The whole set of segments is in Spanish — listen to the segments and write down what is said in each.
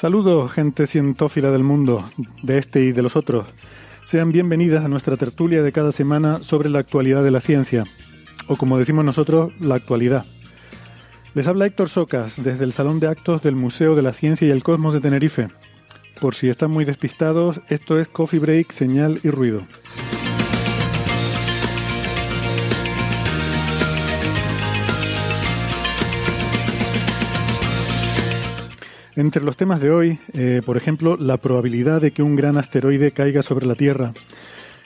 Saludos, gente cientófila del mundo, de este y de los otros. Sean bienvenidas a nuestra tertulia de cada semana sobre la actualidad de la ciencia, o como decimos nosotros, la actualidad. Les habla Héctor Socas desde el Salón de Actos del Museo de la Ciencia y el Cosmos de Tenerife. Por si están muy despistados, esto es Coffee Break, Señal y Ruido. Entre los temas de hoy, eh, por ejemplo, la probabilidad de que un gran asteroide caiga sobre la Tierra.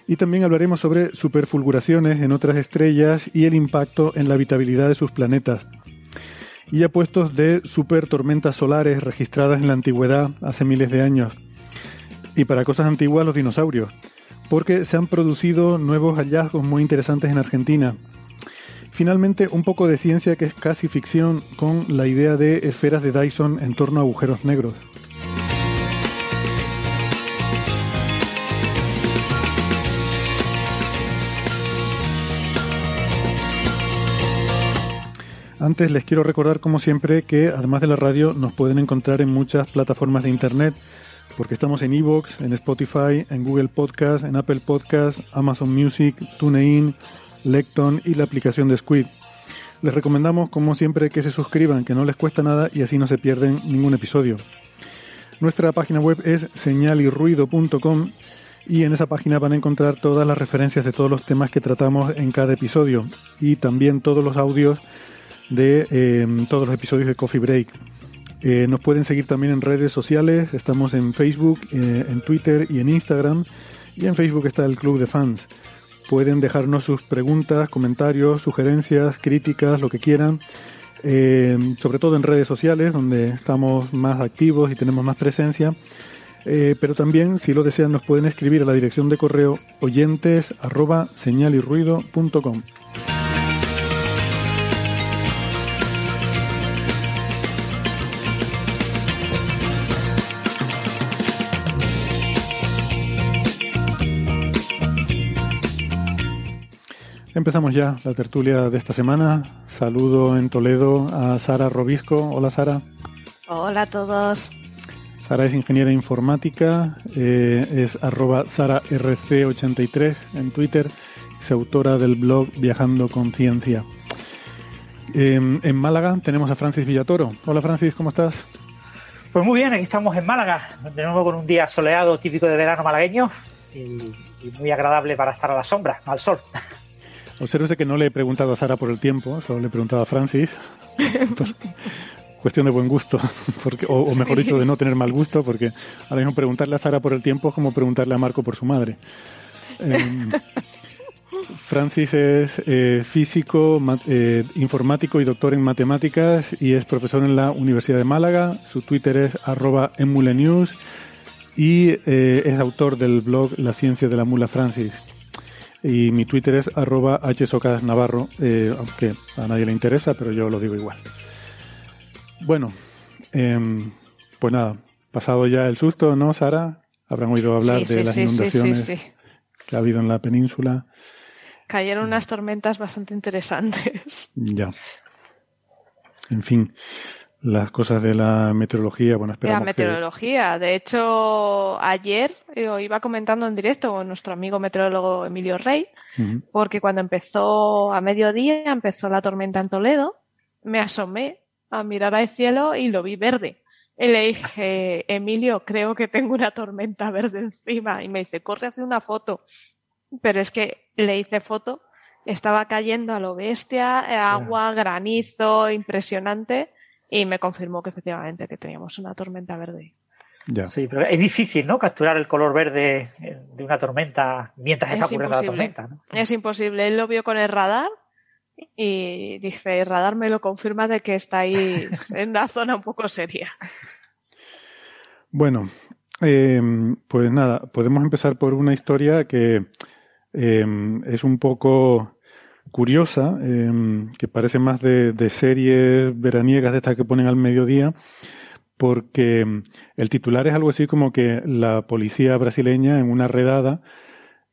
Y también hablaremos sobre superfulguraciones en otras estrellas y el impacto en la habitabilidad de sus planetas. Y apuestos de supertormentas solares registradas en la antigüedad hace miles de años. Y para cosas antiguas, los dinosaurios. Porque se han producido nuevos hallazgos muy interesantes en Argentina. Finalmente, un poco de ciencia que es casi ficción con la idea de esferas de Dyson en torno a agujeros negros. Antes les quiero recordar, como siempre, que además de la radio nos pueden encontrar en muchas plataformas de internet, porque estamos en Evox, en Spotify, en Google Podcast, en Apple Podcast, Amazon Music, TuneIn, Lecton y la aplicación de Squid. Les recomendamos, como siempre, que se suscriban, que no les cuesta nada y así no se pierden ningún episodio. Nuestra página web es señalirruido.com y en esa página van a encontrar todas las referencias de todos los temas que tratamos en cada episodio y también todos los audios de eh, todos los episodios de Coffee Break. Eh, nos pueden seguir también en redes sociales, estamos en Facebook, eh, en Twitter y en Instagram y en Facebook está el Club de Fans. Pueden dejarnos sus preguntas, comentarios, sugerencias, críticas, lo que quieran, eh, sobre todo en redes sociales donde estamos más activos y tenemos más presencia. Eh, pero también, si lo desean, nos pueden escribir a la dirección de correo oyentes arroba señalirruido.com. Empezamos ya la tertulia de esta semana. Saludo en Toledo a Sara Robisco. Hola Sara. Hola a todos. Sara es ingeniera informática, eh, es arroba sararc83 en Twitter, es autora del blog Viajando con Ciencia. Eh, en Málaga tenemos a Francis Villatoro. Hola Francis, ¿cómo estás? Pues muy bien, aquí estamos en Málaga, de nuevo con un día soleado típico de verano malagueño y, y muy agradable para estar a la sombra, al sol. Observe que no le he preguntado a Sara por el tiempo, solo le he preguntado a Francis. Entonces, cuestión de buen gusto, porque, o, o mejor dicho, de no tener mal gusto, porque ahora mismo preguntarle a Sara por el tiempo es como preguntarle a Marco por su madre. Eh, Francis es eh, físico, eh, informático y doctor en matemáticas y es profesor en la Universidad de Málaga. Su Twitter es arroba emulenews y eh, es autor del blog La Ciencia de la Mula Francis. Y mi Twitter es arroba hsocasnavarro, eh, aunque a nadie le interesa, pero yo lo digo igual. Bueno, em, pues nada, pasado ya el susto, ¿no, Sara? Habrán oído hablar Sí, de las sí, inundaciones que ha habido en la península. Cayeron unas tormentas bastante interesantes. Ya. En fin. Las cosas de la meteorología. Bueno, La esperamos que- meteorología. De hecho, ayer eh, iba comentando en directo con nuestro amigo meteorólogo Emilio Rey, porque cuando empezó a mediodía, empezó la tormenta en Toledo, me asomé a mirar al cielo y lo vi verde. Y le dije, Emilio, creo que tengo una tormenta verde encima. Y me dice, corre, hace una foto. Pero es que le hice foto, estaba cayendo a lo bestia, eh, agua, granizo, impresionante, y me confirmó que efectivamente que teníamos una tormenta verde. Ya. Sí, pero es difícil, ¿no? Capturar el color verde eh, de una tormenta mientras está Es ocurriendo la tormenta. ¿no? Es imposible. Él lo vio con el radar y dice, el radar me lo confirma de que estáis en una zona un poco seria. Bueno, eh, pues nada, podemos empezar por una historia que eh, es un poco curiosa, eh, que parece más de, de series veraniegas de estas que ponen al mediodía, porque mm, el titular es algo así como que la policía brasileña en una redada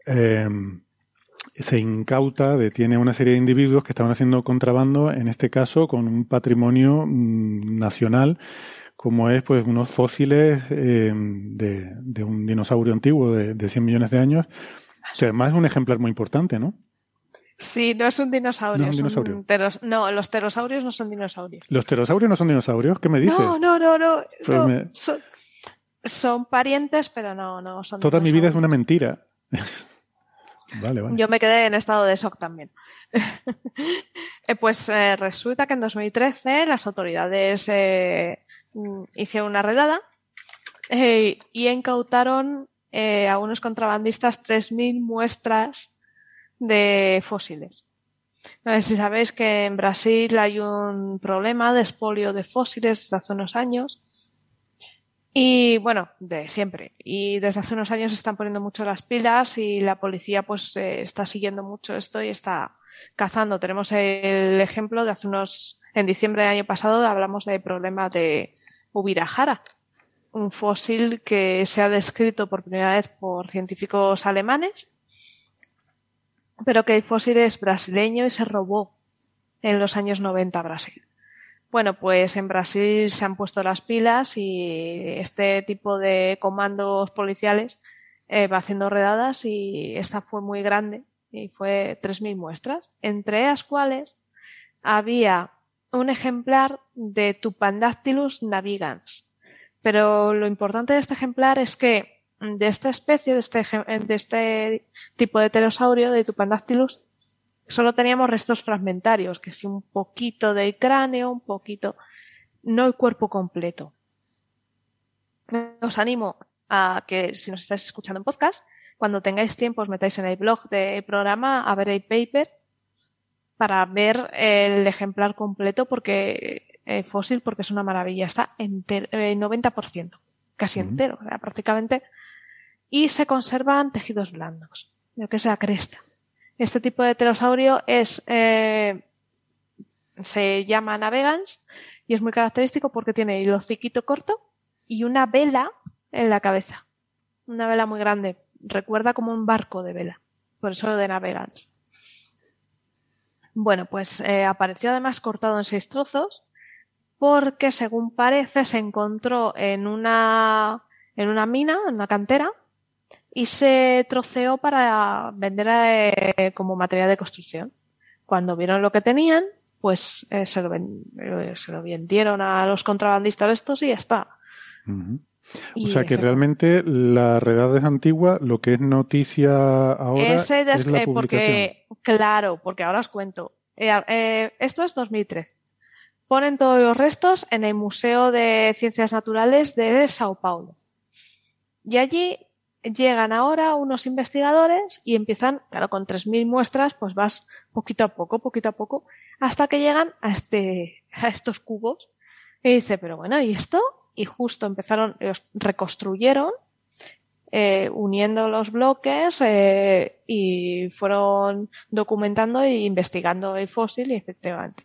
eh, se incauta, detiene a una serie de individuos que estaban haciendo contrabando, en este caso con un patrimonio mm, nacional como es pues unos fósiles de, de un dinosaurio antiguo de, de 100 millones de años, que además es un ejemplar muy importante, ¿no? Sí, no es un dinosaurio. No es un dinosaurio. teros- no, los pterosaurios no son dinosaurios. ¿Los pterosaurios no son dinosaurios? ¿Qué me dices? No, no, no, no. Pues no, me- Son, son parientes, pero no, no son Toda mi vida es una mentira. vale, vale. Yo me quedé en estado de shock también. Eh, pues eh, resulta que en 2013 las autoridades eh, hicieron una redada eh, y incautaron a unos contrabandistas 3.000 muestras de fósiles. No sé si sabéis que en Brasil hay un problema de expolio de fósiles desde hace unos años. Y bueno, de siempre. Y desde hace unos años se están poniendo mucho las pilas y la policía pues eh, está siguiendo mucho esto y está cazando. Tenemos el ejemplo de hace unos, en diciembre del año pasado hablamos del problema de Ubirajara, un fósil que se ha descrito por primera vez por científicos alemanes, pero que fósil es brasileño y se robó en los años 90 a Brasil. Bueno, pues en Brasil se han puesto las pilas y este tipo de comandos policiales eh, va haciendo redadas y esta fue muy grande y fue 3.000 muestras, entre las cuales había un ejemplar de Tupandactylus navigans. Pero lo importante de este ejemplar es que de esta especie, de este, de este tipo de pterosaurio, de Tupandactylus, solo teníamos restos fragmentarios, que sí un poquito del cráneo, un poquito, no el cuerpo completo. Os animo a que, si nos estáis escuchando en podcast, cuando tengáis tiempo os metáis en el blog del programa a ver el paper para ver el ejemplar completo porque eh, fósil porque es una maravilla está entero, el 90% casi entero o sea, prácticamente y se conservan tejidos blandos lo que es la cresta. Este tipo de pterosaurio es eh, se llama navegans y es muy característico porque tiene el hociquito corto y una vela en la cabeza. Una vela muy grande. Recuerda como un barco de vela. Por eso de navegans. Bueno, pues eh, apareció además cortado en seis trozos porque, según parece, se encontró en una, en una mina, en una cantera, y se troceó para vender eh, como material de construcción. Cuando vieron lo que tenían, pues eh, se, lo ven- eh, se lo vendieron a los contrabandistas estos y ya está. O sea que realmente la redada es antigua, lo que es noticia ahora Ese es la publicación. porque, claro, porque ahora os cuento. Esto es 2013. Ponen todos los restos en el Museo de Ciencias Naturales de Sao Paulo. Y allí llegan ahora unos investigadores y empiezan, claro, con 3.000 muestras, pues vas poquito a poco, poquito a poco, hasta que llegan a, este, a estos cubos. Y dice, pero bueno, ¿y esto? Y justo empezaron, los reconstruyeron eh, uniendo los bloques eh, y fueron documentando e investigando el fósil y efectivamente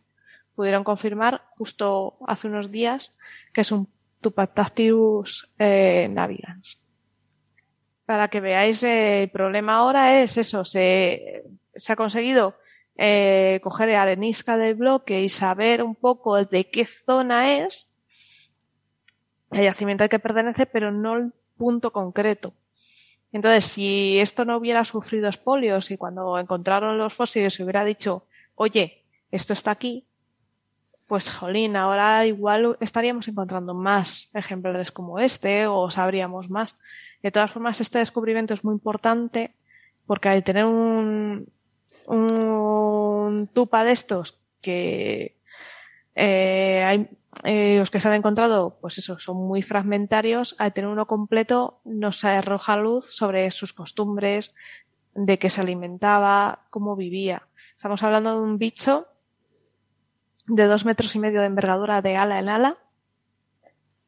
pudieron confirmar justo hace unos días que es un Tupactactylus eh, navigans. Para que veáis, eh, el problema ahora es eso, se, ha conseguido eh, coger la arenisca del bloque y saber un poco de qué zona es, el yacimiento al que pertenece, pero no el punto concreto. Entonces, si esto no hubiera sufrido espolios y cuando encontraron los fósiles se hubiera dicho, oye, esto está aquí, pues jolín, ahora igual estaríamos encontrando más ejemplares como este o sabríamos más. De todas formas, este descubrimiento es muy importante porque al tener un, un tupa de estos que eh, hay, eh, los que se han encontrado, pues eso, son muy fragmentarios, al tener uno completo nos arroja luz sobre sus costumbres, de qué se alimentaba, cómo vivía. Estamos hablando de un bicho de dos metros y medio de envergadura de ala en ala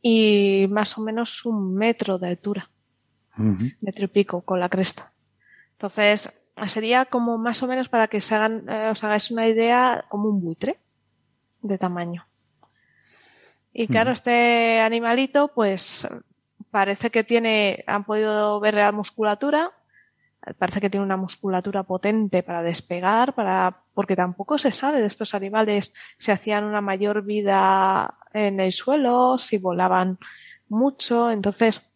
y más o menos un metro de altura, metro y pico con la cresta. Entonces, sería como más o menos para que se hagan, eh, os hagáis una idea, como un buitre de tamaño. Y claro, este animalito, pues parece que tiene, han podido ver la musculatura, parece que tiene una musculatura potente para despegar, para, porque tampoco se sabe de estos animales si hacían una mayor vida en el suelo, si volaban mucho. Entonces,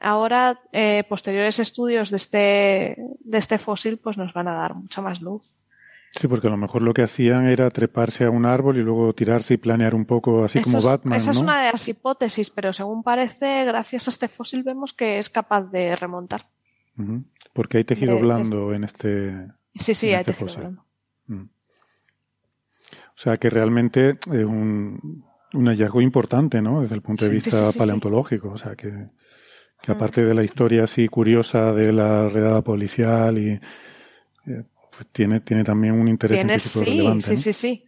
ahora, eh, posteriores estudios de este, de este fósil, pues nos van a dar mucha más luz. Sí, porque a lo mejor lo que hacían era treparse a un árbol y luego tirarse y planear un poco así como Batman. Esa es una de las hipótesis, pero según parece, gracias a este fósil vemos que es capaz de remontar. Porque hay tejido blando en este. Sí, sí, hay este tejido blando. Mm. O sea que realmente es un, un, hallazgo importante, ¿no? Desde el punto de vista paleontológico. O sea que, que aparte de la historia así curiosa de la redada policial y eh, pues tiene, tiene también un interés científico sí, relevante. Sí, sí, sí.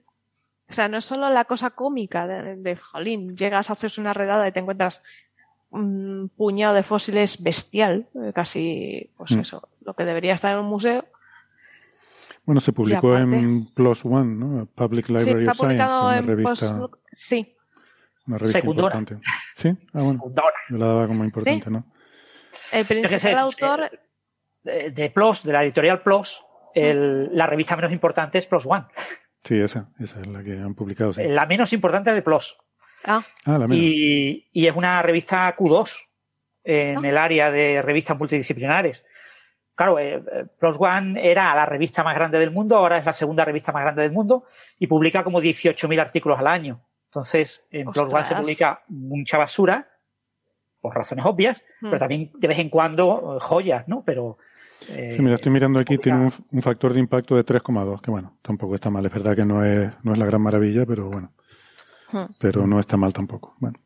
O sea, no es solo la cosa cómica de, de, jolín, llegas a hacerse una redada y te encuentras un puñado de fósiles bestial, eh, casi, pues mm. eso, lo que debería estar en un museo. Bueno, se publicó en PLOS ONE, ¿no? Public Library sí, of Science, una revista. Sí. Una revista importante. Sí, ah, bueno. Yo la daba como importante, ¿Sí? ¿no? El principal autor. De, de PLOS, de la editorial PLOS, el, la revista menos importante es PLOS ONE. Sí, esa, esa es la que han publicado. Sí. La menos importante de PLOS. Ah. Ah, la y, y, es una revista Q2 en ¿No? el área de revistas multidisciplinares. Claro, eh, PLOS ONE era la revista más grande del mundo, ahora es la segunda revista más grande del mundo y publica como 18.000 artículos al año. Entonces, en. PLOS ONE se publica mucha basura, por razones obvias, mm. pero también de vez en cuando joyas, ¿no? Pero eh, sí, mira, estoy mirando aquí, tiene un, un, factor de impacto de 3,2, que bueno, tampoco está mal. Es verdad que no es, no es la gran maravilla, pero bueno. Hmm. Pero no está mal tampoco. Bueno.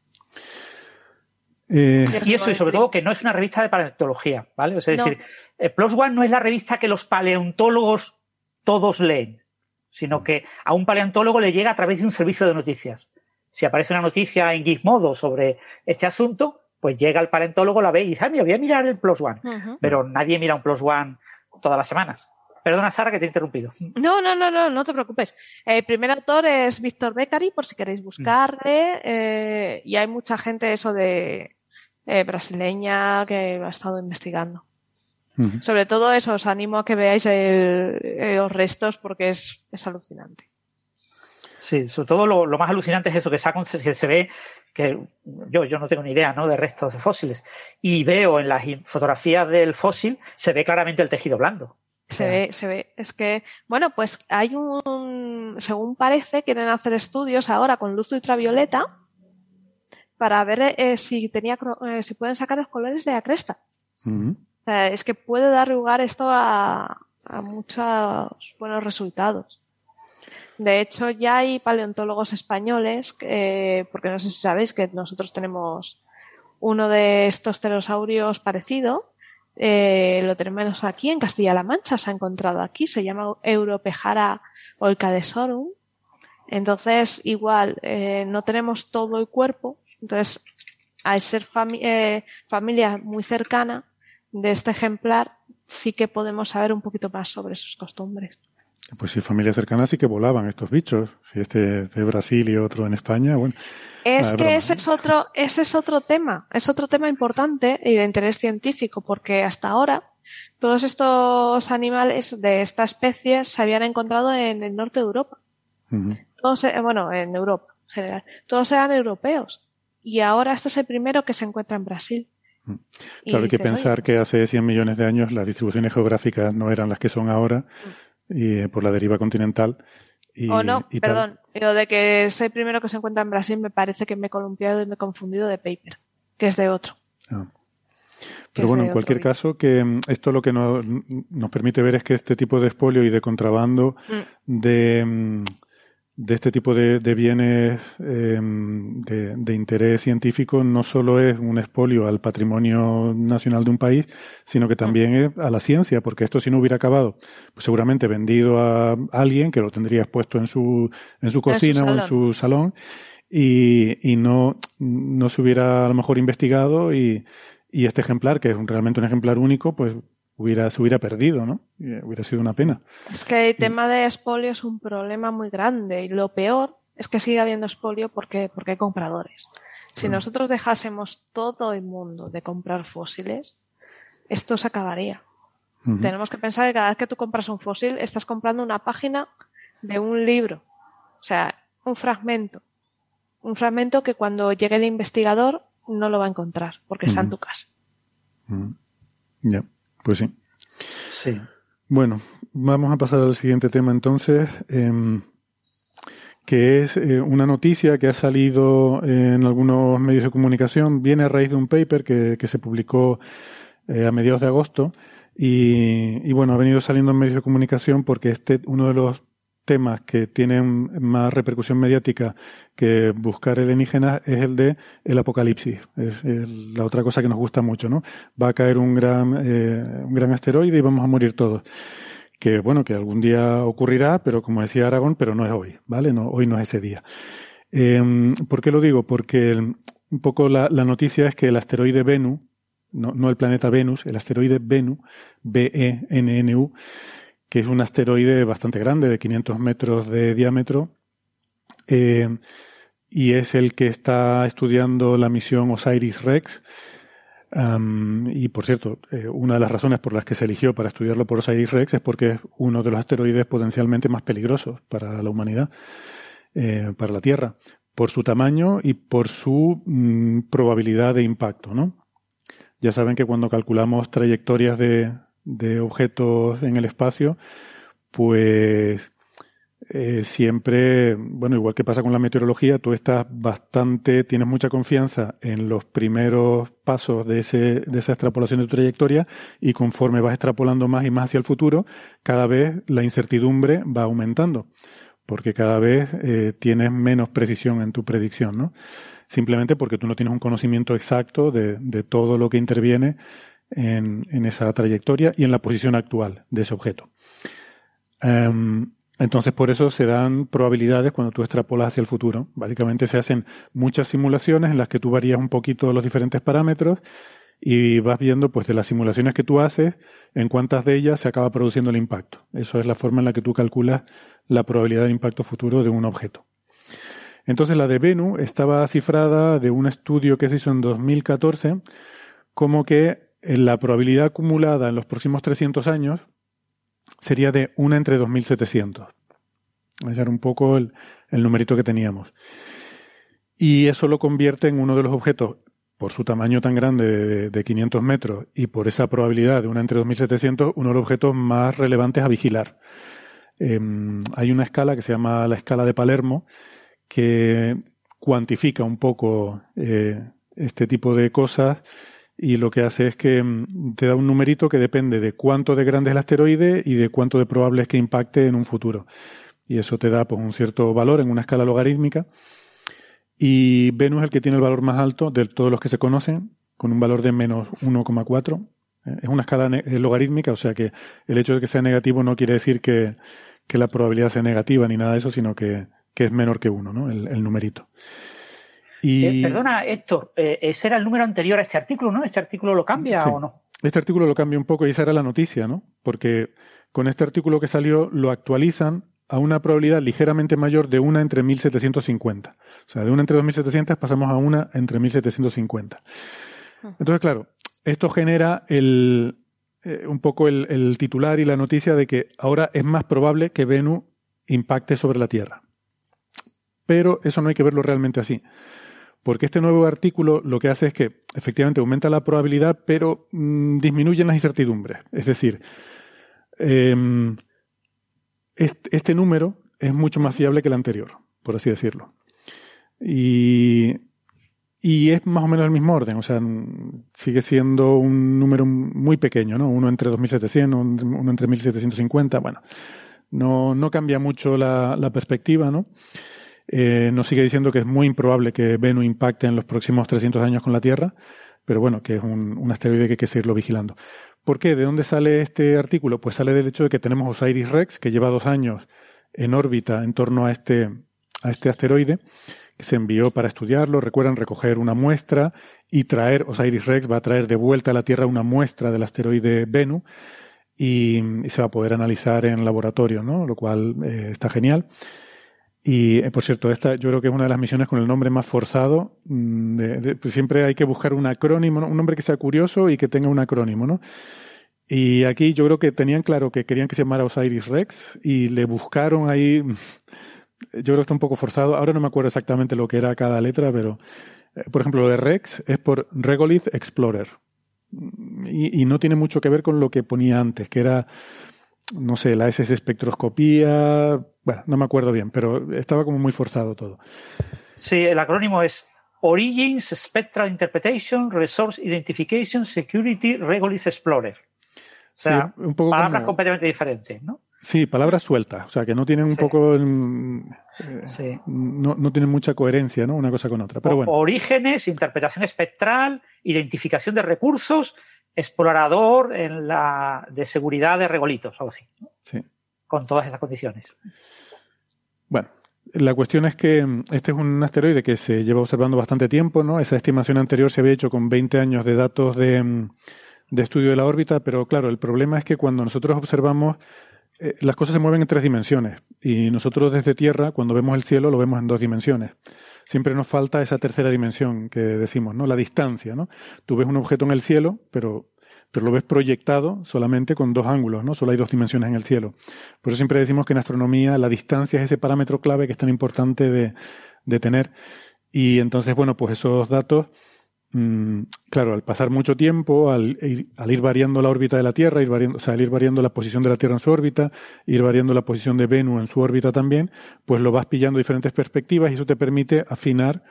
Eh, y eso, y sobre todo que no es una revista de paleontología, ¿vale? O sea, es no. decir, eh, Plus One no es la revista que los paleontólogos todos leen, sino que a un paleontólogo le llega a través de un servicio de noticias. Si aparece una noticia en Gizmodo sobre este asunto, pues llega el paleontólogo, la ve y dice, ah, mira, voy a mirar el Plus One. Uh -huh. Pero nadie mira un Plus One todas las semanas. Perdona, Sara, que te he interrumpido. No, no, no, no, no te preocupes. El primer autor es Víctor Beccari, por si queréis buscarle. Eh, y hay mucha gente, eso de eh, brasileña, que ha estado investigando. Uh -huh. Sobre todo eso, os animo a que veáis el, el, los restos porque es, es alucinante. Sí, sobre todo lo, lo, más alucinante es eso, que se, que se ve que yo, yo no tengo ni idea ¿no? de restos de fósiles. Y veo en las fotografías del fósil, se ve claramente el tejido blando. Se ve, se ve. Es que, bueno, pues hay un, según parece, quieren hacer estudios ahora con luz ultravioleta para ver eh, si tenía, eh, si pueden sacar los colores de la cresta. Uh -huh. o sea, es que puede dar lugar esto a, a muchos buenos resultados. De hecho, ya hay paleontólogos españoles, eh, porque no sé si sabéis que nosotros tenemos uno de estos pterosaurios parecido, eh, lo tenemos aquí en Castilla-La Mancha, se ha encontrado aquí, se llama Europejara olcadesorum. Entonces, igual, eh, no tenemos todo el cuerpo, entonces, al ser eh, familia muy cercana de este ejemplar, sí que podemos saber un poquito más sobre sus costumbres. Pues si familia cercana sí que volaban estos bichos. Si este de Brasil y otro en España, bueno. Es que broma. ese es otro, ese es otro tema, es otro tema importante y de interés científico, porque hasta ahora todos estos animales de esta especie se habían encontrado en el norte de Europa. Uh -huh. Todos, bueno, en Europa en general. Todos eran europeos. y ahora este es el primero que se encuentra en Brasil. Mm. Claro, hay que pensar que hace 100 millones de años las distribuciones geográficas no eran las que son ahora mm. Y, eh, por la deriva continental. Y, o no, perdón, pero de que el primero que se encuentra en Brasil me parece que me he columpiado y me he confundido de paper, que es de otro. Ah. Pero bueno, en cualquier caso, que mm, esto lo que nos, nos, permite ver es que este tipo de expolio y de contrabando de de este tipo de, bienes em, de, interés científico no solo es un expolio al patrimonio nacional de un país, sino que también es a la ciencia, porque esto si no hubiera acabado, pues seguramente vendido a alguien que lo tendría expuesto en su, en su cocina o en su salón y, y no, no se hubiera a lo mejor investigado y, y este ejemplar, que es realmente un ejemplar único, pues hubiera, se hubiera perdido, ¿no? hubiera sido una pena. Es que el tema de expolio es un problema muy grande y lo peor es que sigue habiendo expolio porque, porque hay compradores. Si nosotros dejásemos todo el mundo de comprar fósiles, esto se acabaría. Tenemos que pensar que cada vez que tú compras un fósil, estás comprando una página de un libro. O sea, un fragmento. Un fragmento que cuando llegue el investigador no lo va a encontrar porque está en tu casa. Ya. Pues sí. Sí. Bueno, vamos a pasar al siguiente tema entonces, em, que es eh, una noticia que ha salido en algunos medios de comunicación, viene a raíz de un paper que, se publicó eh, a mediados de agosto y, y, bueno, ha venido saliendo en medios de comunicación porque este, uno de los temas que tienen más repercusión mediática que buscar alienígenas es el de el apocalipsis. Es la otra cosa que nos gusta mucho, ¿no? Va a caer un gran, eh, un gran asteroide y vamos a morir todos. Que bueno, que algún día ocurrirá, pero como decía Aragón, pero no es hoy, ¿vale? No, hoy no es ese día. Eh, ¿Por qué lo digo? Porque un poco la, la, noticia es que el asteroide Venus, no, no el planeta Venus, el asteroide Venus, B-E-N-N-U, que es un asteroide bastante grande, de 500 metros de diámetro, eh, y es el que está estudiando la misión Osiris-Rex. y por cierto, eh, una de las razones por las que se eligió para estudiarlo por Osiris-Rex es porque es uno de los asteroides potencialmente más peligrosos para la humanidad, eh, para la Tierra, por su tamaño y por su mm, probabilidad de impacto, ¿no? Ya saben que cuando calculamos trayectorias de, de objetos en el espacio, pues eh, siempre, bueno, igual que pasa con la meteorología, tú estás bastante, tienes mucha confianza en los primeros pasos de, ese, de esa extrapolación de tu trayectoria y conforme vas extrapolando más y más hacia el futuro, cada vez la incertidumbre va aumentando, porque cada vez eh, tienes menos precisión en tu predicción, ¿no? Simplemente porque tú no tienes un conocimiento exacto de, de todo lo que interviene en, esa trayectoria y en la posición actual de ese objeto. Em, entonces, por eso se dan probabilidades cuando tú extrapolas hacia el futuro. Básicamente se hacen muchas simulaciones en las que tú varías un poquito los diferentes parámetros y vas viendo, pues, de las simulaciones que tú haces, en cuántas de ellas se acaba produciendo el impacto. Eso es la forma en la que tú calculas la probabilidad de impacto futuro de un objeto. Entonces, la de Venus estaba cifrada de un estudio que se hizo en 2014 como que la probabilidad acumulada en los próximos 300 años sería de una entre 2.700. Ese era un poco el, numerito que teníamos. Y eso lo convierte en uno de los objetos, por su tamaño tan grande de, 500 metros y por esa probabilidad de una entre 2.700, uno de los objetos más relevantes a vigilar. Em, hay una escala que se llama la escala de Palermo, que cuantifica un poco eh, este tipo de cosas y lo que hace es que mm, te da un numerito que depende de cuánto de grande es el asteroide y de cuánto de probable es que impacte en un futuro. Y eso te da pues, un cierto valor en una escala logarítmica. Y Venus es el que tiene el valor más alto de todos los que se conocen, con un valor de menos 1,4. Eh, es una escala logarítmica, o sea que el hecho de que sea negativo no quiere decir que, la probabilidad sea negativa ni nada de eso, sino que, que es menor que 1, ¿no? el, el numerito. Eh, perdona, Héctor, eh, ese era el número anterior a este artículo, ¿no? ¿Este artículo lo cambia o no? Este artículo lo cambia un poco y esa era la noticia, ¿no? Porque con este artículo que salió lo actualizan a una probabilidad ligeramente mayor de una entre 1750. O sea, de una entre 2700 pasamos a una entre 1750. Entonces, claro, esto genera el, eh, un poco el, el, titular y la noticia de que ahora es más probable que Venus impacte sobre la Tierra. Pero eso no hay que verlo realmente así porque este nuevo artículo lo que hace es que efectivamente aumenta la probabilidad, pero mm, disminuyen las incertidumbres. Es decir, em, este, número es mucho más fiable que el anterior, por así decirlo. Y, es más o menos el mismo orden, o sea, sigue siendo un número muy pequeño, ¿no? Uno entre 2700, uno entre 1750, bueno, no, cambia mucho la perspectiva, ¿no? Eh, nos sigue diciendo que es muy improbable que Venus impacte en los próximos 300 años con la Tierra, pero bueno, que es un, asteroide que hay que seguirlo vigilando. ¿Por qué? ¿De dónde sale este artículo? Pues sale del hecho de que tenemos Osiris Rex, que lleva dos años en órbita en torno a este, a este asteroide, que se envió para estudiarlo. Recuerdan recoger una muestra y traer, Osiris Rex va a traer de vuelta a la Tierra una muestra del asteroide Venus y, se va a poder analizar en laboratorio, ¿no? Lo cual eh, está genial. Y, eh, por cierto, esta yo creo que es una de las misiones con el nombre más forzado. Mm, pues siempre hay que buscar un acrónimo, un nombre que sea curioso y que tenga un acrónimo, ¿no? Y aquí yo creo que tenían claro que querían que se llamara Osiris Rex y le buscaron ahí. Yo creo que está un poco forzado. Ahora no me acuerdo exactamente lo que era cada letra, pero eh, por ejemplo, lo de Rex es por Regolith Explorer. Y no tiene mucho que ver con lo que ponía antes, que era no sé, la SS espectroscopía, bueno, no me acuerdo bien, pero estaba como muy forzado todo. Sí, el acrónimo es Origins Spectral Interpretation Resource Identification Security Regolith Explorer. O sea, palabras completamente diferentes, ¿no? Sí, palabras sueltas, o sea, que no tienen un poco. Sí. no, no, tienen mucha coherencia, ¿no? Una cosa con otra. Pero bueno. Orígenes, interpretación espectral, identificación de recursos explorador en la, de seguridad de regolitos, algo así. Sí. Con todas esas condiciones. Bueno, la cuestión es que este es un asteroide que se lleva observando bastante tiempo, ¿no? Esa estimación anterior se había hecho con 20 años de datos de, de estudio de la órbita, pero claro, el problema es que cuando nosotros observamos, eh, las cosas se mueven en tres dimensiones y nosotros desde Tierra, cuando vemos el cielo, lo vemos en dos dimensiones siempre nos falta esa tercera dimensión que decimos, ¿no? La distancia, ¿no? Tú ves un objeto en el cielo, pero, pero lo ves proyectado solamente con dos ángulos, ¿no? Solo hay dos dimensiones en el cielo. Por eso siempre decimos que en astronomía la distancia es ese parámetro clave que es tan importante de, de tener. Y entonces, bueno, pues esos datos claro, al pasar mucho tiempo, al ir, variando la órbita de la Tierra, ir variando, o sea, al ir variando la posición de la Tierra en su órbita, ir variando la posición de Venus en su órbita también, pues lo vas pillando diferentes perspectivas y eso te permite afinar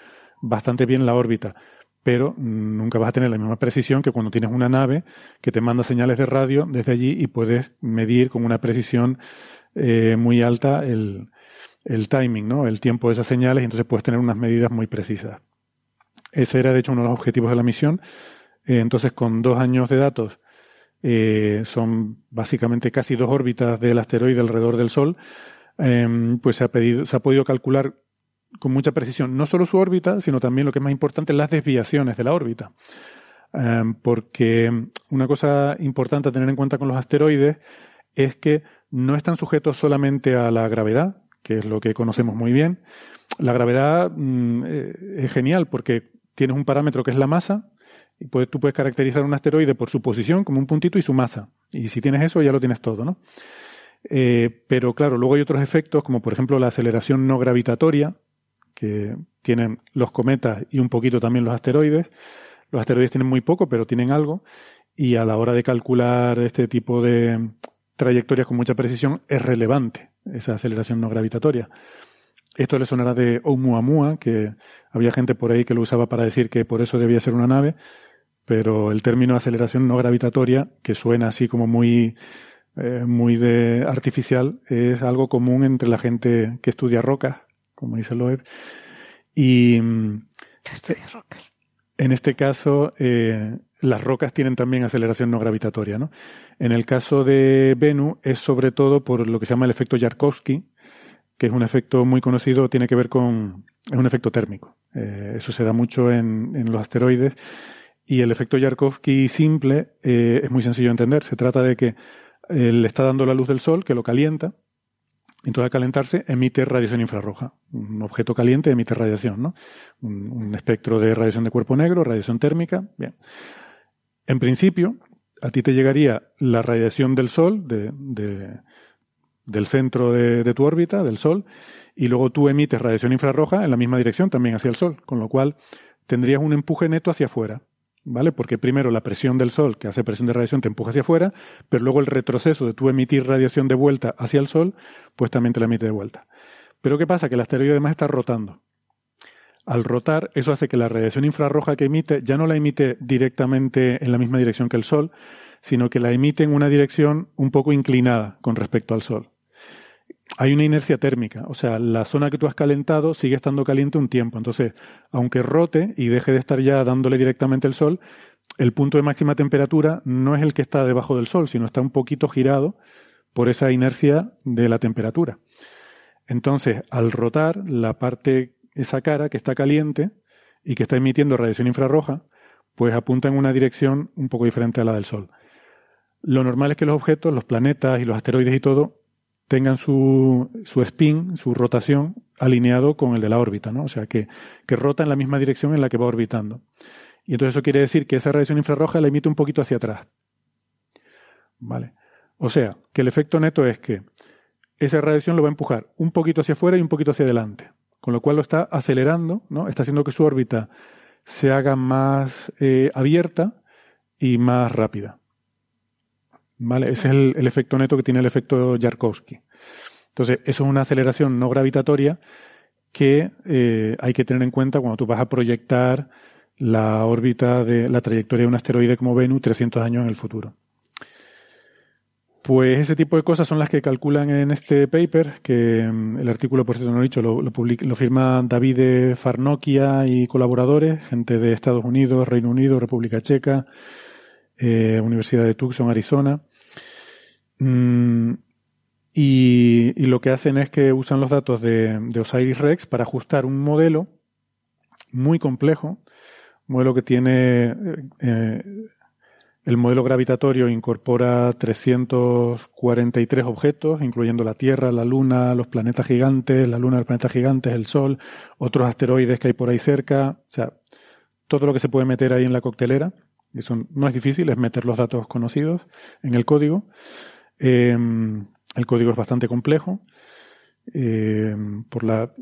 bastante bien la órbita. Pero mm, nunca vas a tener la misma precisión que cuando tienes una nave que te manda señales de radio desde allí y puedes medir con una precisión eh, muy alta el, el timing, ¿no? El tiempo de esas señales y entonces puedes tener unas medidas muy precisas. Ese era, de hecho, uno de los objetivos de la misión. Eh, entonces, con dos años de datos, eh, son básicamente casi dos órbitas del asteroide alrededor del Sol, em, pues se ha, podido calcular con mucha precisión no solo su órbita, sino también lo que es más importante, las desviaciones de la órbita. Porque una cosa importante a tener en cuenta con los asteroides es que no están sujetos solamente a la gravedad, que es lo que conocemos muy bien. La gravedad mm, eh, es genial porque tienes un parámetro que es la masa, y puedes, tú puedes caracterizar un asteroide por su posición como un puntito y su masa. Y si tienes eso, ya lo tienes todo, ¿no? Eh, pero claro, luego hay otros efectos, como por ejemplo la aceleración no gravitatoria, que tienen los cometas y un poquito también los asteroides. Los asteroides tienen muy poco, pero tienen algo. Y a la hora de calcular este tipo de trayectorias con mucha precisión, es relevante esa aceleración no gravitatoria. Esto le sonará de Oumuamua, que había gente por ahí que lo usaba para decir que por eso debía ser una nave, pero el término aceleración no gravitatoria, que suena así como muy, eh, muy de artificial, es algo común entre la gente que estudia rocas, como dice Loeb. Y estudia rocas. en este caso, eh, las rocas tienen también aceleración no gravitatoria. ¿no? En el caso de Venus es sobre todo por lo que se llama el efecto Yarkovsky, que es un efecto muy conocido, tiene que ver con, es un efecto térmico. Eh, eso se da mucho en, en, los asteroides. Y el efecto Yarkovsky simple eh, es muy sencillo de entender. Se trata de que eh, le está dando la luz del sol, que lo calienta, entonces al calentarse emite radiación infrarroja. Un objeto caliente emite radiación, ¿no? Un, un, espectro de radiación de cuerpo negro, radiación térmica. Bien. En principio, a ti te llegaría la radiación del sol de, de del centro de, tu órbita, del Sol, y luego tú emites radiación infrarroja en la misma dirección, también hacia el Sol, con lo cual tendrías un empuje neto hacia afuera. ¿Vale? Porque primero la presión del Sol, que hace presión de radiación, te empuja hacia afuera, pero luego el retroceso de tú emitir radiación de vuelta hacia el Sol, pues también te la emite de vuelta. Pero ¿qué pasa? Que el asteroide además está rotando. Al rotar, eso hace que la radiación infrarroja que emite ya no la emite directamente en la misma dirección que el Sol, sino que la emite en una dirección un poco inclinada con respecto al Sol. Hay una inercia térmica, o sea, la zona que tú has calentado sigue estando caliente un tiempo. Entonces, aunque rote y deje de estar ya dándole directamente el Sol, el punto de máxima temperatura no es el que está debajo del Sol, sino está un poquito girado por esa inercia de la temperatura. Entonces, al rotar, la parte, esa cara que está caliente y que está emitiendo radiación infrarroja, pues apunta en una dirección un poco diferente a la del Sol. Lo normal es que los objetos, los planetas y los asteroides y todo, tengan su, su spin, su rotación, alineado con el de la órbita, ¿no? O sea, que, que rota en la misma dirección en la que va orbitando. Y entonces eso quiere decir que esa radiación infrarroja la emite un poquito hacia atrás. ¿Vale? O sea, que el efecto neto es que esa radiación lo va a empujar un poquito hacia afuera y un poquito hacia adelante, con lo cual lo está acelerando, ¿no? Está haciendo que su órbita se haga más eh, abierta y más rápida. Ese es el, efecto neto que tiene el efecto Yarkovsky. Entonces, eso es una aceleración no gravitatoria que eh, hay que tener en cuenta cuando tú vas a proyectar la órbita de la trayectoria de un asteroide como Venus 300 años en el futuro. Pues ese tipo de cosas son las que calculan en este paper, que mm, el artículo, por cierto, no lo he dicho, lo, lo, firma David Farnokia y colaboradores, gente de Estados Unidos, Reino Unido, República Checa, eh, Universidad de Tucson, Arizona. Mm, y, lo que hacen es que usan los datos de, de Osiris Rex para ajustar un modelo muy complejo, un modelo que tiene eh, el modelo gravitatorio incorpora 343 objetos, incluyendo la Tierra, la Luna, los planetas gigantes, la Luna, los planetas gigantes, el Sol, otros asteroides que hay por ahí cerca, o sea, todo lo que se puede meter ahí en la coctelera. Eso no es difícil, es meter los datos conocidos en el código. Eh, el código es bastante complejo. Eh, por la,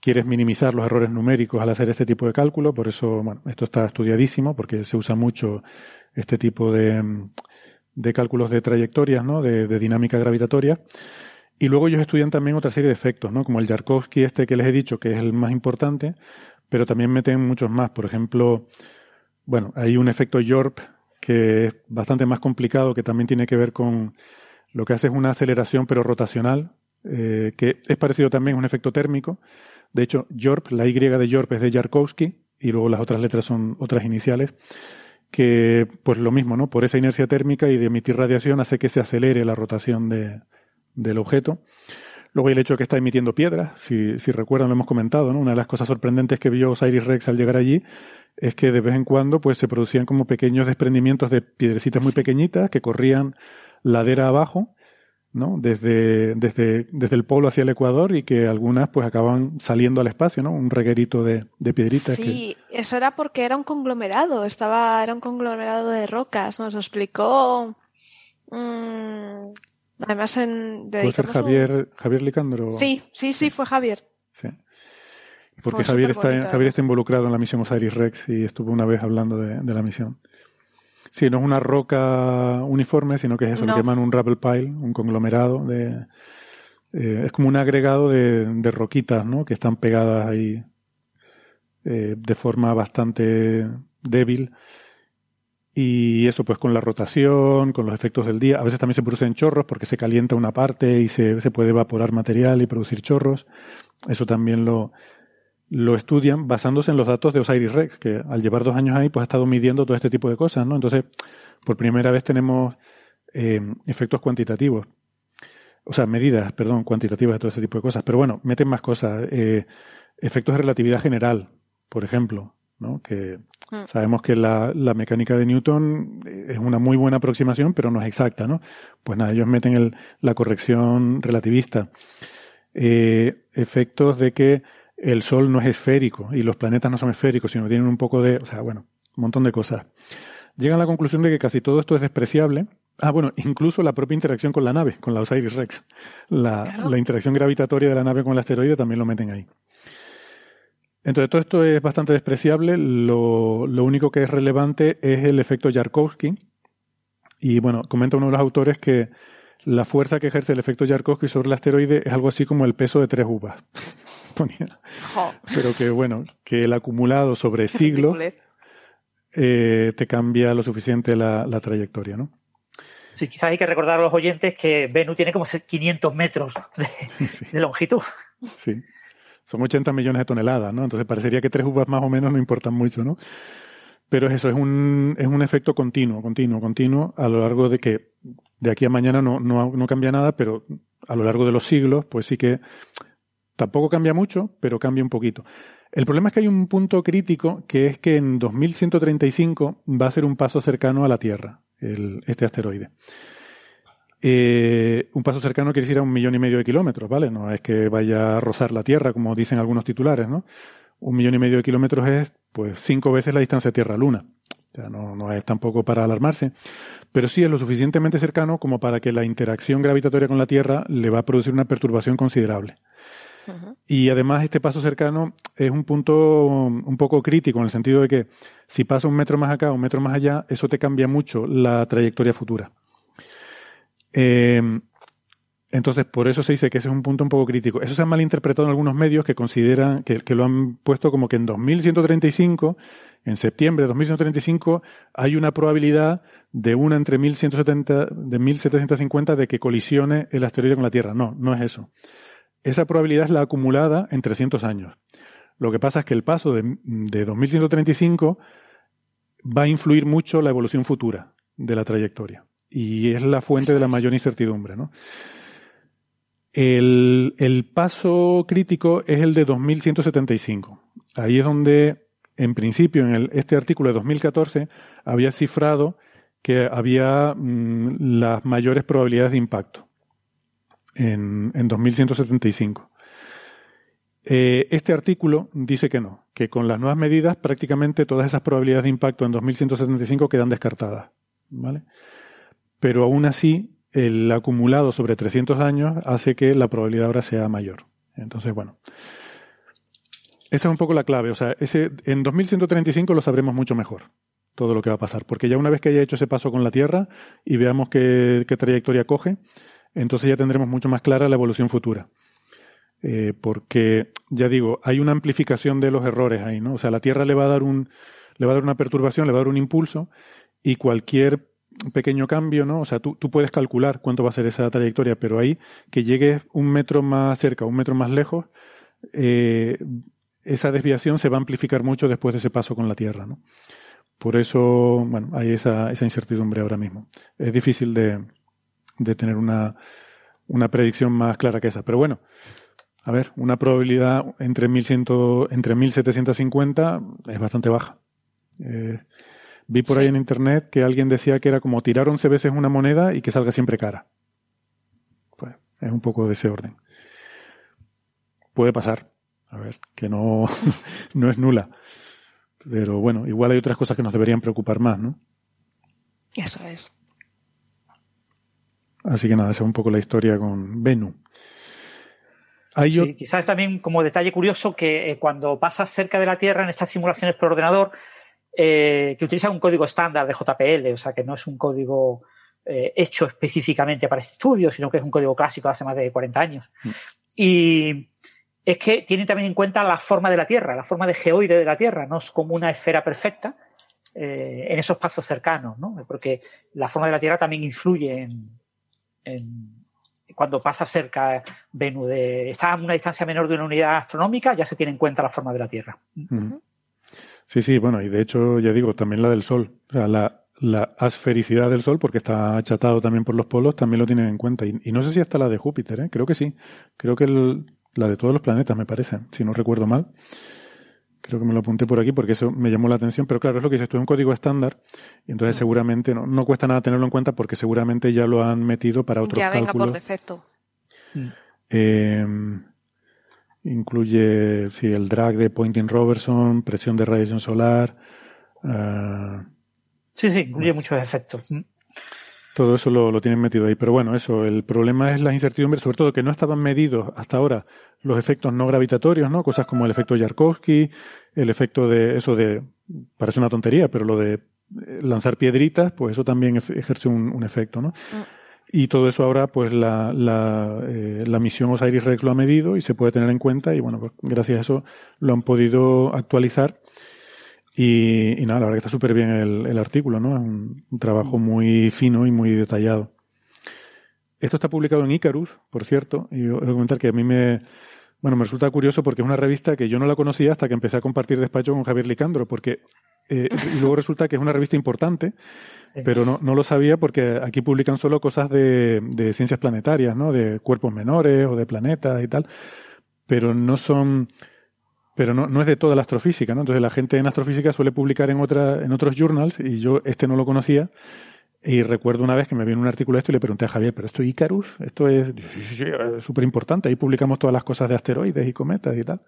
quieres minimizar los errores numéricos al hacer este tipo de cálculo, por eso, bueno, esto está estudiadísimo porque se usa mucho este tipo de, de cálculos de trayectorias, ¿no? De, dinámica gravitatoria. Y luego ellos estudian también otra serie de efectos, ¿no? Como el Yarkovsky este que les he dicho, que es el más importante, pero también meten muchos más. Por ejemplo, bueno, hay un efecto Yorp que es bastante más complicado, que también tiene que ver con lo que hace es una aceleración pero rotacional, eh, que es parecido también a un efecto térmico. De hecho, Yorp, la Y de Yorp es de Yarkovsky y luego las otras letras son otras iniciales que pues lo mismo, ¿no? Por esa inercia térmica y de emitir radiación hace que se acelere la rotación de, del objeto. Luego el hecho de que está emitiendo piedras, si, si recuerdan lo hemos comentado, ¿no? Una de las cosas sorprendentes que vio Osiris Rex al llegar allí es que de vez en cuando pues se producían como pequeños desprendimientos de piedrecitas muy pequeñitas que corrían ladera abajo ¿no? Desde, desde, desde el polo hacia el Ecuador y que algunas pues acaban saliendo al espacio, ¿no? Un reguerito de, de piedritas. Sí, eso era porque era un conglomerado, estaba, era un conglomerado de rocas, nos explicó. Mm, además en ¿Puede ser Javier, Javier Licandro? Sí, sí, sí, fue Javier. Sí. Porque Javier está, Javier está involucrado en la misión Osiris Rex y estuvo una vez hablando de, de la misión. Sí, no es una roca uniforme, sino que es eso, lo que llaman un rubble pile, un conglomerado de... Eh, es como un agregado de, de, roquitas, ¿no? Que están pegadas ahí eh, de forma bastante débil. Y eso pues con la rotación, con los efectos del día. A veces también se producen chorros porque se calienta una parte y se, se puede evaporar material y producir chorros. Eso también lo, lo estudian basándose en los datos de Osiris Rex, que al llevar dos años ahí, pues ha estado midiendo todo este tipo de cosas, ¿no? Entonces, por primera vez tenemos eh, efectos cuantitativos. O sea, medidas, perdón, cuantitativas de todo este tipo de cosas. Pero bueno, meten más cosas. Eh, efectos de relatividad general, por ejemplo, ¿no? Que mm. sabemos que la, la, mecánica de Newton es una muy buena aproximación, pero no es exacta, ¿no? Pues nada, ellos meten el, la corrección relativista. Eh, efectos de que el Sol no es esférico y los planetas no son esféricos, sino tienen un poco de, o sea, bueno, un montón de cosas. Llegan a la conclusión de que casi todo esto es despreciable Ah, bueno, incluso la propia interacción con la nave, con la Osiris Rex. La, la interacción gravitatoria de la nave con el asteroide también lo meten ahí. Entonces, todo esto es bastante despreciable. Lo, lo, único que es relevante es el efecto Yarkovsky. Y bueno, comenta uno de los autores que la fuerza que ejerce el efecto Yarkovsky sobre el asteroide es algo así como el peso de tres uvas. Pero que bueno, que el acumulado sobre siglos eh, te cambia lo suficiente la, la trayectoria, ¿no? Sí, quizás hay que recordar a los oyentes que Venus tiene como 500 metros de, Sí. de longitud. Sí. Son 80 millones de toneladas, ¿no? Entonces parecería que tres uvas más o menos no importan mucho, ¿no? Pero es eso, es un, es un efecto continuo, continuo, continuo, a lo largo de que de aquí a mañana no, no, no cambia nada, pero a lo largo de los siglos, pues sí que tampoco cambia mucho, pero cambia un poquito. El problema es que hay un punto crítico que es que en 2135 va a ser un paso cercano a la Tierra, este asteroide. Eh, un paso cercano quiere decir a un millón y medio de kilómetros, ¿vale? No es que vaya a rozar la Tierra, como dicen algunos titulares, ¿no? Un millón y medio de kilómetros es, pues, cinco veces la distancia Tierra-Luna. Sea, no, no es tampoco para alarmarse, pero sí es lo suficientemente cercano como para que la interacción gravitatoria con la Tierra le va a producir una perturbación considerable. Y además este paso cercano es un punto un poco crítico en el sentido de que si pasa un metro más acá, un metro más allá, eso te cambia mucho la trayectoria futura. Eh, entonces, por eso se dice que ese es un punto un poco crítico. Eso se ha malinterpretado en algunos medios que consideran, que, que lo han puesto como que en 2135, en septiembre de 2135, hay una probabilidad de una entre 1170, de 1750 de que colisione el asteroide con la Tierra. No, no es eso. Esa probabilidad es la acumulada en 300 años. Lo que pasa es que el paso de, de 2135 va a influir mucho la evolución futura de la trayectoria. Y es la fuente de la mayor incertidumbre, ¿no? El, el, paso crítico es el de 2175. Ahí es donde, en principio, en el, este artículo de 2014, había cifrado que había mmm, las mayores probabilidades de impacto en, en 2175. Eh, este artículo dice que no, que con las nuevas medidas prácticamente todas esas probabilidades de impacto en 2175 quedan descartadas. ¿vale? Pero aún así, el acumulado sobre 300 años hace que la probabilidad ahora sea mayor. Entonces, bueno. Esa es un poco la clave. O sea, ese, en 2135 lo sabremos mucho mejor, todo lo que va a pasar. Porque ya una vez que haya hecho ese paso con la Tierra y veamos qué, qué trayectoria coge, entonces ya tendremos mucho más clara la evolución futura. Eh, porque, ya digo, hay una amplificación de los errores ahí, ¿no? O sea, la Tierra le va a dar un, le va a dar una perturbación, le va a dar un impulso, y cualquier pequeño cambio, ¿no? O sea, tú, puedes calcular cuánto va a ser esa trayectoria, pero ahí que llegues un metro más cerca, un metro más lejos, eh, esa desviación se va a amplificar mucho después de ese paso con la Tierra, ¿no? Por eso, bueno, hay esa incertidumbre ahora mismo. Es difícil de, de tener una, una predicción más clara que esa. Pero bueno, a ver, una probabilidad entre, 1100, entre 1750 es bastante baja. Eh, vi por sí. ahí en internet que alguien decía que era como tirar 11 veces una moneda y que salga siempre cara. Pues es un poco de ese orden. Puede pasar. A ver, que no, no es nula. Pero bueno, igual hay otras cosas que nos deberían preocupar más, ¿no? Eso es. Así que nada, esa es un poco la historia con Venus. Sí, yo... quizás también como detalle curioso que eh, cuando pasas cerca de la Tierra en estas simulaciones por ordenador, eh, que utiliza un código estándar de JPL, o sea que no es un código eh, hecho específicamente para este estudio, sino que es un código clásico de hace más de 40 años. Mm. Y es que tiene también en cuenta la forma de la Tierra, la forma de geoide de la Tierra, no es como una esfera perfecta eh, en esos pasos cercanos, ¿no? Porque la forma de la Tierra también influye en, en cuando pasa cerca Venus de está a una distancia menor de una unidad astronómica, ya se tiene en cuenta la forma de la Tierra. Sí, sí, bueno, y de hecho, ya digo, también la del Sol. O sea, la, la asfericidad del Sol, porque está achatado también por los polos, también lo tienen en cuenta. Y, y no sé si hasta la de Júpiter, ¿eh? creo que sí. Creo que el, la de todos los planetas, me parece, si no recuerdo mal. Creo que me lo apunté por aquí porque eso me llamó la atención. Pero claro, es lo que dices tú, es un código estándar. Y entonces seguramente no, no cuesta nada tenerlo en cuenta porque seguramente ya lo han metido para otros ya venga cálculos. por defecto. Eh, incluye sí, el drag de Poynting-Robertson, presión de radiación solar. Uh, sí, sí, incluye muchos efectos. Todo eso lo, lo, tienen metido ahí. Pero bueno, eso, el problema es la incertidumbre, sobre todo que no estaban medidos hasta ahora los efectos no gravitatorios, ¿no? Cosas como el efecto Yarkovsky, el efecto de eso de, parece una tontería, pero lo de eh, lanzar piedritas, pues eso también ejerce un, un efecto, ¿no? Mm. Y todo eso ahora, pues la, la, eh, la misión Osiris-Rex lo ha medido y se puede tener en cuenta y bueno, pues gracias a eso lo han podido actualizar. Y, y nada, la verdad que está súper bien el, el, artículo, ¿no? Es un, un, trabajo muy fino y muy detallado. Esto está publicado en Icarus, por cierto, y voy a comentar que a mí me, bueno, me resulta curioso porque es una revista que yo no la conocía hasta que empecé a compartir despacho con Javier Licandro, porque eh, y luego resulta que es una revista importante, pero no, no lo sabía porque aquí publican solo cosas de, de ciencias planetarias, ¿no? De cuerpos menores o de planetas y tal, pero no son, pero no, no es de toda la astrofísica, ¿no? Entonces la gente en astrofísica suele publicar en otra, en otros journals y yo este no lo conocía y recuerdo una vez que me vino un artículo de esto y le pregunté a Javier, ¿pero esto es Icarus? Esto es sí, sí, sí, súper importante. Ahí publicamos todas las cosas de asteroides y cometas y tal.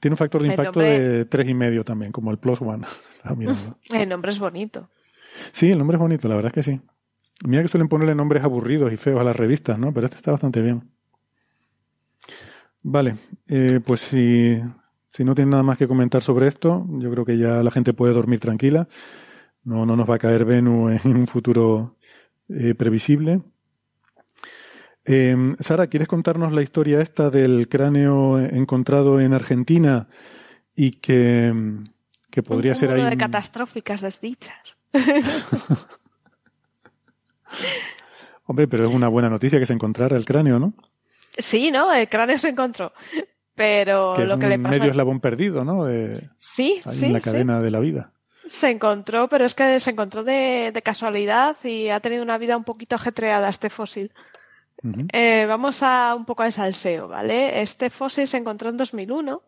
Tiene un factor de el impacto nombre... de tres y medio también, como el Plus One. el nombre es bonito. Sí, el nombre es bonito, la verdad es que sí. Mira que suelen ponerle nombres aburridos y feos a las revistas, ¿no? Pero este está bastante bien. Vale, eh, pues si, si no tiene nada más que comentar sobre esto, yo creo que ya la gente puede dormir tranquila. No, no nos va a caer Venus en un futuro eh, previsible. Eh, Sara, ¿quieres contarnos la historia esta del cráneo encontrado en Argentina y que, que podría un ser ahí? de catastróficas desdichas. Hombre, pero es una buena noticia que se encontrara el cráneo, ¿no? Sí, ¿no? El cráneo se encontró. Pero que lo es que un le pasó. medio eslabón perdido, ¿no? Sí, ahí sí. En la sí. cadena de la vida. Se encontró, pero es que se encontró de, de, casualidad y ha tenido una vida un poquito ajetreada este fósil. Uh -huh. eh, vamos a un poco de salseo, ¿vale? Este fósil se encontró en 2001,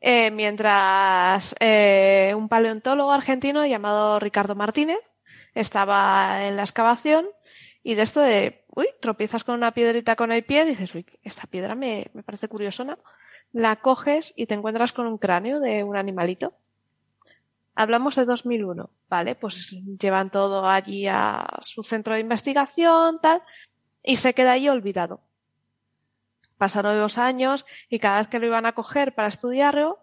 eh, mientras eh, un paleontólogo argentino llamado Ricardo Martínez estaba en la excavación y de esto de, uy, tropiezas con una piedrita con el pie, y dices, uy, esta piedra me, me parece curiosona, la coges y te encuentras con un cráneo de un animalito. Hablamos de 2001, ¿vale? Pues llevan todo allí a su centro de investigación, tal, y se queda ahí olvidado. Pasaron los años y cada vez que lo iban a coger para estudiarlo,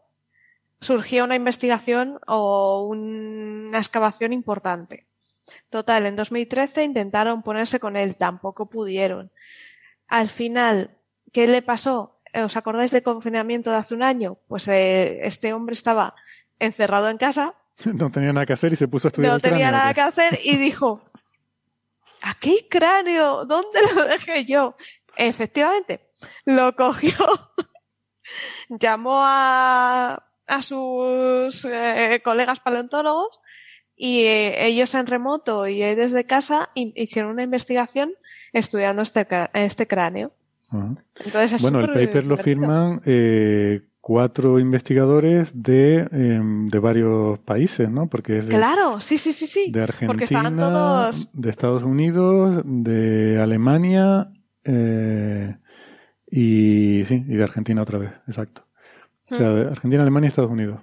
surgía una investigación o una excavación importante. Total, en 2013 intentaron ponerse con él, tampoco pudieron. Al final, ¿qué le pasó? ¿Os acordáis del confinamiento de hace un año? Pues eh, este hombre estaba encerrado en casa. No tenía nada que hacer y se puso a estudiar. No el tenía cráneo, nada que hacer y dijo, ¿aquí cráneo? ¿Dónde lo dejé yo? Efectivamente, lo cogió, llamó a, a sus eh, colegas paleontólogos y eh, ellos en remoto y desde casa hicieron una investigación estudiando este, este cráneo. Uh -huh. Entonces, es bueno, el paper lo firman eh, cuatro investigadores de, eh, de, varios países, ¿no? Porque es de, claro, sí, sí, sí, sí. De Argentina, todos... de Estados Unidos, de Alemania eh, y sí, y de Argentina otra vez, exacto. O sea, de Argentina, Alemania y Estados Unidos.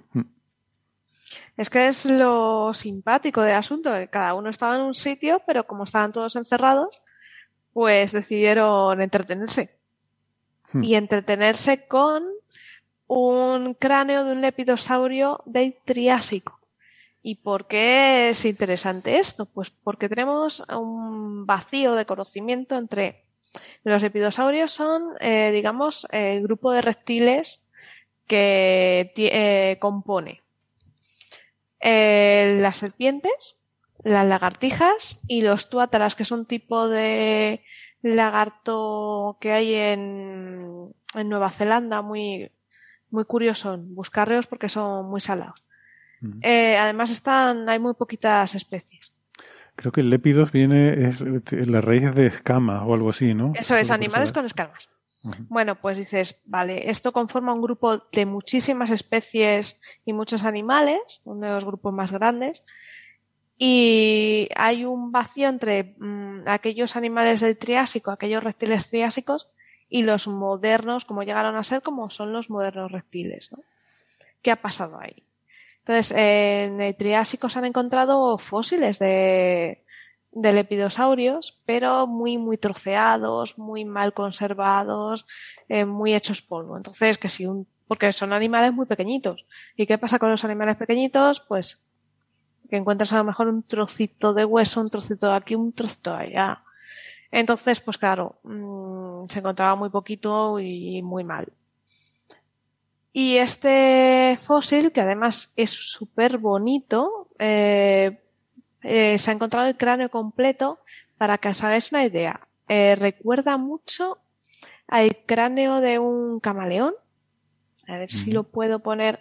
Es que es lo simpático del asunto, cada uno estaba en un sitio, pero como estaban todos encerrados, pues decidieron entretenerse. Hmm. Y entretenerse con un cráneo de un lepidosaurio del Triásico. ¿Y por qué es interesante esto? Pues porque tenemos un vacío de conocimiento entre los lepidosaurios son, eh, digamos, el grupo de reptiles que eh, compone eh, las serpientes, las lagartijas y los tuátaras, que son tipo de lagarto que hay en, en Nueva Zelanda, muy, muy curioso buscarlos porque son muy salados. Eh, además están, hay muy poquitas especies. Creo que el lépidos viene, es la raíz de escama o algo así, ¿no? Eso es, animales con escamas. Bueno, pues dices, vale, esto conforma un grupo de muchísimas especies y muchos animales, uno de los grupos más grandes, y hay un vacío entre mmm, aquellos animales del Triásico, aquellos reptiles triásicos, y los modernos, como llegaron a ser, como son los modernos reptiles. ¿no? ¿Qué ha pasado ahí? Entonces, en el Triásico se han encontrado fósiles de de lepidosaurios, pero muy, muy troceados, muy mal conservados, eh, muy hechos polvo. Entonces, que si un, porque son animales muy pequeñitos. ¿Y qué pasa con los animales pequeñitos? Pues que encuentras a lo mejor un trocito de hueso, un trocito de aquí, un trocito de allá. Entonces, pues claro, mmm, se encontraba muy poquito y muy mal. Y este fósil, que además es súper bonito, eh, eh, se ha encontrado el cráneo completo. Para que os hagáis una idea, eh, recuerda mucho al cráneo de un camaleón. A ver si lo puedo poner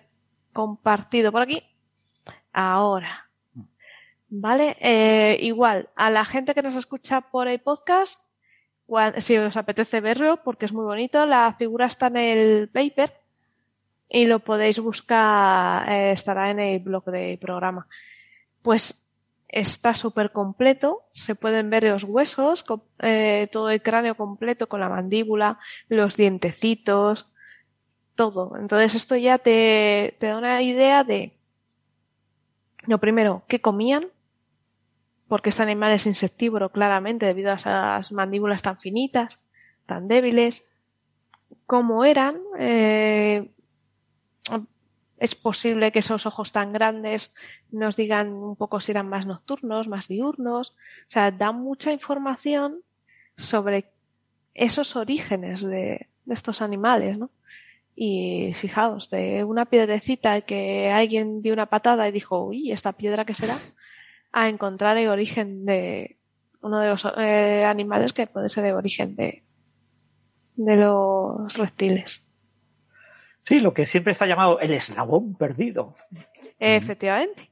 compartido por aquí. Ahora. ¿Vale? Eh, igual, a la gente que nos escucha por el podcast, si os apetece verlo, porque es muy bonito, la figura está en el paper y lo podéis buscar, eh, estará en el blog del programa. Pues está súper completo, se pueden ver los huesos, eh, todo el cráneo completo con la mandíbula, los dientecitos, todo. Entonces esto ya te, te da una idea de, lo primero, qué comían, porque este animal es insectívoro claramente debido a esas mandíbulas tan finitas, tan débiles, cómo eran, eh, es posible que esos ojos tan grandes nos digan un poco si eran más nocturnos, más diurnos. O sea, da mucha información sobre esos orígenes de, estos animales, ¿no? Y fijaos, de una piedrecita que alguien dio una patada y dijo, uy, ¿esta piedra qué será? A encontrar el origen de uno de los eh, animales que puede ser el origen de los reptiles. Sí, lo que siempre está llamado el eslabón perdido. Efectivamente.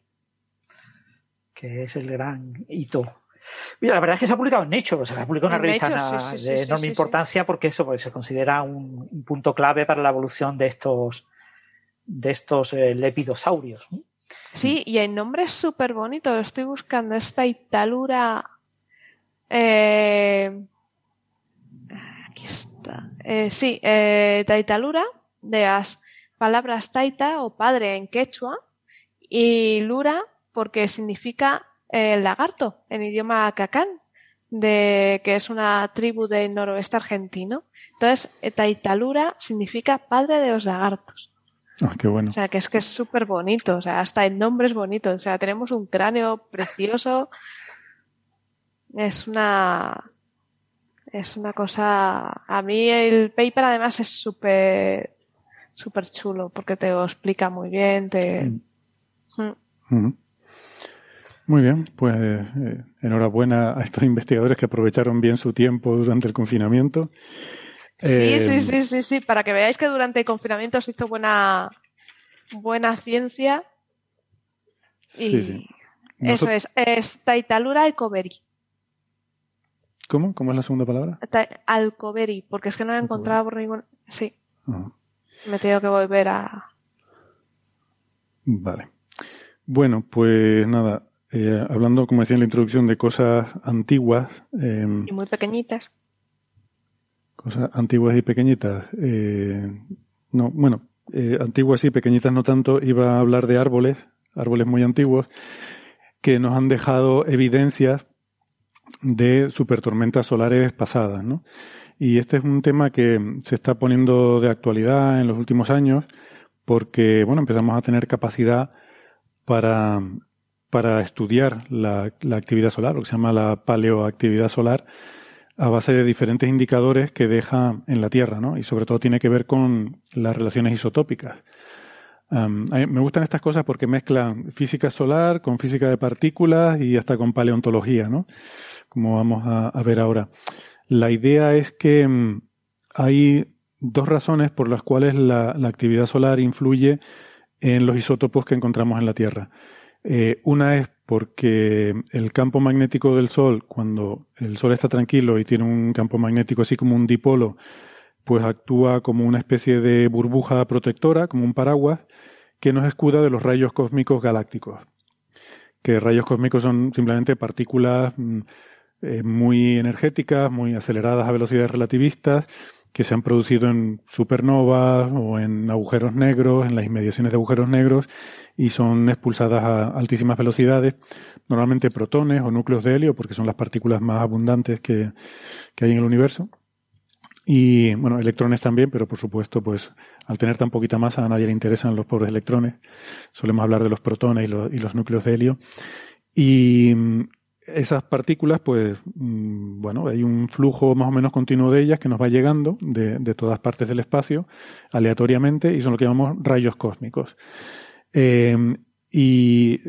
Que es el gran hito. Mira, la verdad es que se ha publicado en Nature, se ha publicado en una revista Nature, sí, sí, sí, de sí, enorme sí, importancia porque eso pues, se considera un, un, punto clave para la evolución de estos de estos eh, lepidosaurios. Sí, y el nombre es súper bonito, lo estoy buscando, esta Italura. Eh, aquí está. Eh, sí, eh, Taitalura, de las palabras taita o padre en quechua, y lura porque significa eh, lagarto en idioma cacán, de, que es una tribu del noroeste argentino. Entonces, Taitalura significa padre de los lagartos. Ah, qué bueno. O sea, que es que es súper bonito. O sea, hasta el nombre es bonito. O sea, tenemos un cráneo precioso. Es una. Es una cosa. A mí el paper además es súper. Súper chulo porque te lo explica muy bien. Te... Mm. Mm. Muy bien, pues eh, enhorabuena a estos investigadores que aprovecharon bien su tiempo durante el confinamiento. Sí, eh, sí, sí, sí, sí, para que veáis que durante el confinamiento se hizo buena, buena ciencia. Y Sí, sí. Eso es, es Taitalura Alcoveri. ¿Cómo? ¿Cómo es la segunda palabra? Ta- Alcoveri, porque es que no la he encontrado por ningún. Sí, me tengo que volver a. vale. Bueno, pues nada, eh, hablando, como decía en la introducción, de cosas antiguas, eh, y muy pequeñitas. cosas antiguas y pequeñitas. eh, no, bueno, eh, antiguas y pequeñitas no tanto. Iba a hablar de árboles, árboles muy antiguos, que nos han dejado evidencias de supertormentas solares pasadas, ¿no? Y este es un tema que se está poniendo de actualidad en los últimos años porque, bueno, empezamos a tener capacidad para, para estudiar la, la actividad solar, lo que se llama la paleoactividad solar, a base de diferentes indicadores que deja en la Tierra, ¿no? Y sobre todo tiene que ver con las relaciones isotópicas. Me gustan estas cosas porque mezclan física solar con física de partículas y hasta con paleontología, ¿no? Como vamos a ver ahora. La idea es que mm, hay dos razones por las cuales la, actividad solar influye en los isótopos que encontramos en la Tierra. Eh, una es porque el campo magnético del Sol, cuando el Sol está tranquilo y tiene un campo magnético así como un dipolo, pues actúa como una especie de burbuja protectora, como un paraguas, que nos escuda de los rayos cósmicos galácticos. Que rayos cósmicos son simplemente partículas mm, eh, muy energéticas, muy aceleradas a velocidades relativistas, que se han producido en supernovas o en agujeros negros, en las inmediaciones de agujeros negros, y son expulsadas a altísimas velocidades, normalmente protones o núcleos de helio, porque son las partículas más abundantes que, hay en el universo. Y bueno, electrones también, pero por supuesto, pues al tener tan poquita masa a nadie le interesan los pobres electrones. Solemos hablar de los protones y los núcleos de helio. Y esas partículas, pues, mm, bueno, hay un flujo más o menos continuo de ellas que nos va llegando de, todas partes del espacio aleatoriamente y son lo que llamamos rayos cósmicos. Em, y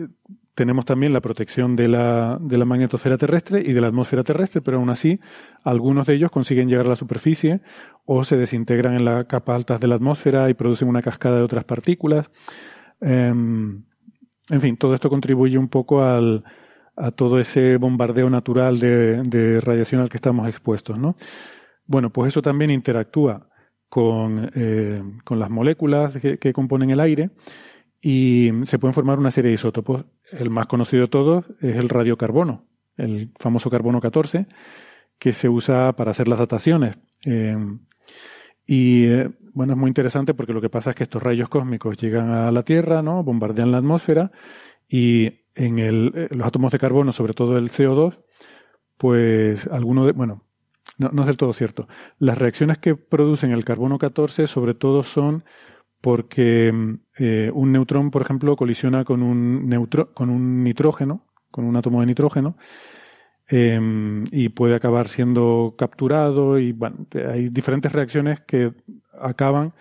tenemos también la protección de la, de la magnetosfera terrestre y de la atmósfera terrestre, pero aún así algunos de ellos consiguen llegar a la superficie o se desintegran en las capas altas de la atmósfera y producen una cascada de otras partículas. Em, en fin, todo esto contribuye un poco al, a todo ese bombardeo natural de, radiación al que estamos expuestos, ¿no? Bueno, pues eso también interactúa con, eh, con las moléculas que, componen el aire y se pueden formar una serie de isótopos. El más conocido de todos es el radiocarbono, el famoso carbono 14, que se usa para hacer las dataciones. Eh, y eh, bueno, es muy interesante porque lo que pasa es que estos rayos cósmicos llegan a la Tierra, ¿no? Bombardean la atmósfera y en el, eh, los átomos de carbono, sobre todo el CO2, pues alguno de, bueno, no, es del todo cierto. Las reacciones que producen el carbono 14 sobre todo son porque eh, un neutrón, por ejemplo, colisiona con un, neutro, con un nitrógeno, con un átomo de nitrógeno, em, y puede acabar siendo capturado y bueno, hay diferentes reacciones que acaban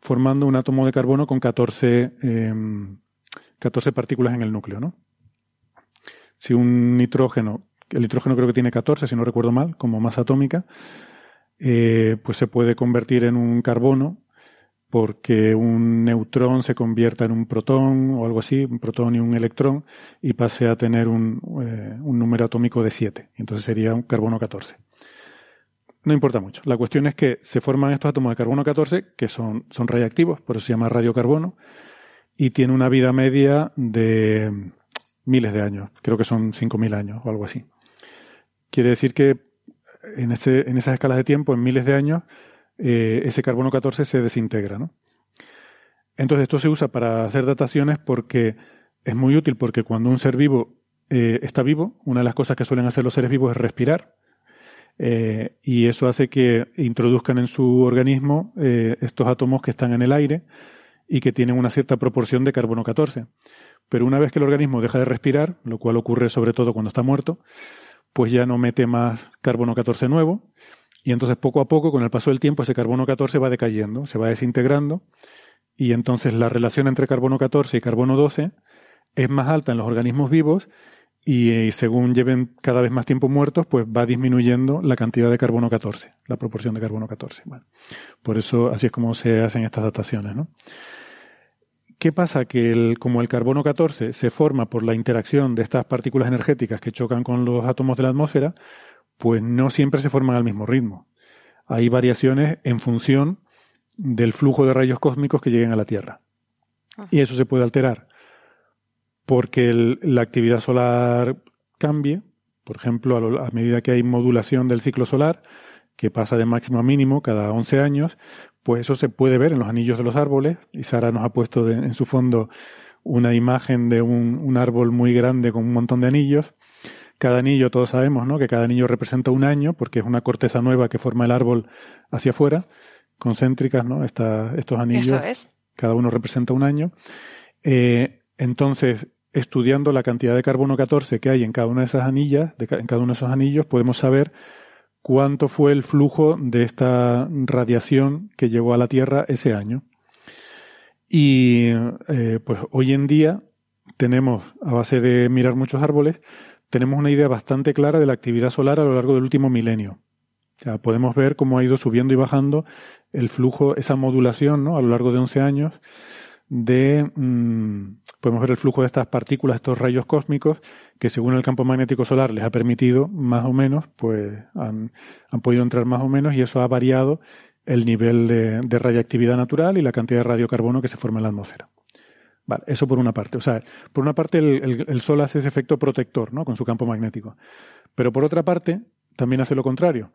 formando un átomo de carbono con 14, 14 em, partículas en el núcleo, ¿no? Si un nitrógeno, el nitrógeno creo que tiene 14, si no recuerdo mal, como masa atómica, eh, pues se puede convertir en un carbono porque un neutrón se convierta en un protón o algo así, un protón y un electrón, y pase a tener un, eh, un número atómico de 7. Entonces sería un carbono 14. No importa mucho. La cuestión es que se forman estos átomos de carbono 14 que son, son radiactivos, por eso se llama radiocarbono, y tiene una vida media de miles de años, creo que son 5.000 años o algo así. Quiere decir que en, ese, en esas escalas de tiempo, en miles de años, eh, ese carbono 14 se desintegra. ¿no? Entonces esto se usa para hacer dataciones porque es muy útil porque cuando un ser vivo eh, está vivo, una de las cosas que suelen hacer los seres vivos es respirar. Eh, y eso hace que introduzcan en su organismo estos átomos que están en el aire y que tienen una cierta proporción de carbono 14. Pero una vez que el organismo deja de respirar, lo cual ocurre sobre todo cuando está muerto, pues ya no mete más carbono 14 nuevo. Y entonces poco a poco, con el paso del tiempo, ese carbono 14 va decayendo, se va desintegrando. Y entonces la relación entre carbono 14 y carbono 12 es más alta en los organismos vivos y, eh, según lleven cada vez más tiempo muertos, pues va disminuyendo la cantidad de carbono 14, la proporción de carbono 14. Bueno, por eso así es como se hacen estas dataciones, ¿no? ¿Qué pasa? Que el, como el carbono 14 se forma por la interacción de estas partículas energéticas que chocan con los átomos de la atmósfera, pues no siempre se forman al mismo ritmo. Hay variaciones en función del flujo de rayos cósmicos que lleguen a la Tierra. Ah. Y eso se puede alterar porque la actividad solar cambie, por ejemplo, a, a, medida que hay modulación del ciclo solar, que pasa de máximo a mínimo cada 11 años, pues eso se puede ver en los anillos de los árboles. Y Sara nos ha puesto en su fondo una imagen de un, árbol muy grande con un montón de anillos. Cada anillo, todos sabemos, ¿no? Que cada anillo representa un año, porque es una corteza nueva que forma el árbol hacia afuera, concéntricas, ¿no? estos anillos. Cada uno representa un año. Eh, entonces, estudiando la cantidad de carbono 14 que hay en cada una de esas anillas, en cada uno de esos anillos, podemos saber cuánto fue el flujo de esta radiación que llegó a la Tierra ese año. Y eh, pues hoy en día tenemos, a base de mirar muchos árboles, tenemos una idea bastante clara de la actividad solar a lo largo del último milenio. Podemos ver cómo ha ido subiendo y bajando el flujo, esa modulación, ¿no? A lo largo de 11 años de, mm, podemos ver el flujo de estas partículas, estos rayos cósmicos, que según el campo magnético solar les ha permitido más o menos, pues han, podido entrar más o menos y eso ha variado el nivel de, de radiactividad natural y la cantidad de radiocarbono que se forma en la atmósfera. Vale, eso por una parte. O sea, por una parte el, el, Sol hace ese efecto protector, ¿no? Con su campo magnético. Pero por otra parte, también hace lo contrario.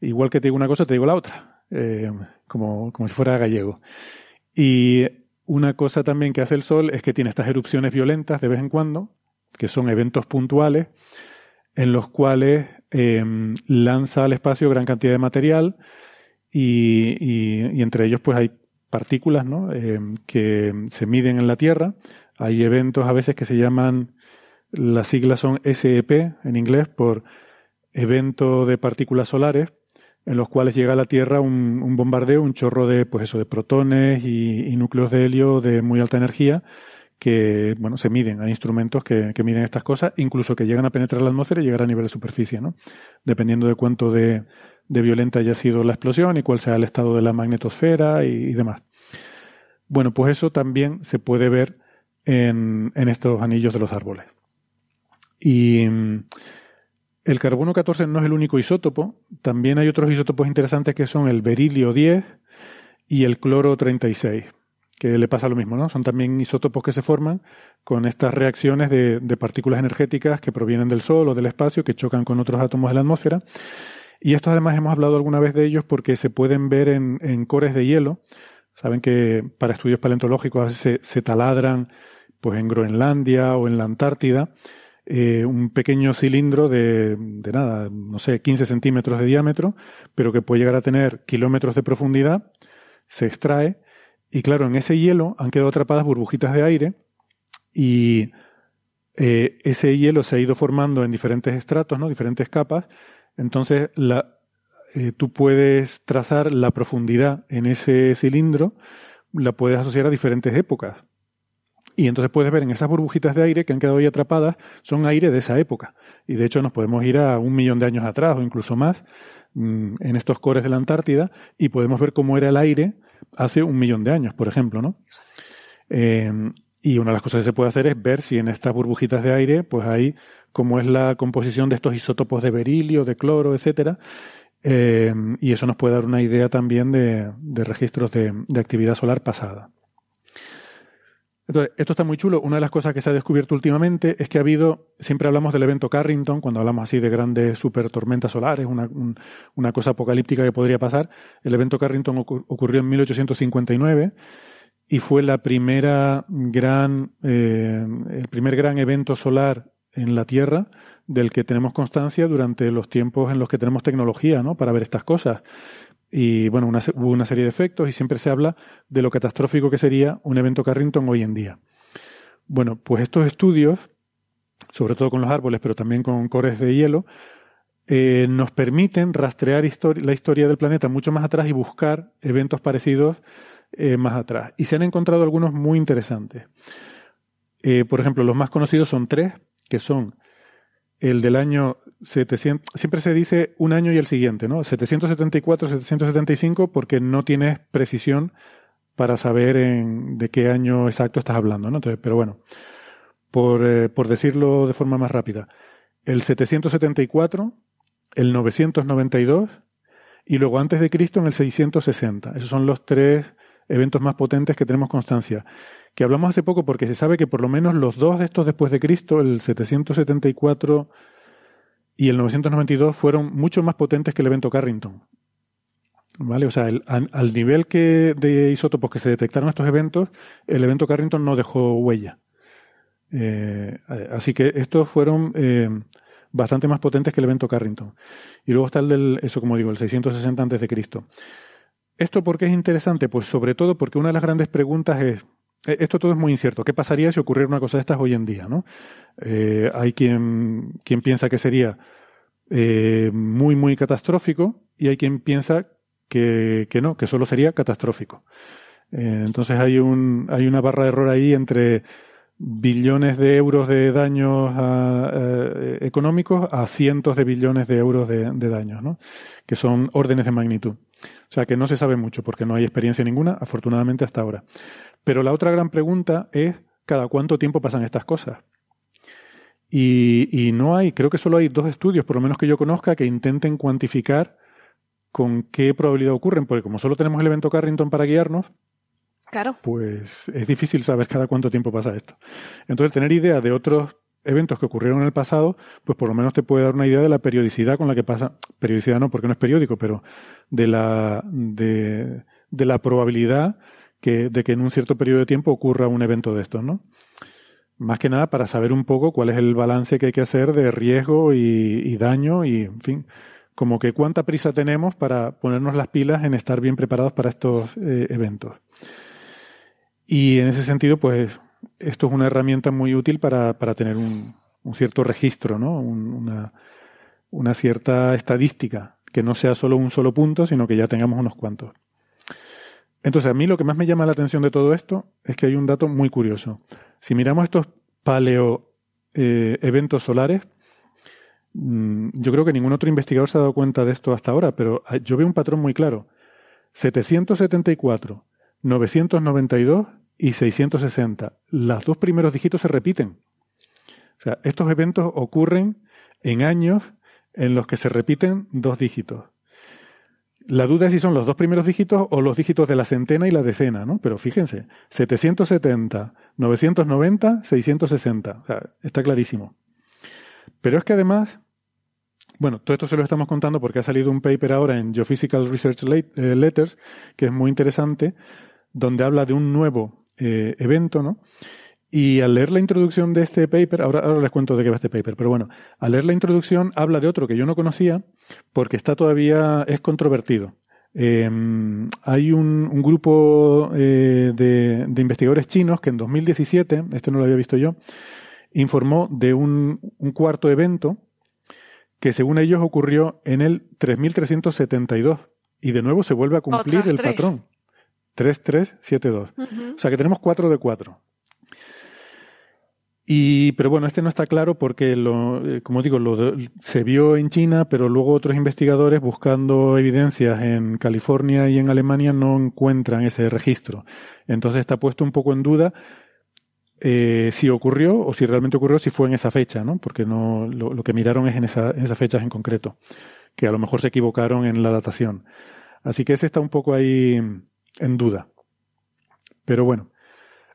Igual que te digo una cosa, te digo la otra. eh, como, como si fuera gallego. Y una cosa también que hace el Sol es que tiene estas erupciones violentas de vez en cuando, que son eventos puntuales, en los cuales em, lanza al espacio gran cantidad de material y, entre ellos pues hay partículas ¿no? Em, que se miden en la Tierra. Hay eventos a veces que se llaman, las siglas son SEP en inglés por evento de partículas solares, en los cuales llega a la Tierra un, bombardeo, un chorro de, pues eso, de protones y, núcleos de helio de muy alta energía que, bueno, se miden. Hay instrumentos que, miden estas cosas, incluso que llegan a penetrar la atmósfera y llegar a nivel de superficie, ¿no? Dependiendo de cuánto de, violenta haya sido la explosión y cuál sea el estado de la magnetosfera y, demás. Bueno, pues eso también se puede ver en, en estos anillos de los árboles. Y el carbono 14 no es el único isótopo, también hay otros isótopos interesantes que son el berilio 10 y el cloro 36, que le pasa lo mismo, ¿no? Son también isótopos que se forman con estas reacciones de, partículas energéticas que provienen del Sol o del espacio, que chocan con otros átomos de la atmósfera. Y estos además hemos hablado alguna vez de ellos porque se pueden ver en, cores de hielo. Saben que para estudios paleontológicos se, se taladran pues en Groenlandia o en la Antártida eh, un pequeño cilindro de, de, nada, no sé, 15 centímetros de diámetro, pero que puede llegar a tener kilómetros de profundidad, se extrae y claro, en ese hielo han quedado atrapadas burbujitas de aire y eh, ese hielo se ha ido formando en diferentes estratos, ¿no? diferentes capas. Entonces, eh, tú puedes trazar la profundidad en ese cilindro, la puedes asociar a diferentes épocas. Y entonces puedes ver en esas burbujitas de aire que han quedado ahí atrapadas, son aire de esa época. Y de hecho nos podemos ir a un millón de años atrás o incluso más mm, en estos cores de la Antártida y podemos ver cómo era el aire hace un millón de años, por ejemplo, ¿no? Eh, y una de las cosas que se puede hacer es ver si en estas burbujitas de aire, pues hay cómo es la composición de estos isótopos de berilio, de cloro, etcétera. Eh, y eso nos puede dar una idea también de, registros de actividad solar pasada. Entonces, esto está muy chulo. Una de las cosas que se ha descubierto últimamente es que ha habido, siempre hablamos del evento Carrington, cuando hablamos así de grandes super tormentas solares, una, cosa apocalíptica que podría pasar. El evento Carrington ocurrió en 1859 y fue la primera gran, eh, el primer gran evento solar en la Tierra del que tenemos constancia durante los tiempos en los que tenemos tecnología, ¿no? Para ver estas cosas. Y bueno, hubo una serie de efectos y siempre se habla de lo catastrófico que sería un evento Carrington hoy en día. Bueno, pues estos estudios, sobre todo con los árboles, pero también con cores de hielo, eh, nos permiten rastrear la historia del planeta mucho más atrás y buscar eventos parecidos eh, más atrás. Y se han encontrado algunos muy interesantes. Eh, por ejemplo, los más conocidos son tres, que son el del año 700, siempre se dice un año y el siguiente, ¿no? 774, 775, porque no tienes precisión para saber en, de qué año exacto estás hablando, ¿no? Entonces, pero bueno, por, eh, por decirlo de forma más rápida, el 774, el 992 y luego antes de Cristo en el 660. Esos son los tres eventos más potentes que tenemos constancia. Que hablamos hace poco porque se sabe que por lo menos los dos de estos después de Cristo, el 774 y el 992 fueron mucho más potentes que el evento Carrington. ¿Vale? O sea, al, nivel que de isótopos que se detectaron estos eventos, el evento Carrington no dejó huella. Eh, así que estos fueron eh, bastante más potentes que el evento Carrington. Y luego está el del, eso como digo, el 660 antes de Cristo. ¿Esto por qué es interesante? Pues sobre todo porque una de las grandes preguntas es, eh, esto todo es muy incierto. ¿Qué pasaría si ocurriera una cosa de estas hoy en día? ¿no? Eh, hay quien, quien piensa que sería eh, muy, muy catastrófico y hay quien piensa que, que no, que solo sería catastrófico. entonces hay, un, hay una barra de error ahí entre billones de euros de daños económicos a cientos de billones de euros de, de daños, ¿no? que son órdenes de magnitud. O sea que no se sabe mucho porque no hay experiencia ninguna, afortunadamente hasta ahora. Pero la otra gran pregunta es, ¿cada cuánto tiempo pasan estas cosas? Y, no hay, creo que solo hay dos estudios, por lo menos que yo conozca, que intenten cuantificar con qué probabilidad ocurren, porque como solo tenemos el evento Carrington para guiarnos, claro. pues es difícil saber cada cuánto tiempo pasa esto. Entonces, tener idea de otros eventos que ocurrieron en el pasado, pues por lo menos te puede dar una idea de la periodicidad con la que pasa, periodicidad no, porque no es periódico, pero de la, de, de la probabilidad que, de que en un cierto periodo de tiempo ocurra un evento de estos, ¿no? Más que nada para saber un poco cuál es el balance que hay que hacer de riesgo y, daño y, en fin, como que cuánta prisa tenemos para ponernos las pilas en estar bien preparados para estos eh, eventos. Y en ese sentido, pues esto es una herramienta muy útil para, para tener un, un, cierto registro, ¿no? una, una cierta estadística, que no sea solo un solo punto, sino que ya tengamos unos cuantos. Entonces, a mí lo que más me llama la atención de todo esto es que hay un dato muy curioso. Si miramos estos paleo eh, eventos solares, mmm, yo creo que ningún otro investigador se ha dado cuenta de esto hasta ahora, pero yo veo un patrón muy claro. 774, 992 y 660. Los dos primeros dígitos se repiten. O sea, estos eventos ocurren en años en los que se repiten dos dígitos. La duda es si son los dos primeros dígitos o los dígitos de la centena y la decena, ¿no? Pero fíjense, 770, 990, 660. O sea, está clarísimo. Pero es que además, bueno, todo esto se lo estamos contando porque ha salido un paper ahora en Geophysical Research eh, Letters, que es muy interesante, donde habla de un nuevo eh, evento, ¿no? Y al leer la introducción de este paper, ahora, ahora, les cuento de qué va este paper, pero bueno, al leer la introducción habla de otro que yo no conocía porque está todavía, es controvertido. Eh, hay un, un grupo eh, de, de, investigadores chinos que en 2017, este no lo había visto yo, informó de un, un cuarto evento que según ellos ocurrió en el 3372 y de nuevo se vuelve a cumplir el tres. patrón. 3372. Uh -huh. O sea que tenemos 4 de 4. Y, pero bueno, este no está claro porque, lo, eh, como digo, lo, se vio en China, pero luego otros investigadores buscando evidencias en California y en Alemania no encuentran ese registro. Entonces está puesto un poco en duda eh, si ocurrió o si realmente ocurrió, si fue en esa fecha, ¿no? Porque no, lo, lo que miraron es en, esa, en esas fechas en concreto, que a lo mejor se equivocaron en la datación. Así que ese está un poco ahí en duda. Pero bueno.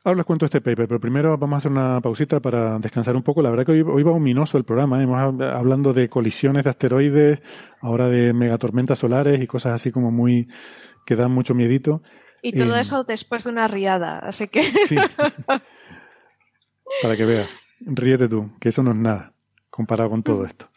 Ahora les cuento este paper, pero primero vamos a hacer una pausita para descansar un poco. La verdad que hoy, hoy va ominoso el programa. ¿eh? Hemos hablando de colisiones de asteroides, ahora de megatormentas solares y cosas así como muy que dan mucho miedito. Y todo eh, eso después de una riada, así que. Sí. para que veas. Ríete tú, que eso no es nada comparado con todo esto.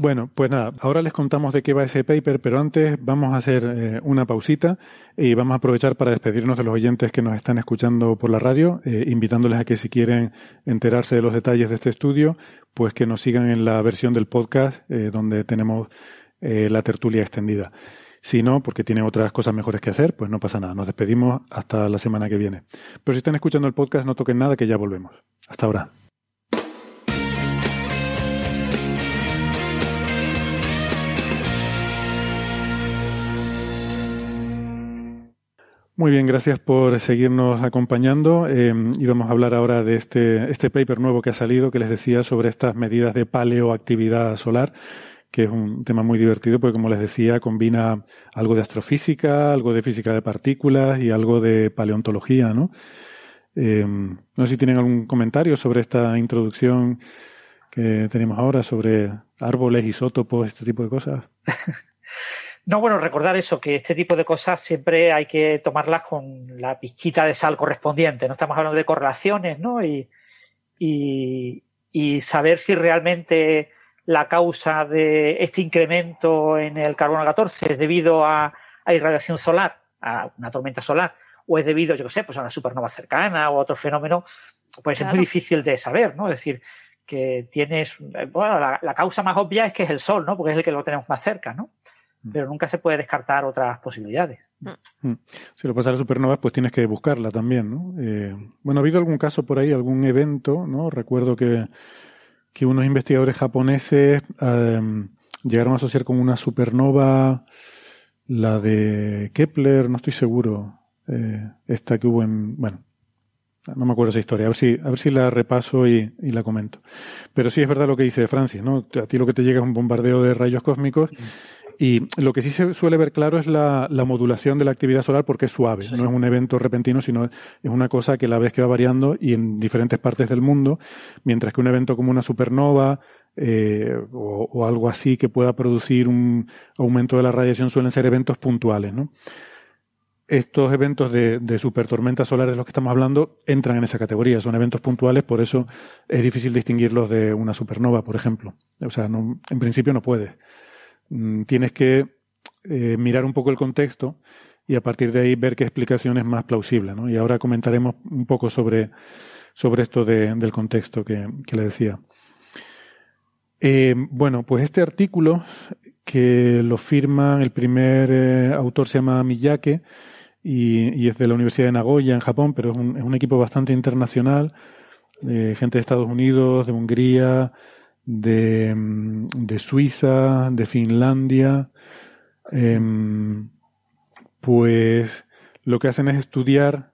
Bueno, pues nada, ahora les contamos de qué va ese paper, pero antes vamos a hacer eh, una pausita y vamos a aprovechar para despedirnos de los oyentes que nos están escuchando por la radio, eh, invitándoles a que si quieren enterarse de los detalles de este estudio, pues que nos sigan en la versión del podcast eh, donde tenemos la tertulia extendida. Si no, porque tienen otras cosas mejores que hacer, pues no pasa nada. Nos despedimos hasta la semana que viene. Pero si están escuchando el podcast, no toquen nada, que ya volvemos. Hasta ahora. Muy bien, gracias por seguirnos acompañando. Eh, y vamos a hablar ahora de este, este paper nuevo que ha salido, que les decía, sobre estas medidas de paleoactividad solar, que es un tema muy divertido porque, como les decía, combina algo de astrofísica, algo de física de partículas y algo de paleontología, ¿no? Eh, no sé si tienen algún comentario sobre esta introducción que tenemos ahora sobre árboles, isótopos, este tipo de cosas. No, bueno, recordar eso, que este tipo de cosas siempre hay que tomarlas con la pizquita de sal correspondiente. No estamos hablando de correlaciones, ¿no? Y, y, y saber si realmente la causa de este incremento en el carbono 14 es debido a, a irradiación solar, a una tormenta solar, o es debido, yo qué sé, pues a una supernova cercana o a otro fenómeno, pues claro. es muy difícil de saber, ¿no? Es decir, que tienes, bueno, la, la, causa más obvia es que es el Sol, ¿no? Porque es el que lo tenemos más cerca, ¿no? Pero nunca se puede descartar otras posibilidades. Mm. Si lo pasa a las supernovas, pues tienes que buscarla también, ¿no? Eh, bueno, ha habido algún caso por ahí, algún evento, ¿no? Recuerdo que, que unos investigadores japoneses eh, llegaron a asociar con una supernova, la de Kepler, no estoy seguro, eh, esta que hubo en, bueno, no me acuerdo esa historia, a ver si, a ver si la repaso y, y, la comento. Pero sí es verdad lo que dice Francis, ¿no? A ti lo que te llega es un bombardeo de rayos cósmicos. Mm Y lo que sí se suele ver claro es la, modulación de la actividad solar porque es suave. No es un evento repentino, sino es una cosa que la vez que va variando y en diferentes partes del mundo, mientras que un evento como una supernova eh, o, algo así que pueda producir un aumento de la radiación suelen ser eventos puntuales, ¿no? Estos eventos de, de supertormentas solares de los que estamos hablando entran en esa categoría, son eventos puntuales, por eso es difícil distinguirlos de una supernova, por ejemplo. O sea, en principio no puedes. Mm, tienes que eh, mirar un poco el contexto y a partir de ahí ver qué explicación es más plausible. Y ahora comentaremos un poco sobre, sobre esto del contexto que, le decía. Eh, bueno, pues este artículo que lo firma, el primer eh, autor se llama Miyake y, es de la Universidad de Nagoya en Japón, pero es un, equipo bastante internacional, de gente de Estados Unidos, de Hungría, de, de Suiza, de Finlandia, em, pues lo que hacen es estudiar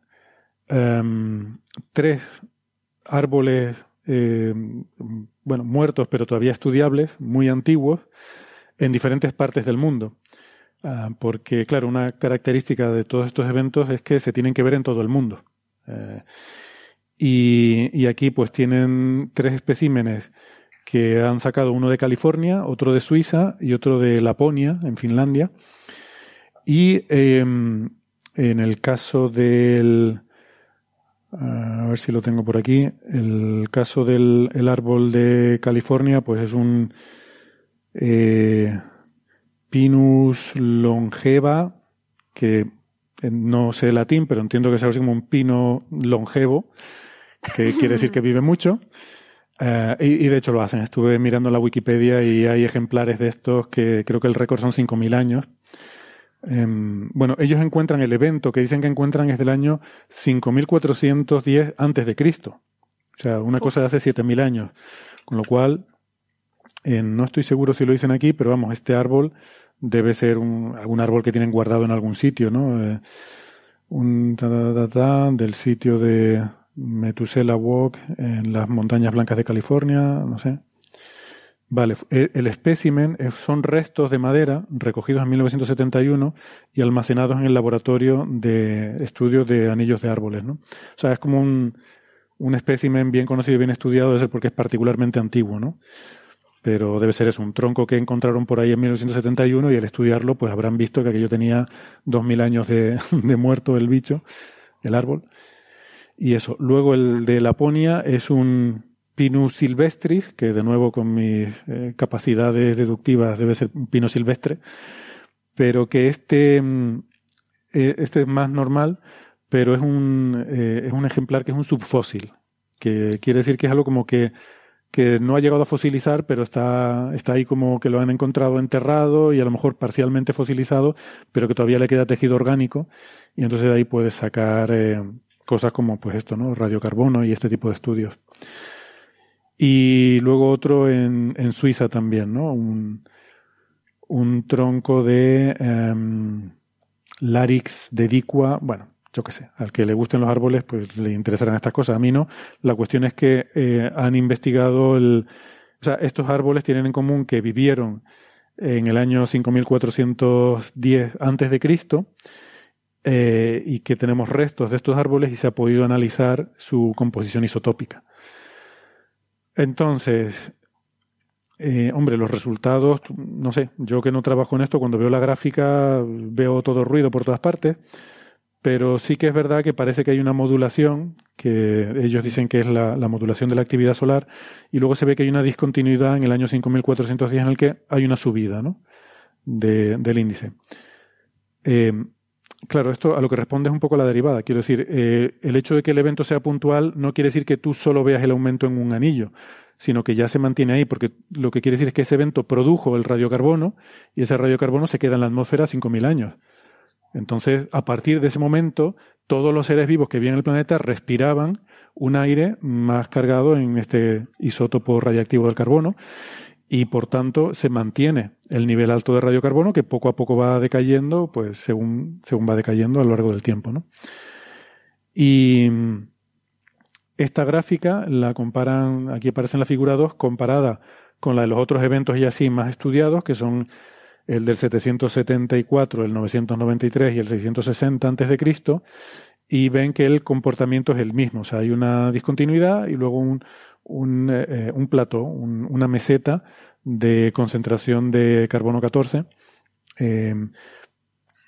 em, tres árboles, em, bueno, muertos, pero todavía estudiables, muy antiguos, en diferentes partes del mundo. Ah, porque, claro, una característica de todos estos eventos es que se tienen que ver en todo el mundo. Eh, y, y, aquí, pues, tienen tres especímenes que han sacado uno de California, otro de Suiza y otro de Laponia, en Finlandia. Y em, en el caso del, a ver si lo tengo por aquí, el caso del árbol de California, pues es un eh, Pinus longeva, que no sé latín, pero entiendo que es algo así como un pino longevo, que quiere decir que vive mucho. Eh, y, de hecho lo hacen. Estuve mirando la Wikipedia y hay ejemplares de estos que creo que el récord son 5.000 años. Em, bueno, ellos encuentran el evento que dicen que encuentran es del año 5.410 antes de Cristo. O sea, una cosa de hace 7.000 años. Con lo cual, eh, no estoy seguro si lo dicen aquí, pero vamos, este árbol debe ser un, algún árbol que tienen guardado en algún sitio, ¿no? Eh, un del sitio de, Metusela Walk en las montañas blancas de California, no sé. Vale, e, el espécimen son restos de madera recogidos en 1971 y almacenados en el laboratorio de estudio de anillos de árboles, ¿no? O sea, es como un, un espécimen bien conocido y bien estudiado, debe ser porque es particularmente antiguo, ¿no? Pero debe ser eso, un tronco que encontraron por ahí en 1971 y al estudiarlo, pues habrán visto que aquello tenía 2000 años de, de muerto el bicho, el árbol. Y eso. Luego el de Laponia es un Pinus silvestris, que de nuevo con mis eh, capacidades deductivas debe ser un pino silvestre, pero que este, mm, eh, este es más normal, pero es un, eh, es un ejemplar que es un subfósil, que quiere decir que es algo como que, que no ha llegado a fosilizar, pero está, está ahí como que lo han encontrado enterrado y a lo mejor parcialmente fosilizado, pero que todavía le queda tejido orgánico, y entonces de ahí puedes sacar cosas como pues esto, ¿no? Radiocarbono y este tipo de estudios. Y luego otro en, en Suiza también, ¿no? Un, un tronco de um, Larix dedicua, bueno, yo qué sé, al que le gusten los árboles, pues le interesarán estas cosas. A mí no. La cuestión es que eh, han investigado el, o sea, estos árboles tienen en común que vivieron en el año 5410 antes de Cristo eh, y que tenemos restos de estos árboles y se ha podido analizar su composición isotópica. Entonces, eh, hombre, los resultados, no sé, yo que no trabajo en esto, cuando veo la gráfica veo todo ruido por todas partes, pero sí que es verdad que parece que hay una modulación, que ellos dicen que es la, modulación de la actividad solar, y luego se ve que hay una discontinuidad en el año 5410 en el que hay una subida ¿no? del índice. Eh, Claro, esto a lo que responde es un poco la derivada. Quiero decir, eh, el hecho de que el evento sea puntual no quiere decir que tú solo veas el aumento en un anillo, sino que ya se mantiene ahí, porque lo que quiere decir es que ese evento produjo el radiocarbono y ese radiocarbono se queda en la atmósfera 5.000 años. Entonces, a partir de ese momento, todos los seres vivos que viven en el planeta respiraban un aire más cargado en este isótopo radiactivo del carbono y por tanto se mantiene el nivel alto de radiocarbono que poco a poco va decayendo, pues según, según va decayendo a lo largo del tiempo, ¿no? Y esta gráfica la comparan, aquí aparece en la figura 2, comparada con la de los otros eventos y así más estudiados, que son el del 774, el 993 y el 660 antes de Cristo y ven que el comportamiento es el mismo. O sea, hay una discontinuidad y luego un, un, eh, un plató, un, una meseta de concentración de carbono 14, eh,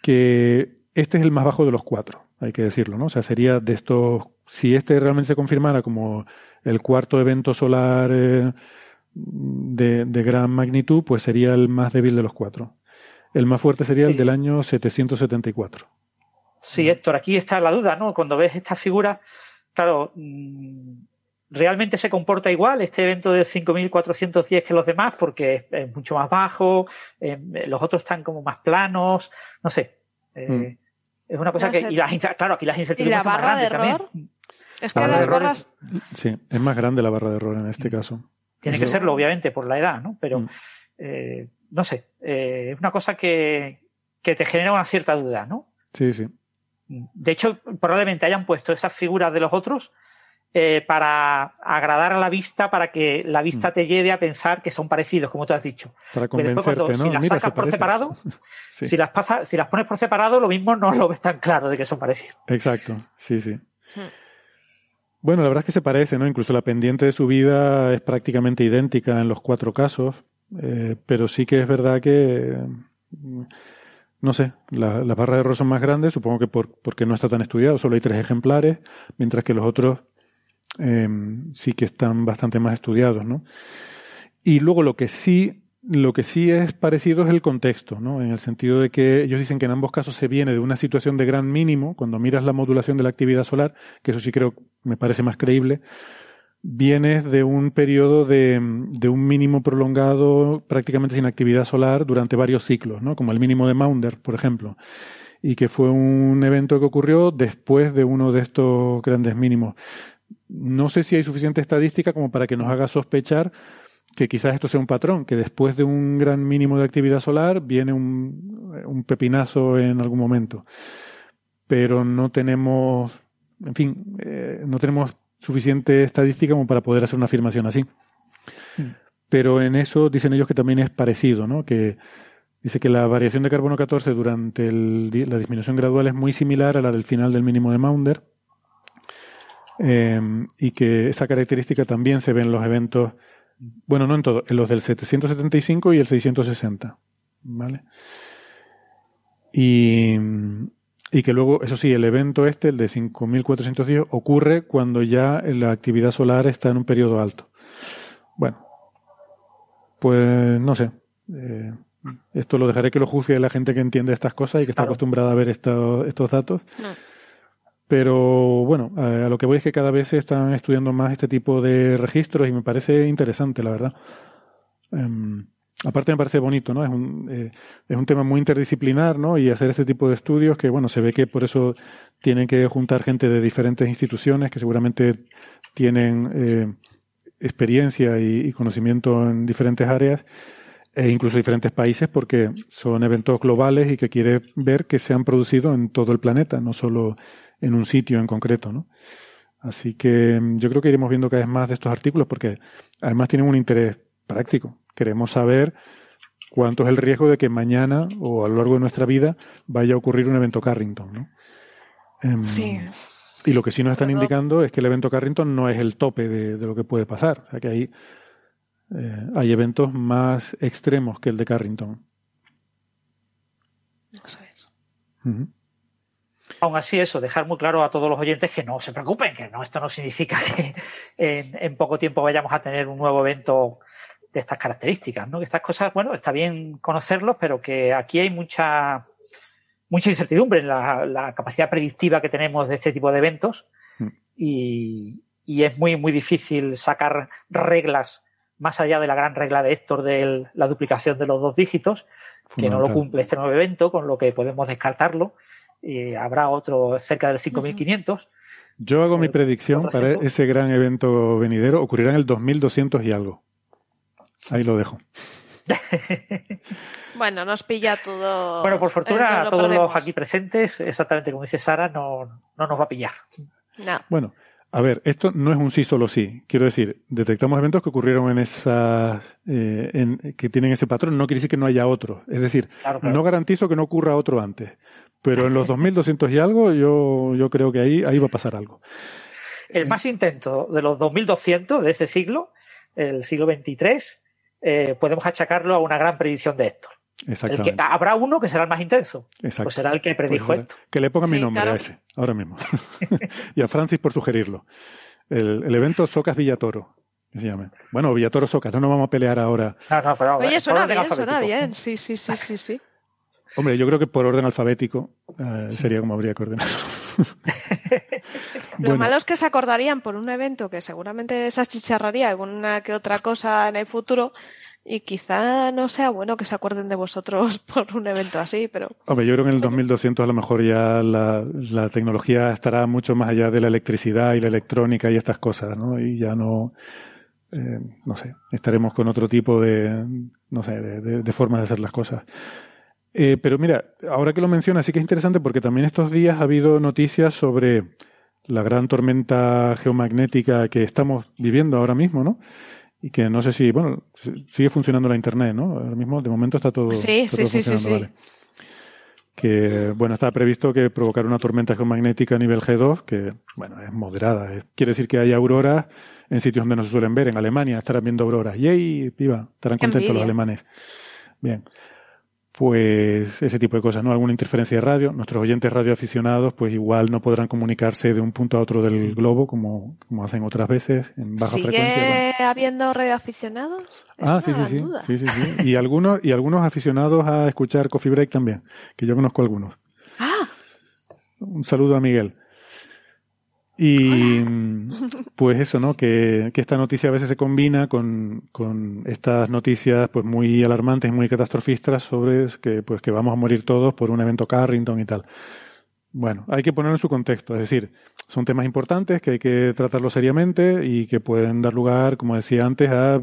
que este es el más bajo de los cuatro, hay que decirlo, ¿no? O sea, sería de estos, si este realmente se confirmara como el cuarto evento solar eh, de, de, gran magnitud, pues sería el más débil de los cuatro. El más fuerte sería el del año 774. Sí, Héctor, aquí está la duda, ¿no? Cuando ves esta figura, claro, realmente se comporta igual este evento de 5.410 que los demás porque es, mucho más bajo, eh, los otros están como más planos, no sé. Eh, mm. Es una cosa no que. Sé. Y las, claro, aquí las incertidumbres son más grandes error? también. Es que las barras. Sí, es más grande la barra de error en este caso. Tiene Eso... que serlo, obviamente, por la edad, ¿no? Pero, mm. eh, no sé, eh, es una cosa que, que te genera una cierta duda, ¿no? Sí, sí. De hecho, probablemente hayan puesto esas figuras de los otros eh, para agradar a la vista, para que la vista te lleve a pensar que son parecidos, como tú has dicho. Para convencerte, cuando, ¿no? Si las Mira, sacas se por separado, Sí. si, las pasa, si las pones por separado, lo mismo no lo ves tan claro de que son parecidos. Exacto, sí, sí. Hmm. Bueno, la verdad es que se parece, ¿no? Incluso la pendiente de subida es prácticamente idéntica en los cuatro casos, eh, pero sí que es verdad que, mm, no sé, la- las barras de error son más grandes, supongo que por, porque no está tan estudiado, solo hay tres ejemplares, mientras que los otros eh, sí que están bastante más estudiados, ¿no? Y luego lo que sí, lo que sí es parecido es el contexto, ¿no? En el sentido de que ellos dicen que en ambos casos se viene de una situación de gran mínimo, cuando miras la modulación de la actividad solar, que eso sí creo, me parece más creíble, vienes de un periodo de, de un mínimo prolongado prácticamente sin actividad solar durante varios ciclos, ¿no? Como el mínimo de Maunder, por ejemplo. Y que fue un evento que ocurrió después de uno de estos grandes mínimos. No sé si hay suficiente estadística como para que nos haga sospechar que quizás esto sea un patrón, que después de un gran mínimo de actividad solar viene un, un pepinazo en algún momento. Pero no tenemos, en fin, eh, no tenemos suficiente estadística como para poder hacer una afirmación así. Mm. Pero en eso dicen ellos que también es parecido, ¿no? Que dice que la variación de carbono 14 durante el, la disminución gradual es muy similar a la del final del mínimo de Maunder. Eh, y que esa característica también se ve en los eventos, bueno, no en todos, en los del 775 y el 660. ¿Vale? Y, y que luego, eso sí, el evento este, el de 5410, ocurre cuando ya la actividad solar está en un periodo alto. Bueno, pues no sé. Eh, esto lo dejaré que lo juzgue la gente que entiende estas cosas y que está Claro. acostumbrada a ver esto- estos datos. No. Pero bueno, a, lo que voy es que cada vez se están estudiando más este tipo de registros y me parece interesante, la verdad. Em, aparte me parece bonito, ¿no? Es un, eh, es un tema muy interdisciplinar, ¿no? Y hacer este tipo de estudios que, bueno, se ve que por eso tienen que juntar gente de diferentes instituciones que seguramente tienen eh, experiencia y conocimiento en diferentes áreas e incluso diferentes países porque son eventos globales y que quiere ver que se han producido en todo el planeta, no solo en un sitio en concreto, ¿no? Así que mm, yo creo que iremos viendo cada vez más de estos artículos porque además tienen un interés práctico. Queremos saber cuánto es el riesgo de que mañana o a lo largo de nuestra vida vaya a ocurrir un evento Carrington, ¿no? Em, Sí. Y lo que sí nos están indicando es que el evento Carrington no es el tope de, de lo que puede pasar. O sea que hay, eh, hay eventos más extremos que el de Carrington. Eso es. Ujú. Aún así, eso, dejar muy claro a todos los oyentes que no se preocupen, que no, esto no significa que en, en poco tiempo vayamos a tener un nuevo evento de estas características, ¿no? Que estas cosas, bueno, está bien conocerlos, pero que aquí hay mucha, mucha incertidumbre en la, la capacidad predictiva que tenemos de este tipo de eventos Mm. y, y es muy, muy difícil sacar reglas más allá de la gran regla de Héctor de la duplicación de los dos dígitos, que no lo cumple este nuevo evento, con lo que podemos descartarlo. Y habrá otro cerca del 5500. Yo hago mi Eh, predicción para ese gran evento venidero. Ocurrirá en el 2200 y algo. Ahí lo dejo. Bueno, nos pilla todo. Bueno, por eh, fortuna, no a lo todos perdemos. los aquí presentes, exactamente como dice Sara, no, no nos va a pillar. No. Bueno, A ver, esto no es un sí solo sí. Quiero decir, detectamos eventos que ocurrieron en esas, eh, en, que tienen ese patrón. No quiere decir que no haya otro. Es decir, Claro, claro. no garantizo que no ocurra otro antes. Pero en los 2200 y algo, yo, yo creo que ahí, ahí va a pasar algo. El más intenso de los 2200 de ese siglo, el siglo 23, eh, podemos achacarlo a una gran predicción de Héctor. El que, Exactamente. habrá uno que será el más intenso. Exacto. Pues será el que Pues predijo esto. Que le ponga mi nombre claro. a ese, ahora mismo. y a Francis por sugerirlo. El, el evento Socas Villatoro, que se llame. Bueno, Villatoro Socas, no nos vamos a pelear ahora. No, no, pero Oye, suena bien, suena bien. Sí, sí, sí, sí, sí. Hombre, yo creo que por orden alfabético eh, sería como habría que ordenarlo. Lo malo es que se acordarían por un evento que seguramente se achicharraría alguna que otra cosa en el futuro y quizá no sea bueno que se acuerden de vosotros por un evento así, pero Hombre, yo creo que en el 2200 a lo mejor ya la, la tecnología estará mucho más allá de la electricidad y la electrónica y estas cosas, ¿no? Y ya no, eh, no sé, estaremos con otro tipo de, no sé, de, de, de formas de hacer las cosas. Eh, pero mira, ahora que lo mencionas, sí que es interesante porque también estos días ha habido noticias sobre la gran tormenta geomagnética que estamos viviendo ahora mismo, ¿no? Y que no sé si, bueno, si- sigue funcionando la Internet, ¿no? Ahora mismo, de momento está todo, Sí, está sí, todo sí, sí, funcionando, sí. vale. Que, bueno, está previsto que provocar una tormenta geomagnética a nivel G2, que, bueno, es moderada. Quiere decir que hay auroras en sitios donde no se suelen ver. En Alemania estarán viendo auroras. ¡Yay! ¡Viva! Estarán contentos los alemanes. Bien. Pues ese tipo de cosas, ¿no? Alguna interferencia de radio. Nuestros oyentes radioaficionados, pues igual no podrán comunicarse de un punto a otro del globo, como, como hacen otras veces, en baja ¿sigue frecuencia. Bueno. habiendo radioaficionados? Es Ah, sí, sí, sí, sí, sí, sí. Y algunos, y algunos aficionados a escuchar Coffee Break también, que yo conozco algunos. Ah, Un saludo a Miguel. Y pues eso, ¿no? Que, que esta noticia a veces se combina con, con estas noticias pues muy alarmantes muy catastrofistas sobre que pues que vamos a morir todos por un evento Carrington y tal. Bueno, hay que ponerlo en su contexto, es decir, son temas importantes que hay que tratarlos seriamente y que pueden dar lugar, como decía antes, a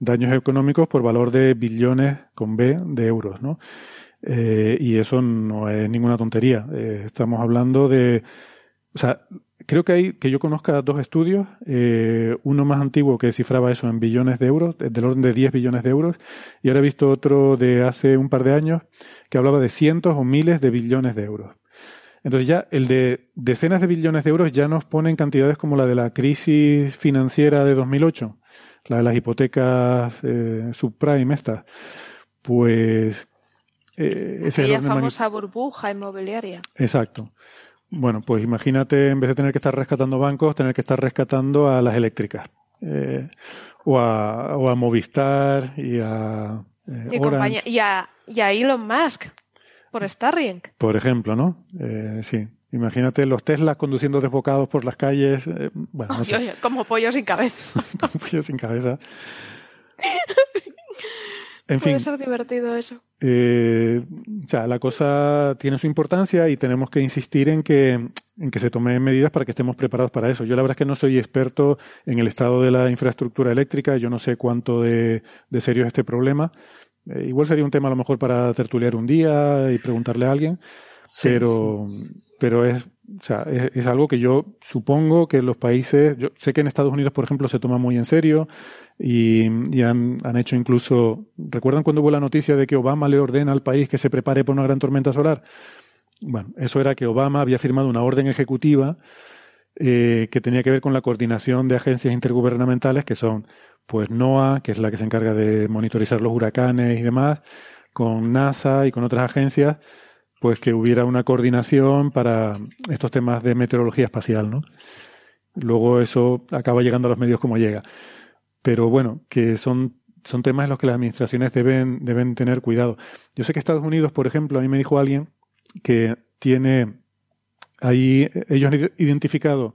daños económicos por valor de billones con B de euros, ¿no? Eh, y eso no es ninguna tontería. Eh, estamos hablando de, o sea, creo que hay, que yo conozca dos estudios, eh, uno más antiguo que cifraba eso en billones de euros, del orden de 10 billones de euros, y ahora he visto otro de hace un par de años que hablaba de cientos o miles de billones de euros. Entonces ya el de decenas de billones de euros ya nos pone en cantidades como la de la crisis financiera de 2008, la de las hipotecas eh, subprime estas. Pues eh, ese es magnitud. famosa burbuja inmobiliaria. Exacto. Bueno, pues imagínate, en vez de tener que estar rescatando bancos, tener que estar rescatando a las eléctricas. Eh, o, a, o a Movistar y a eh, Y, Orange, compañía- y, a, y a Elon Musk por Starlink. por ejemplo, ¿no? Eh, sí. Imagínate los Teslas conduciendo desbocados por las calles. eh, bueno, no sé, Oye, como pollo sin cabeza. con pollo sin cabeza. En Puede fin, ser divertido eso. Eh, o sea, la cosa tiene su importancia y tenemos que insistir en que, en que se tomen medidas para que estemos preparados para eso. Yo la verdad es que no soy experto en el estado de la infraestructura eléctrica, yo no sé cuánto de, de serio es este problema. Eh, igual sería un tema a lo mejor para tertuliar un día y preguntarle a alguien, Sí. pero, pero es, o sea, es, algo que yo supongo que los países, yo sé que en Estados Unidos, por ejemplo, se toma muy en serio y, y han, han hecho incluso, ¿recuerdan cuando hubo la noticia de que Obama le ordena al país que se prepare para una gran tormenta solar? Bueno, eso era que Obama había firmado una orden ejecutiva eh, que tenía que ver con la coordinación de agencias intergubernamentales que son, pues, NOAA, que es la que se encarga de monitorizar los huracanes y demás, con NASA y con otras agencias, pues que hubiera una coordinación para estos temas de meteorología espacial, ¿no? Luego eso acaba llegando a los medios como llega. Pero bueno, que son, son temas en los que las administraciones deben, deben tener cuidado. Yo sé que Estados Unidos, por ejemplo, a mí me dijo alguien que tiene ahí, ellos han identificado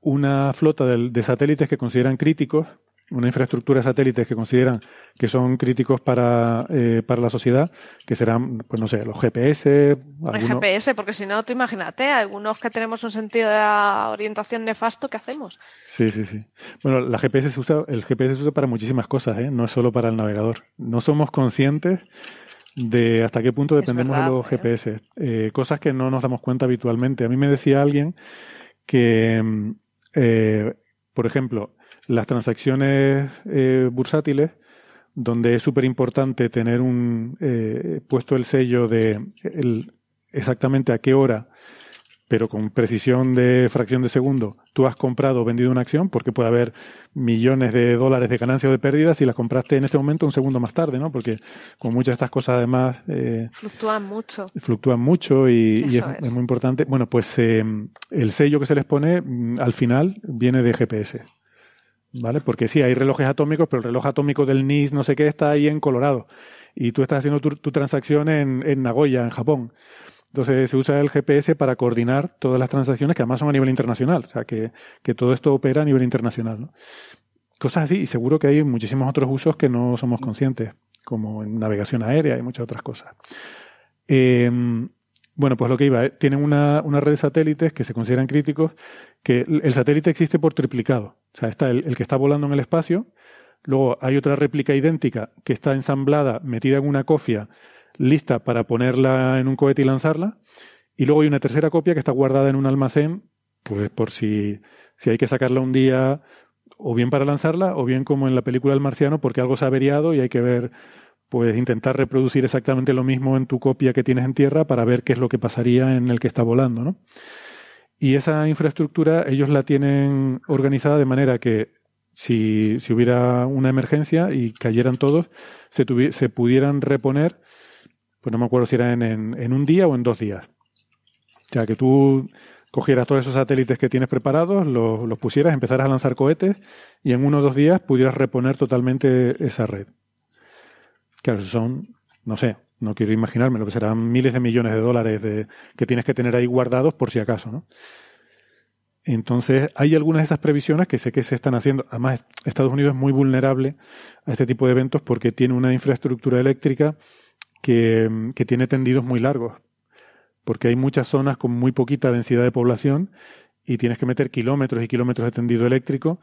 una flota de, de satélites que consideran críticos, una infraestructura de satélites que consideran que son críticos para, eh, para la sociedad, que serán, pues no sé, los GPS, El algunos- GPS, porque si no, tú imagínate, algunos que tenemos un sentido de orientación nefasto, ¿qué hacemos? Sí, sí, sí. Bueno, la GPS se usa, el GPS se usa para muchísimas cosas, ¿eh? no es solo para el navegador. No somos conscientes de hasta qué punto dependemos verdad, de los ¿eh? GPS. Eh, cosas que no nos damos cuenta habitualmente. A mí me decía alguien que mm, por ejemplo, las transacciones eh, bursátiles, donde es súper importante tener un eh, puesto el sello de el, exactamente a qué hora pero con precisión de fracción de segundo, tú has comprado o vendido una acción, porque puede haber millones de dólares de ganancias o de pérdidas si las compraste en este momento un segundo más tarde, ¿no? Porque con muchas de estas cosas además... Eh, fluctúan mucho. Fluctúan mucho y, es, muy importante. Bueno, pues eh, el sello que se les pone mm, al final viene de GPS. ¿Vale? Porque sí, hay relojes atómicos, pero el reloj atómico del NIS no sé qué está ahí en Colorado. Y tú estás haciendo tu, transacción en, en Nagoya, en Japón. Entonces se usa el GPS para coordinar todas las transacciones que además son a nivel internacional, o sea, que, que todo esto opera a nivel internacional. ¿no? Cosas así, y seguro que hay muchísimos otros usos que no somos conscientes, como en navegación aérea y muchas otras cosas. Eh, bueno, pues lo que iba, eh, tienen una, una, red de satélites que se consideran críticos, que el satélite existe por triplicado. O sea, está el, que está volando en el espacio, luego hay otra réplica idéntica que está ensamblada, metida en una cofia, lista para ponerla en un cohete y lanzarla. Y luego hay una tercera copia que está guardada en un almacén, pues por si, si hay que sacarla un día, o bien para lanzarla, o bien como en la película El Marciano, porque algo se ha averiado y hay que ver, pues intentar reproducir exactamente lo mismo en tu copia que tienes en tierra para ver qué es lo que pasaría en el que está volando, ¿no? Y esa infraestructura ellos la tienen organizada de manera que si, si hubiera una emergencia y cayeran todos, se, pudieran reponer pues no me acuerdo si era en, en, un día o en dos días. O sea, que tú cogieras todos esos satélites que tienes preparados, los, los pusieras, empezaras a lanzar cohetes y en uno o dos días pudieras reponer totalmente esa red. Claro, son, no sé, no quiero imaginarme lo que serán miles de millones de dólares de, que tienes que tener ahí guardados por si acaso, ¿no? Entonces, hay algunas de esas previsiones que sé que se están haciendo. Además, Estados Unidos es muy vulnerable a este tipo de eventos porque tiene una infraestructura eléctrica que, tiene tendidos muy largos, porque hay muchas zonas con muy poquita densidad de población y tienes que meter kilómetros y kilómetros de tendido eléctrico,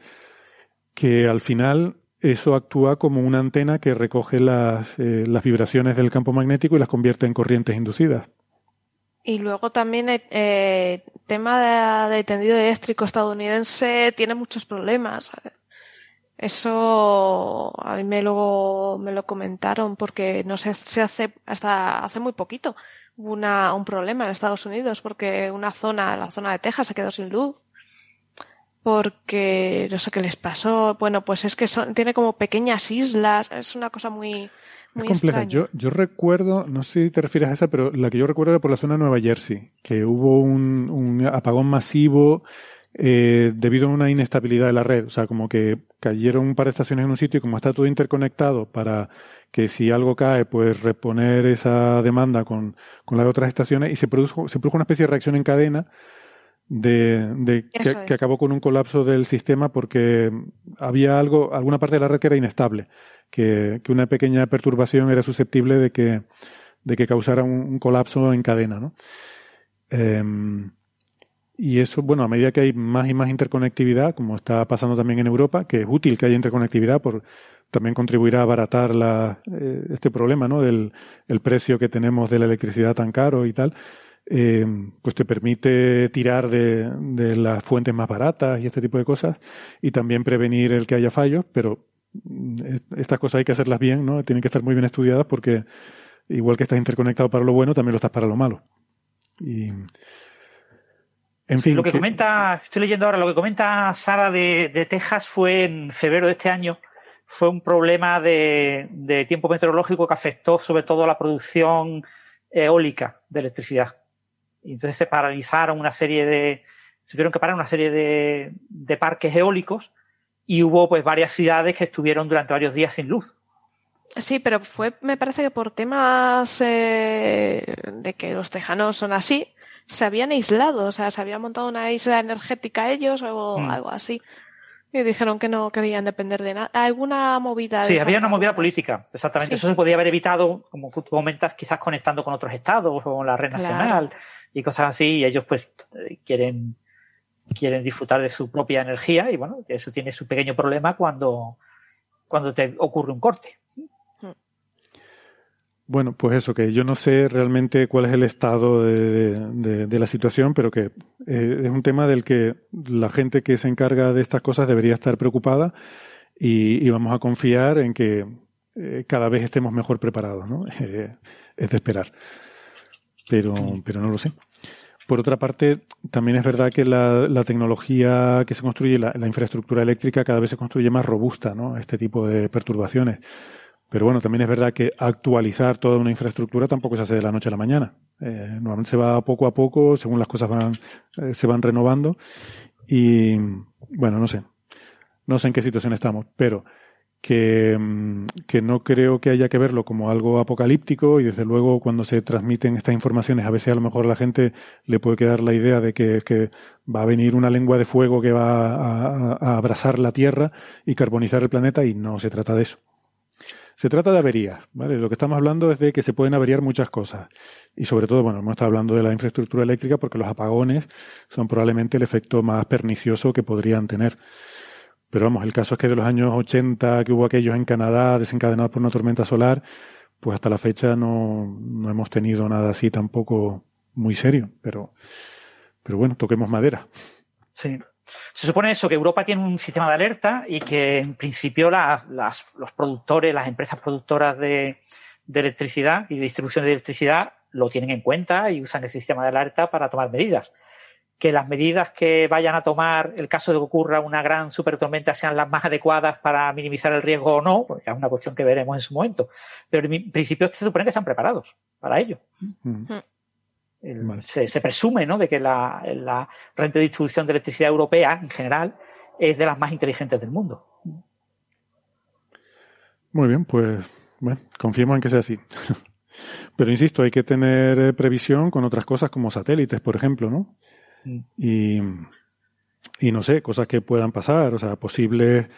que al final eso actúa como una antena que recoge las, eh, las vibraciones del campo magnético y las convierte en corrientes inducidas. Y luego también el eh, tema de, tendido eléctrico estadounidense tiene muchos problemas. Eso a mí me lo, me lo comentaron porque no sé, se hace hasta hace muy poquito hubo un problema en Estados Unidos porque una zona, la zona de Texas se quedó sin luz porque no sé qué les pasó. Bueno, pues es que son, tiene como pequeñas islas, es una cosa muy, muy es compleja. Yo, yo recuerdo, no sé si te refieres a esa, pero la que yo recuerdo era por la zona de Nueva Jersey, que hubo un, un apagón masivo eh, debido a una inestabilidad de la red. O sea, como que cayeron un par de estaciones en un sitio y como está todo interconectado para que si algo cae, pues reponer esa demanda con, con las otras estaciones y se produjo, se produjo una especie de reacción en cadena de, de que, que, acabó con un colapso del sistema porque había algo, alguna parte de la red que era inestable, que, que una pequeña perturbación era susceptible de que, de que causara un, un colapso en cadena, ¿no? Eh, y eso, bueno, a medida que hay más y más interconectividad, como está pasando también en Europa, que es útil que haya interconectividad, por, también contribuirá a abaratar la, eh, este problema, ¿no? Del el precio que tenemos de la electricidad tan caro y tal, eh, pues te permite tirar de, de las fuentes más baratas y este tipo de cosas, y también prevenir el que haya fallos, pero mm, estas cosas hay que hacerlas bien, ¿no? Tienen que estar muy bien estudiadas porque igual que estás interconectado para lo bueno, también lo estás para lo malo. Y, en fin, lo que, comenta, estoy leyendo ahora, lo que comenta Sara de, Texas fue en febrero de este año, fue un problema de, tiempo meteorológico que afectó sobre todo a la producción eólica de electricidad. Y entonces se paralizaron una serie de, se tuvieron que parar una serie de, de parques eólicos y hubo pues varias ciudades que estuvieron durante varios días sin luz. Sí, pero fue, me parece que por temas eh, de que los tejanos son así, se habían aislado, o sea, se habían montado una isla energética ellos o hmm. algo así. Y dijeron que no querían depender de nada. ¿Alguna movida? Sí, había una movida política, exactamente. Eso se podía haber evitado, como tú comentas, quizás conectando con otros estados o con la red nacional y cosas así. Y ellos, pues, eh, quieren, quieren disfrutar de su propia energía y, bueno, eso tiene su pequeño problema cuando, cuando te ocurre un corte. Bueno, pues eso, que yo no sé realmente cuál es el estado de, la situación, pero que eh, es un tema del que la gente que se encarga de estas cosas debería estar preocupada y, vamos a confiar en que eh, cada vez estemos mejor preparados, ¿no? Eh, es de esperar. Pero, pero no lo sé. Por otra parte, también es verdad que la, tecnología que se construye, la, infraestructura eléctrica cada vez se construye más robusta, ¿no? Este tipo de perturbaciones. Pero bueno, también es verdad que actualizar toda una infraestructura tampoco se hace de la noche a la mañana. Eh, normalmente se va poco a poco, según las cosas van, eh, se van renovando. Y bueno, no sé. No sé en qué situación estamos, pero que, mm, que, no creo que haya que verlo como algo apocalíptico y desde luego cuando se transmiten estas informaciones a veces a lo mejor a la gente le puede quedar la idea de que, va a venir una lengua de fuego que va a, a, abrasar la Tierra y carbonizar el planeta y no se trata de eso. Se trata de averías, ¿vale? Lo que estamos hablando es de que se pueden averiar muchas cosas. Y sobre todo, bueno, hemos estado hablando de la infraestructura eléctrica porque los apagones son probablemente el efecto más pernicioso que podrían tener. Pero vamos, el caso es que de los años 80 que hubo aquellos en Canadá desencadenados por una tormenta solar, pues hasta la fecha no, no hemos tenido nada así tampoco muy serio. Pero, pero bueno, toquemos madera. Sí. Se supone eso, que Europa tiene un sistema de alerta y que en principio las, los productores, las empresas productoras de, de, electricidad y de distribución de electricidad lo tienen en cuenta y usan ese sistema de alerta para tomar medidas. Que las medidas que vayan a tomar, el caso de que ocurra una gran supertormenta, sean las más adecuadas para minimizar el riesgo o no, pues es una cuestión que veremos en su momento. Pero en principio se supone que están preparados para ello. Mm se, presume ¿no? de que la, la red de distribución de electricidad europea en general es de las más inteligentes del mundo. Muy bien, pues bueno, confiemos en que sea así. Pero insisto, hay que tener eh, previsión con otras cosas como satélites, por ejemplo, ¿no? Y, y no sé, cosas que puedan pasar, o sea, posibles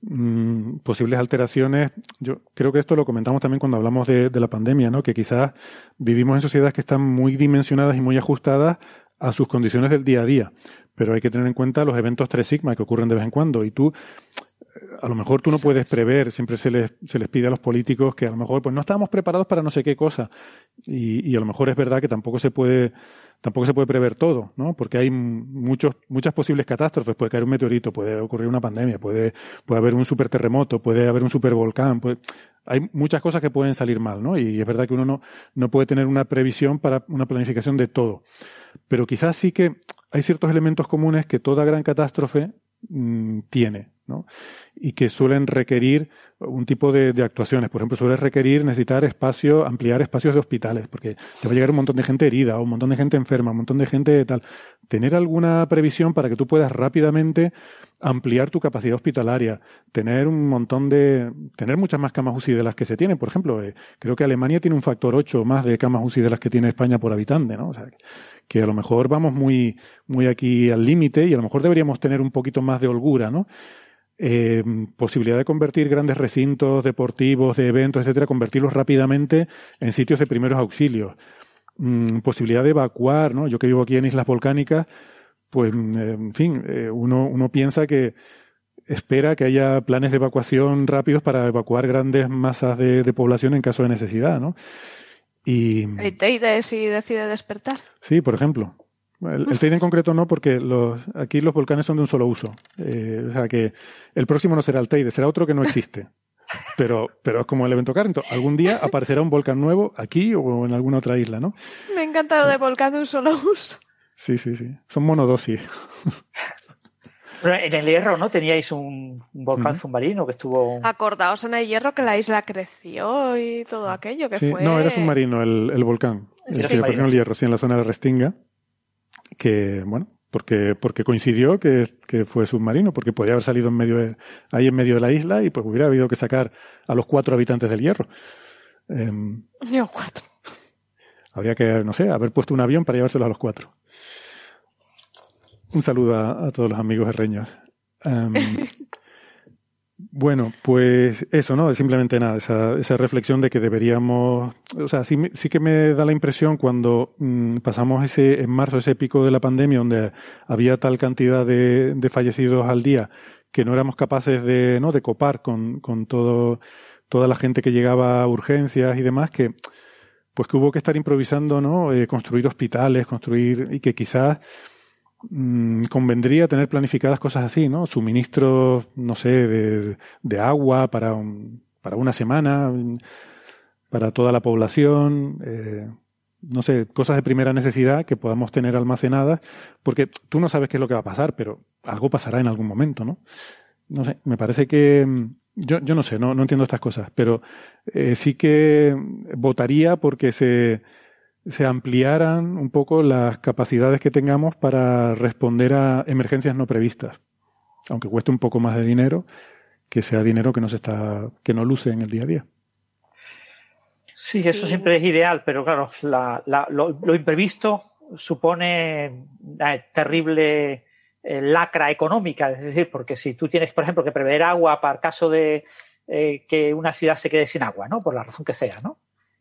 Mm, posibles alteraciones. Yo creo que esto lo comentamos también cuando hablamos de, la pandemia, ¿no? Que quizás vivimos en sociedades que están muy dimensionadas y muy ajustadas a sus condiciones del día a día. Pero hay que tener en cuenta los eventos 3 sigma que ocurren de vez en cuando. Y tú, a lo mejor tú no puedes prever, siempre se les, se les pide a los políticos que a lo mejor pues no estábamos preparados para no sé qué cosa. Y, y a lo mejor es verdad que tampoco se puede tampoco se puede prever todo, ¿no? Porque hay muchos, muchas posibles catástrofes. Puede caer un meteorito, puede ocurrir una pandemia, puede, puede haber un superterremoto, puede haber un supervolcán. Puede... Hay muchas cosas que pueden salir mal, ¿no? Y es verdad que uno no, no puede tener una previsión para una planificación de todo. Pero quizás sí que hay ciertos elementos comunes que toda gran catástrofe mm, tiene, Y que suelen requerir un tipo de, actuaciones. Por ejemplo, suele requerir necesitar espacio, ampliar espacios de hospitales, porque te va a llegar un montón de gente herida, un montón de gente enferma, un montón de gente tal. Tener alguna previsión para que tú puedas rápidamente ampliar tu capacidad hospitalaria, tener un montón de, tener muchas más camas UCI de las que se tienen. Por ejemplo, eh, creo que Alemania tiene un factor 8 más de camas UCI de las que tiene España por habitante, ¿no? O sea, que a lo mejor vamos muy, muy aquí al límite y a lo mejor deberíamos tener un poquito más de holgura, ¿no? Eh, posibilidad de convertir grandes recintos deportivos, de eventos, etcétera, convertirlos rápidamente en sitios de primeros auxilios. Mm, posibilidad de evacuar, ¿no? Yo que vivo aquí en Islas Volcánicas, pues, mm, en fin, eh, uno, uno piensa que espera que haya planes de evacuación rápidos para evacuar grandes masas de, de población en caso de necesidad, ¿no? Y... ¿Y si decide despertar? Sí, por ejemplo. El, el Teide en concreto no, porque los, aquí los volcanes son de un solo uso. Eh, o sea que el próximo no será el Teide, será otro que no existe. Pero, pero es como el evento Carrington. Algún día aparecerá un volcán nuevo aquí o en alguna otra isla, ¿no? Me encanta lo de volcán de un solo uso. Sí, sí, sí. Son monodosis. en el Hierro, ¿no? Teníais un, volcán submarino que estuvo. Acordaos en el Hierro que la isla creció y todo aquello que sí, fue. No, era submarino el, el volcán. Sí, sí, apareció en el Hierro, sí, en la zona de Restinga que, bueno, porque, porque coincidió que, que, fue submarino, porque podía haber salido en medio de, ahí en medio de la isla y pues hubiera habido que sacar a los cuatro habitantes del hierro. Eh, cuatro. Habría que, no sé, haber puesto un avión para llevárselo a los cuatro. Un saludo a, a todos los amigos herreños. Um, Bueno, pues eso, ¿no? Simplemente nada, esa, esa reflexión de que deberíamos, o sea, sí, sí que me da la impresión cuando mm, pasamos ese, en marzo, ese pico de la pandemia, donde había tal cantidad de, de fallecidos al día, que no éramos capaces de, ¿no? De copar con, con todo, toda la gente que llegaba a urgencias y demás, que pues que hubo que estar improvisando, ¿no? Eh, construir hospitales, construir y que quizás mmm, convendría tener planificadas cosas así, ¿no? Suministros, no sé, de, de agua para, un, para una semana, para toda la población, eh, no sé, cosas de primera necesidad que podamos tener almacenadas, porque tú no sabes qué es lo que va a pasar, pero algo pasará en algún momento, ¿no? No sé, me parece que yo, yo no sé, no, no entiendo estas cosas, pero eh, sí que votaría porque se, se ampliaran un poco las capacidades que tengamos para responder a emergencias no previstas. Aunque cueste un poco más de dinero, que sea dinero que no se está, que no luce en el día a día. Sí, eso sí. siempre es ideal, pero claro, la, la, lo, lo, imprevisto supone una terrible eh, lacra económica, es decir, porque si tú tienes, por ejemplo, que prever agua para el caso de eh, que una ciudad se quede sin agua, ¿no? Por la razón que sea, ¿no?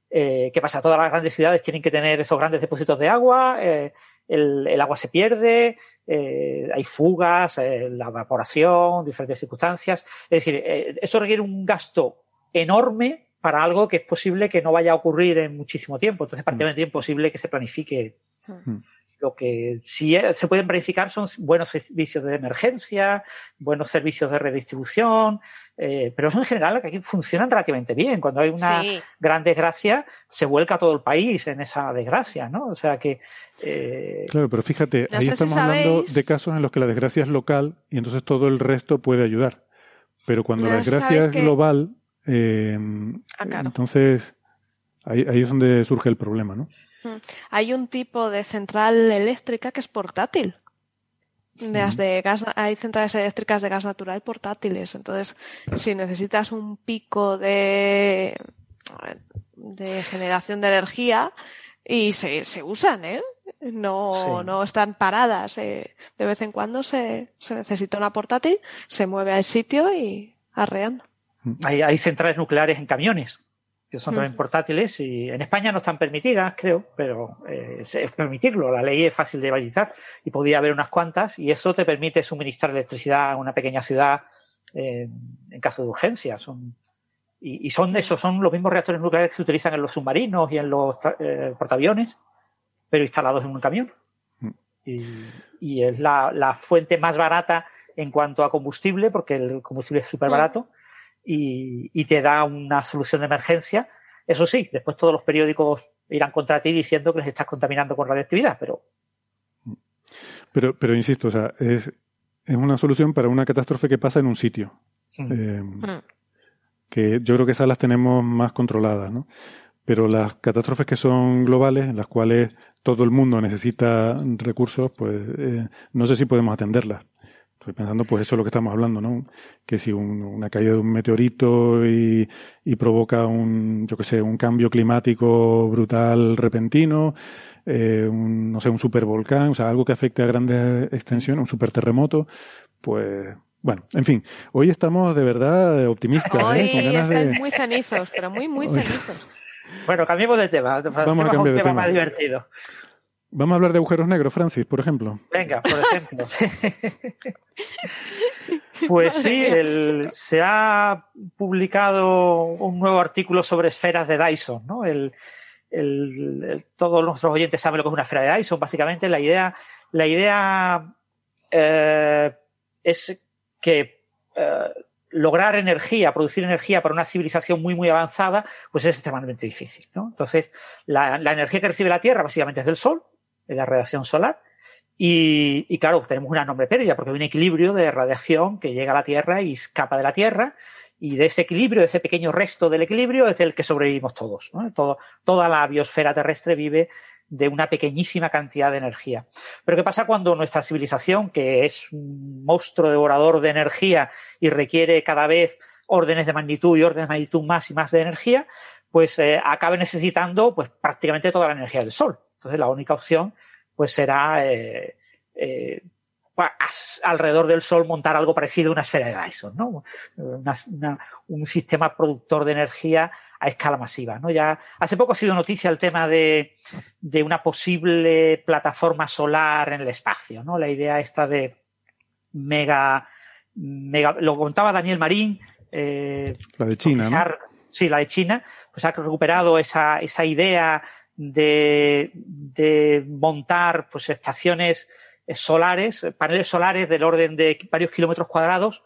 Eh, ¿Qué pasa? Todas las grandes ciudades tienen que tener esos grandes depósitos de agua, eh, el, el, agua se pierde, eh, hay fugas, la evaporación, diferentes circunstancias. Es decir, eso requiere un gasto enorme para algo que es posible que no vaya a ocurrir en muchísimo tiempo. Entonces, prácticamente mm. imposible que se planifique. Mm. Lo que sí se pueden planificar son buenos servicios de emergencia, buenos servicios de redistribución, eh, pero eso en general que aquí funcionan relativamente bien. Cuando hay una sí. gran desgracia, se vuelca todo el país en esa desgracia, ¿no? O sea que. Eh... Claro, pero fíjate, no ahí estamos si hablando de casos en los que la desgracia es local y entonces todo el resto puede ayudar. Pero cuando no la desgracia es que... global, eh, ah, claro. entonces ahí, ahí es donde surge el problema, ¿no? Hay un tipo de central eléctrica que es portátil. De las de gas, hay centrales eléctricas de gas natural portátiles. Entonces, si necesitas un pico de, de generación de energía, y se, se usan, ¿eh? No, sí. no están paradas. Eh. De vez en cuando se, se necesita una portátil, se mueve al sitio y arreando. Hay, hay centrales nucleares en camiones que son también portátiles y en España no están permitidas, creo, pero eh, es permitirlo. La ley es fácil de validar y podría haber unas cuantas y eso te permite suministrar electricidad a una pequeña ciudad eh, en caso de urgencia. Son, y, y, son esos son los mismos reactores nucleares que se utilizan en los submarinos y en los eh, portaaviones, pero instalados en un camión. Y, y es la, la, fuente más barata en cuanto a combustible, porque el combustible es súper barato y, y, te da una solución de emergencia. Eso sí, después todos los periódicos irán contra ti diciendo que les estás contaminando con radioactividad, pero. Pero, pero insisto, o sea, es, es una solución para una catástrofe que pasa en un sitio. Sí. Eh, mm. Que yo creo que esas las tenemos más controladas, ¿no? Pero las catástrofes que son globales, en las cuales todo el mundo necesita recursos, pues eh, no sé si podemos atenderlas. Estoy pensando, pues eso es lo que estamos hablando, ¿no? Que si un, una caída de un meteorito y, y, provoca un, yo qué sé, un cambio climático brutal repentino, eh, un, no sé, un supervolcán, o sea, algo que afecte a grandes extensiones, un superterremoto, pues bueno, en fin, hoy estamos de verdad optimistas. Hoy ¿eh? Con ganas de... muy cenizos, pero muy, muy cenizos. Bueno, cambiemos de tema. Vamos a cambiar un de tema, tema más divertido. Vamos a hablar de agujeros negros, Francis, por ejemplo. Venga, por ejemplo. pues sí, el, se ha publicado un nuevo artículo sobre esferas de Dyson, ¿no? El, el, el, todos nuestros oyentes saben lo que es una esfera de Dyson. Básicamente, la idea, la idea eh, es que eh, lograr energía, producir energía para una civilización muy, muy avanzada, pues es extremadamente difícil, ¿no? Entonces, la, la energía que recibe la Tierra básicamente es del Sol, la radiación solar. Y, claro, tenemos una enorme pérdida porque hay un equilibrio de radiación que llega a la Tierra y escapa de la Tierra. Y de ese equilibrio, de ese pequeño resto del equilibrio, es el que sobrevivimos todos. ¿no? Todo, toda la biosfera terrestre vive de una pequeñísima cantidad de energía. Pero ¿qué pasa cuando nuestra civilización, que es un monstruo devorador de energía y requiere cada vez órdenes de magnitud y órdenes de magnitud más y más de energía, pues eh, acabe necesitando pues prácticamente toda la energía del Sol? Entonces la única opción pues será eh, eh, alrededor del Sol montar algo parecido a una esfera de Dyson, ¿no? Una, una, un sistema productor de energía a escala masiva, ¿no? Ya hace poco ha sido noticia el tema de, de una posible plataforma solar en el espacio, ¿no? La idea esta de mega, mega lo contaba Daniel Marín. Eh, la de China, ¿no? sí, la de China, pues ha recuperado esa, esa idea de, montar pues estaciones solares, paneles solares del orden de varios kilómetros cuadrados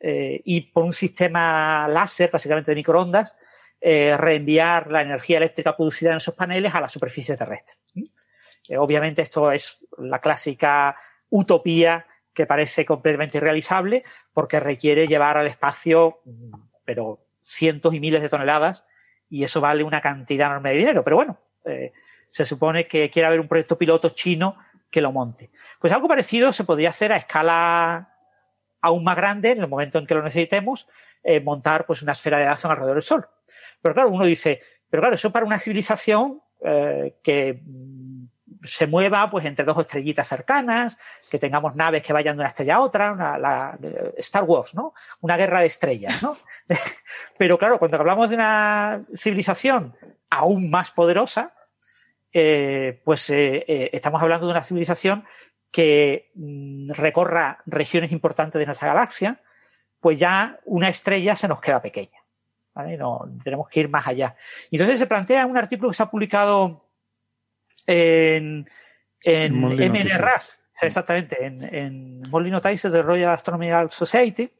eh, y por un sistema láser, básicamente de microondas, eh, reenviar la energía eléctrica producida en esos paneles a la superficie terrestre. Eh, obviamente esto es la clásica utopía que parece completamente irrealizable porque requiere llevar al espacio, pero cientos y miles de toneladas y eso vale una cantidad enorme de dinero. Pero bueno, eh, se supone que quiere haber un proyecto piloto chino que lo monte. Pues algo parecido se podría hacer a escala aún más grande en el momento en que lo necesitemos, eh, montar pues una esfera de Dyson alrededor del Sol. Pero claro, uno dice, pero claro, eso para una civilización eh, que se mueva pues entre dos estrellitas cercanas, que tengamos naves que vayan de una estrella a otra, una, la, Star Wars, ¿no? Una guerra de estrellas, ¿no? Pero claro, cuando hablamos de una civilización aún más poderosa, eh, pues eh, eh, estamos hablando de una civilización que mm, recorra regiones importantes de nuestra galaxia, pues ya una estrella se nos queda pequeña. ¿vale? No, tenemos que ir más allá. Entonces se plantea un artículo que se ha publicado en, en MNRAS, exactamente, en, en Molly Notices de Royal Astronomical Society,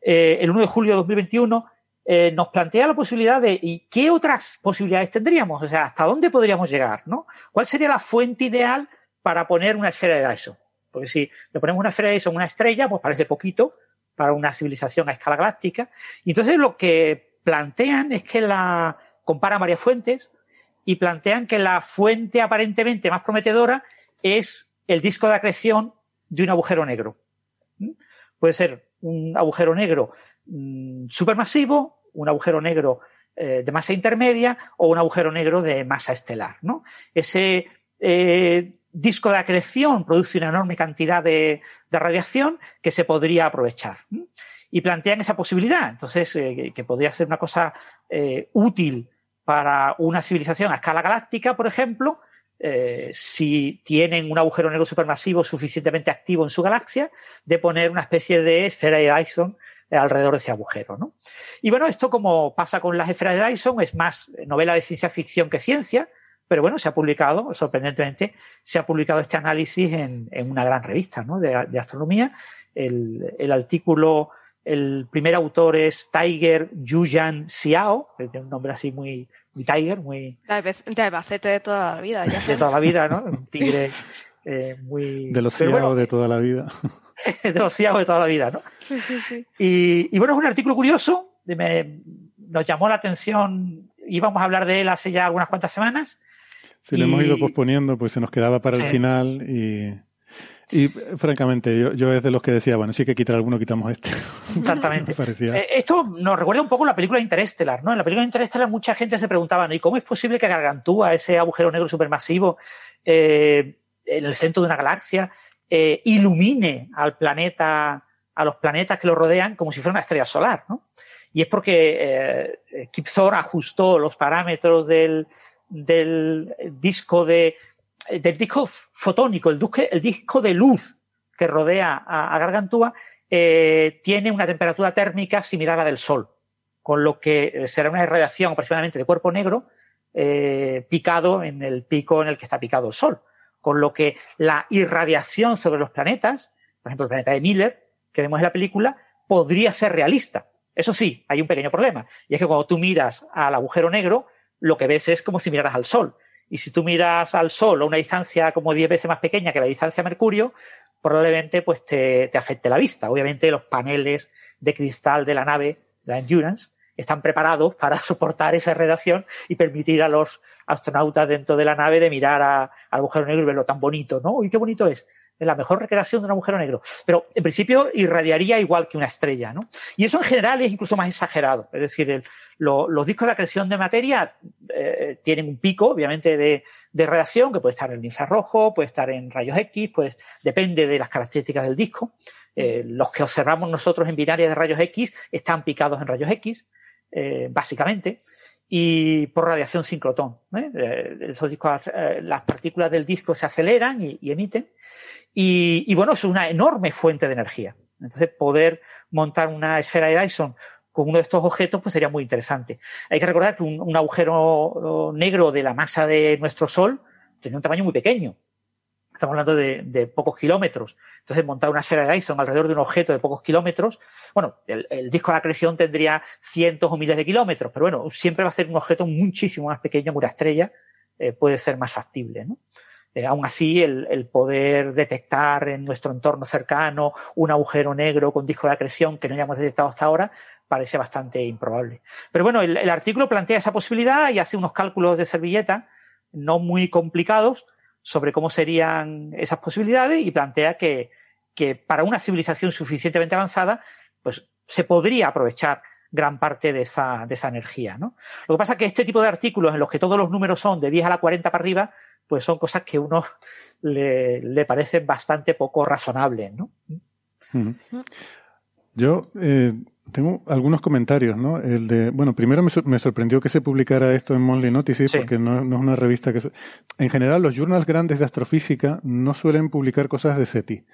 eh, el 1 de julio de 2021, eh, nos plantea la posibilidad de ¿y qué otras posibilidades tendríamos? O sea, ¿hasta dónde podríamos llegar? ¿no? ¿Cuál sería la fuente ideal para poner una esfera de Dyson? Porque si le ponemos una esfera de Dyson a una estrella, pues parece poquito para una civilización a escala galáctica. Y entonces lo que plantean es que la comparan varias fuentes, y plantean que la fuente aparentemente más prometedora es el disco de acreción de un agujero negro. ¿Mm? Puede ser un agujero negro mm, supermasivo, un agujero negro eh, de masa intermedia o un agujero negro de masa estelar. ¿no? Ese eh, disco de acreción produce una enorme cantidad de, radiación que se podría aprovechar. Y plantean esa posibilidad. Entonces, eh, que podría ser una cosa útil para una civilización a escala galáctica, por ejemplo, si tienen un agujero negro supermasivo suficientemente activo en su galaxia, de poner una especie de esfera de Dyson alrededor de ese agujero. ¿no? Y bueno, esto como pasa con las esferas de Dyson, es más novela de ciencia ficción que ciencia, pero bueno, se ha publicado, sorprendentemente, se ha publicado este análisis en, una gran revista ¿no? de, astronomía. El, el artículo el primer autor es Tiger Yuyan Xiao, que tiene un nombre así muy, muy Tiger, muy... De Albacete de toda la vida, ya De toda la vida, ¿no? Un tigre eh, muy... De los Xiao de toda la vida. de los Xiao de toda la vida, ¿no? Sí, sí, sí. Y, y bueno, es un artículo curioso, me, nos llamó la atención, íbamos a hablar de él hace ya algunas cuantas semanas. Sí, lo hemos ido posponiendo, pues se nos quedaba para el final y y francamente, yo, yo es de los que decía, bueno, si hay que quitar alguno, quitamos este. Exactamente. Eh, esto nos recuerda un poco la película Interestelar, ¿no? En la película Interestelar mucha gente se preguntaba, ¿y cómo es posible que Gargantúa, ese agujero negro supermasivo, eh, en el centro de una galaxia, eh, ilumine al planeta, a los planetas que lo rodean como si fuera una estrella solar, ¿no? Y es porque eh, Kip Thorne ajustó los parámetros del, del disco de del disco fotónico, el, el, disco de luz que rodea a, Gargantúa, eh, tiene una temperatura térmica similar a la del Sol, con lo que eh, será una irradiación aproximadamente de cuerpo negro eh, picado en el pico en el que está picado el Sol. Con lo que la irradiación sobre los planetas, por ejemplo el planeta de Miller, que vemos en la película, podría ser realista. Eso sí, hay un pequeño problema, y es que cuando tú miras al agujero negro, lo que ves es como si miraras al Sol. Y si tú miras al Sol a una distancia como 10 veces más pequeña que la distancia a Mercurio, probablemente pues te, te afecte la vista. Obviamente los paneles de cristal de la nave, la Endurance, están preparados para soportar esa radiación y permitir a los astronautas dentro de la nave de mirar al agujero negro y verlo tan bonito, ¿no? Uy, qué bonito es es la mejor recreación de un agujero negro. Pero en principio irradiaría igual que una estrella, ¿no? Y eso en general es incluso más exagerado. Es decir, los discos de acreción de materia eh, tienen un pico, obviamente, de, de, radiación que puede estar en infrarrojo, puede estar en rayos X, pues depende de las características del disco. Eh, los que observamos nosotros en binarias de rayos X están picados en rayos X, eh, básicamente y por radiación sincrotón. esos discos, las partículas del disco se aceleran y, emiten y, bueno, es una enorme fuente de energía. Entonces, poder montar una esfera de Dyson con uno de estos objetos, pues sería muy interesante. Hay que recordar que un, agujero negro de la masa de nuestro Sol tiene un tamaño muy pequeño. Estamos hablando de, pocos kilómetros. Entonces, montar una esfera de Dyson alrededor de un objeto de pocos kilómetros, bueno, el, disco de acreción tendría cientos o miles de kilómetros, pero bueno, siempre va a ser un objeto muchísimo más pequeño que una estrella, eh, puede ser más factible, ¿no? Eh, aún así, el, poder detectar en nuestro entorno cercano un agujero negro con disco de acreción que no hayamos detectado hasta ahora parece bastante improbable. Pero bueno, el, artículo plantea esa posibilidad y hace unos cálculos de servilleta no muy complicados sobre cómo serían esas posibilidades y plantea que, que para una civilización suficientemente avanzada, pues se podría aprovechar gran parte de esa, de esa energía. ¿no? Lo que pasa es que este tipo de artículos en los que todos los números son de 10 a la 40 para arriba, pues son cosas que a uno le, le parecen bastante poco razonables, ¿no? Yo eh, tengo algunos comentarios, ¿no? El de, bueno, primero me, sorprendió que se publicara esto en Monthly Notices, porque no, es una revista que... En general, los journals grandes de astrofísica no suelen publicar cosas de SETI.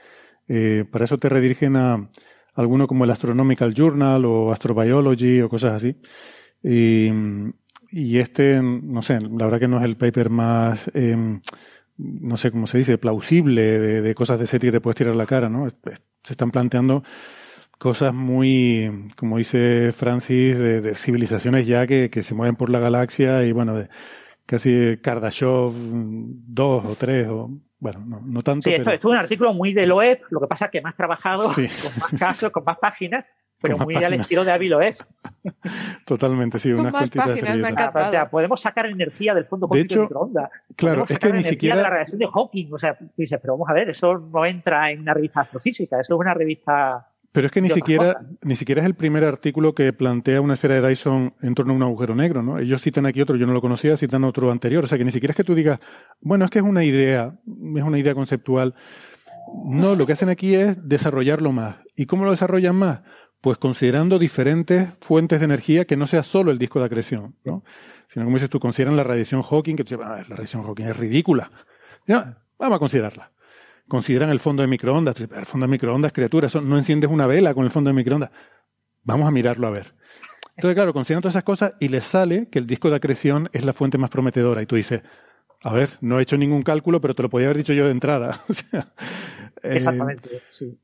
Eh, para eso te redirigen a alguno como el Astronomical Journal o Astrobiology o cosas así. Y, y este, no sé, la verdad que no es el paper más, em, no sé cómo se dice, plausible de, cosas de SETI que te puedes tirar la cara, ¿no? Se están planteando cosas muy, como dice Francis, de, civilizaciones ya que, que, se mueven por la galaxia y bueno, de casi Kardashev 2 o 3 o bueno, no, no tanto. Sí, esto, es un artículo muy de Loeb, lo que pasa que más trabajado, con más casos, con más páginas, pero muy al estilo de Aviloes. Totalmente, sí, unas cuantitas de Podemos sacar energía del fondo cuántico de, microondas. Claro, es que ni siquiera. de la radiación de Hawking. O sea, dices, pero vamos a ver, eso no entra en una revista astrofísica, eso es una revista. Pero es que ni siquiera, ni siquiera es el primer artículo que plantea una esfera de Dyson en torno a un agujero negro, ¿no? Ellos citan aquí otro, yo no lo conocía, citan otro anterior. O sea, que ni siquiera es que tú digas, bueno, es que es una idea, es una idea conceptual. No, lo que hacen aquí es desarrollarlo más. ¿Y cómo lo desarrollan más? Pues considerando diferentes fuentes de energía que no sea solo el disco de acreción, ¿no? Sino, como dices tú, consideran la radiación Hawking, que tú dices, ah, la radiación Hawking es ridícula. vamos a considerarla. Consideran el fondo de microondas. El fondo de microondas, criatura, no enciendes una vela con el fondo de microondas. Vamos a mirarlo a ver. Entonces, claro, consideran todas esas cosas y les sale que el disco de acreción es la fuente más prometedora. Y tú dices, a ver, no he hecho ningún cálculo, pero te lo podía haber dicho yo de entrada. Exactamente, sí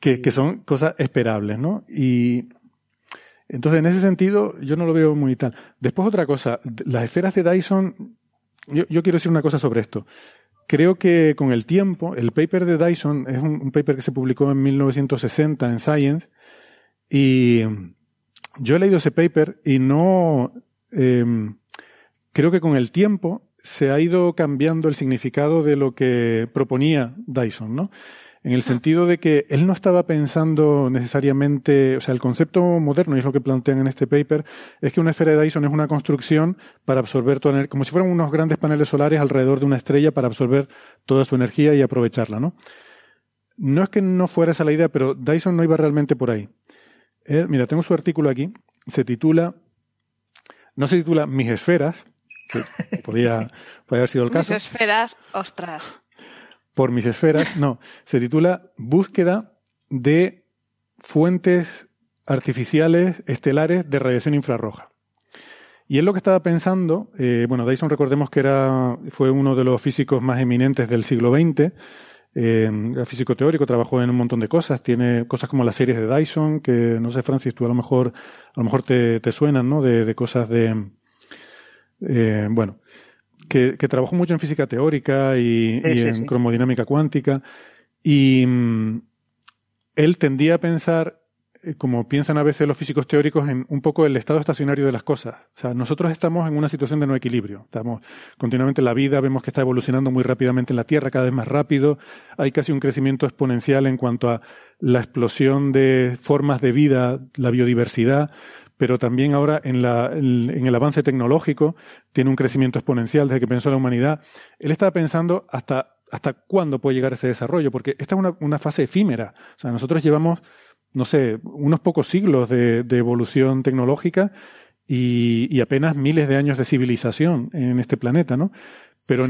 que, son cosas esperables, ¿no? Y entonces, en ese sentido, yo no lo veo muy tal. Después, otra cosa, las esferas de Dyson, yo, quiero decir una cosa sobre esto. Creo que con el tiempo, el paper de Dyson es un, paper que se publicó en 1960 en Science, y yo he leído ese paper y no. Em, creo que con el tiempo se ha ido cambiando el significado de lo que proponía Dyson, ¿no? En el sentido de que él no estaba pensando necesariamente, o sea, el concepto moderno, y es lo que plantean en este paper, es que una esfera de Dyson es una construcción para absorber toda energía, como si fueran unos grandes paneles solares alrededor de una estrella para absorber toda su energía y aprovecharla, ¿no? No es que no fuera esa la idea, pero Dyson no iba realmente por ahí. Eh, mira, tengo su artículo aquí, se titula, no se titula Mis esferas, que podría, haber sido el caso. Mis esferas, ostras por mis esferas, no, se titula Búsqueda de fuentes artificiales estelares de radiación infrarroja. Y él lo que estaba pensando, eh, bueno, Dyson recordemos que era, fue uno de los físicos más eminentes del siglo XX, eh, físico teórico, trabajó en un montón de cosas, tiene cosas como las series de Dyson, que no sé, Francis, tú a lo mejor, a lo mejor te, te suenan, ¿no? De, de cosas de, eh, bueno, que, trabajó mucho en física teórica y, en cromodinámica cuántica. Y mm, él tendía a pensar, eh, como piensan a veces los físicos teóricos, en un poco el estado estacionario de las cosas. O sea, nosotros estamos en una situación de no equilibrio. Estamos continuamente en la vida, vemos que está evolucionando muy rápidamente en la Tierra, cada vez más rápido. Hay casi un crecimiento exponencial en cuanto a la explosión de formas de vida, la biodiversidad pero también ahora en, la, en, el avance tecnológico tiene un crecimiento exponencial desde que pensó la humanidad. Él estaba pensando hasta, hasta cuándo puede llegar ese desarrollo, porque esta es una, una fase efímera. O sea, nosotros llevamos, no sé, unos pocos siglos de, de evolución tecnológica y, y, apenas miles de años de civilización en este planeta, ¿no? Pero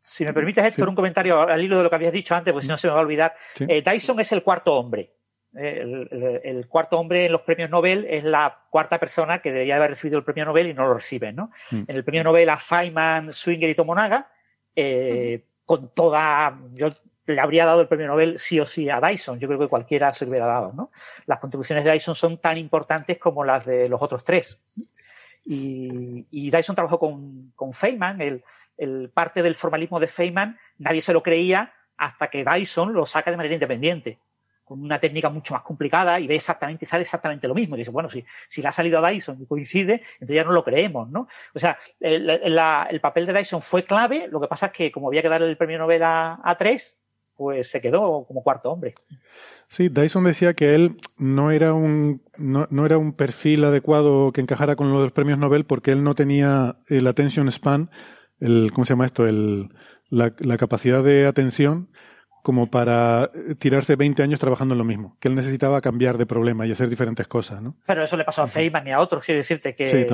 Si me permites, Héctor, un comentario al hilo de lo que habías dicho antes, porque si no se me va a olvidar. Eh, Dyson es el cuarto hombre. El, el, cuarto hombre en los premios Nobel es la cuarta persona que debería haber recibido el premio Nobel y no lo recibe, ¿no? Mm. En el premio Nobel a Feynman, Swinger y Tomonaga, eh, con toda, yo le habría dado el premio Nobel sí o sí a Dyson. Yo creo que cualquiera se lo hubiera dado, ¿no? Las contribuciones de Dyson son tan importantes como las de los otros tres. Y, y Dyson trabajó con, con Feynman, el, el parte del formalismo de Feynman, nadie se lo creía hasta que Dyson lo saca de manera independiente con una técnica mucho más complicada y ve exactamente, sale exactamente lo mismo. Y dice, bueno, si, si le ha salido a Dyson y coincide, entonces ya no lo creemos, ¿no? O sea, el, el, papel de Dyson fue clave, lo que pasa es que como había que darle el premio Nobel a, tres, pues se quedó como cuarto hombre. Sí, Dyson decía que él no era un, no, no, era un perfil adecuado que encajara con los premios Nobel porque él no tenía el attention span, el, ¿cómo se llama esto? El, la, la capacidad de atención como para tirarse 20 años trabajando en lo mismo, que él necesitaba cambiar de problema y hacer diferentes cosas, ¿no? Pero eso le pasó a Feynman y a otros, quiero decirte que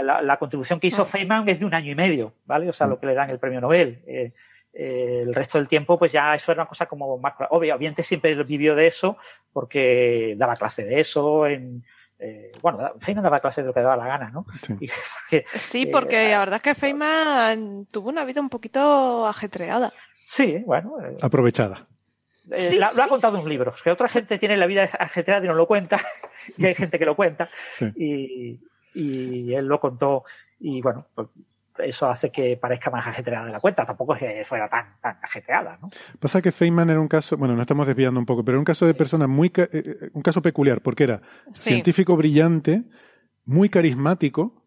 la, la, contribución que hizo Feynman es de un año y medio, ¿vale? O sea, lo que le dan el premio Nobel. Eh, eh, el resto del tiempo, pues ya eso era una cosa como más obviamente siempre vivió de eso porque daba clase de eso en eh, bueno, Feynman daba clase de lo que daba la gana, ¿no? Sí, porque, la verdad es que Feynman tuvo una vida un poquito ajetreada. Sí, bueno. Eh, Aprovechada. Eh, lo ha contado en un libro. Que otra gente tiene la vida ajetreada y no lo cuenta. y hay gente que lo cuenta. Y, y, él lo contó. Y bueno, pues eso hace que parezca más ajetreada de la cuenta. Tampoco es que fuera tan, tan ajetreada, ¿no? Pasa que Feynman era un caso, bueno, nos estamos desviando un poco, pero era un caso de persona muy, eh, un caso peculiar, porque era científico brillante, muy carismático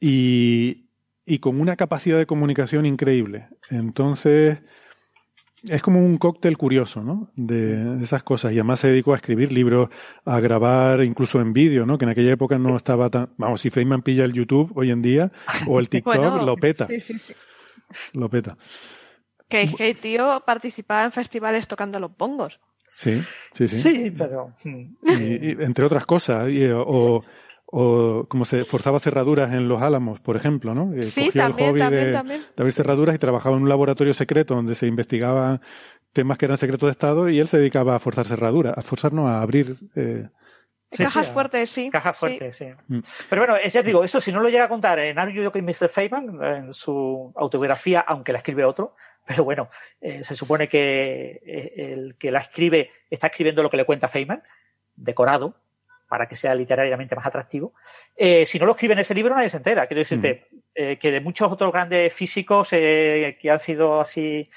y, y con una capacidad de comunicación increíble. Entonces, es como un cóctel curioso, ¿no? De, esas cosas. Y además se dedicó a escribir libros, a grabar incluso en vídeo, ¿no? Que en aquella época no estaba tan... Vamos, si Feynman pilla el YouTube hoy en día o el TikTok, lo peta. Sí, sí, sí. Lo peta. Que, que tío participaba en festivales tocando los bongos. Sí, sí, sí. Sí, pero... Y, entre otras cosas. o, o como se forzaba cerraduras en los álamos, por ejemplo, ¿no? sí, también, también, también. de, abrir cerraduras y trabajaba en un laboratorio secreto donde se investigaban temas que eran secretos de Estado y él se dedicaba a forzar cerraduras, a forzarnos a abrir. Eh... cajas fuertes, sí. Cajas fuertes, sí. Mm. Pero bueno, ya te digo, eso si no lo llega a contar en Are You Mr. Feynman, en su autobiografía, aunque la escribe otro, pero bueno, eh, se supone que eh, el que la escribe está escribiendo lo que le cuenta Feynman, decorado, para que sea literariamente más atractivo. Eh, si no lo escribe en ese libro, nadie se entera. Quiero decirte mm. eh, que de muchos otros grandes físicos eh, que han sido así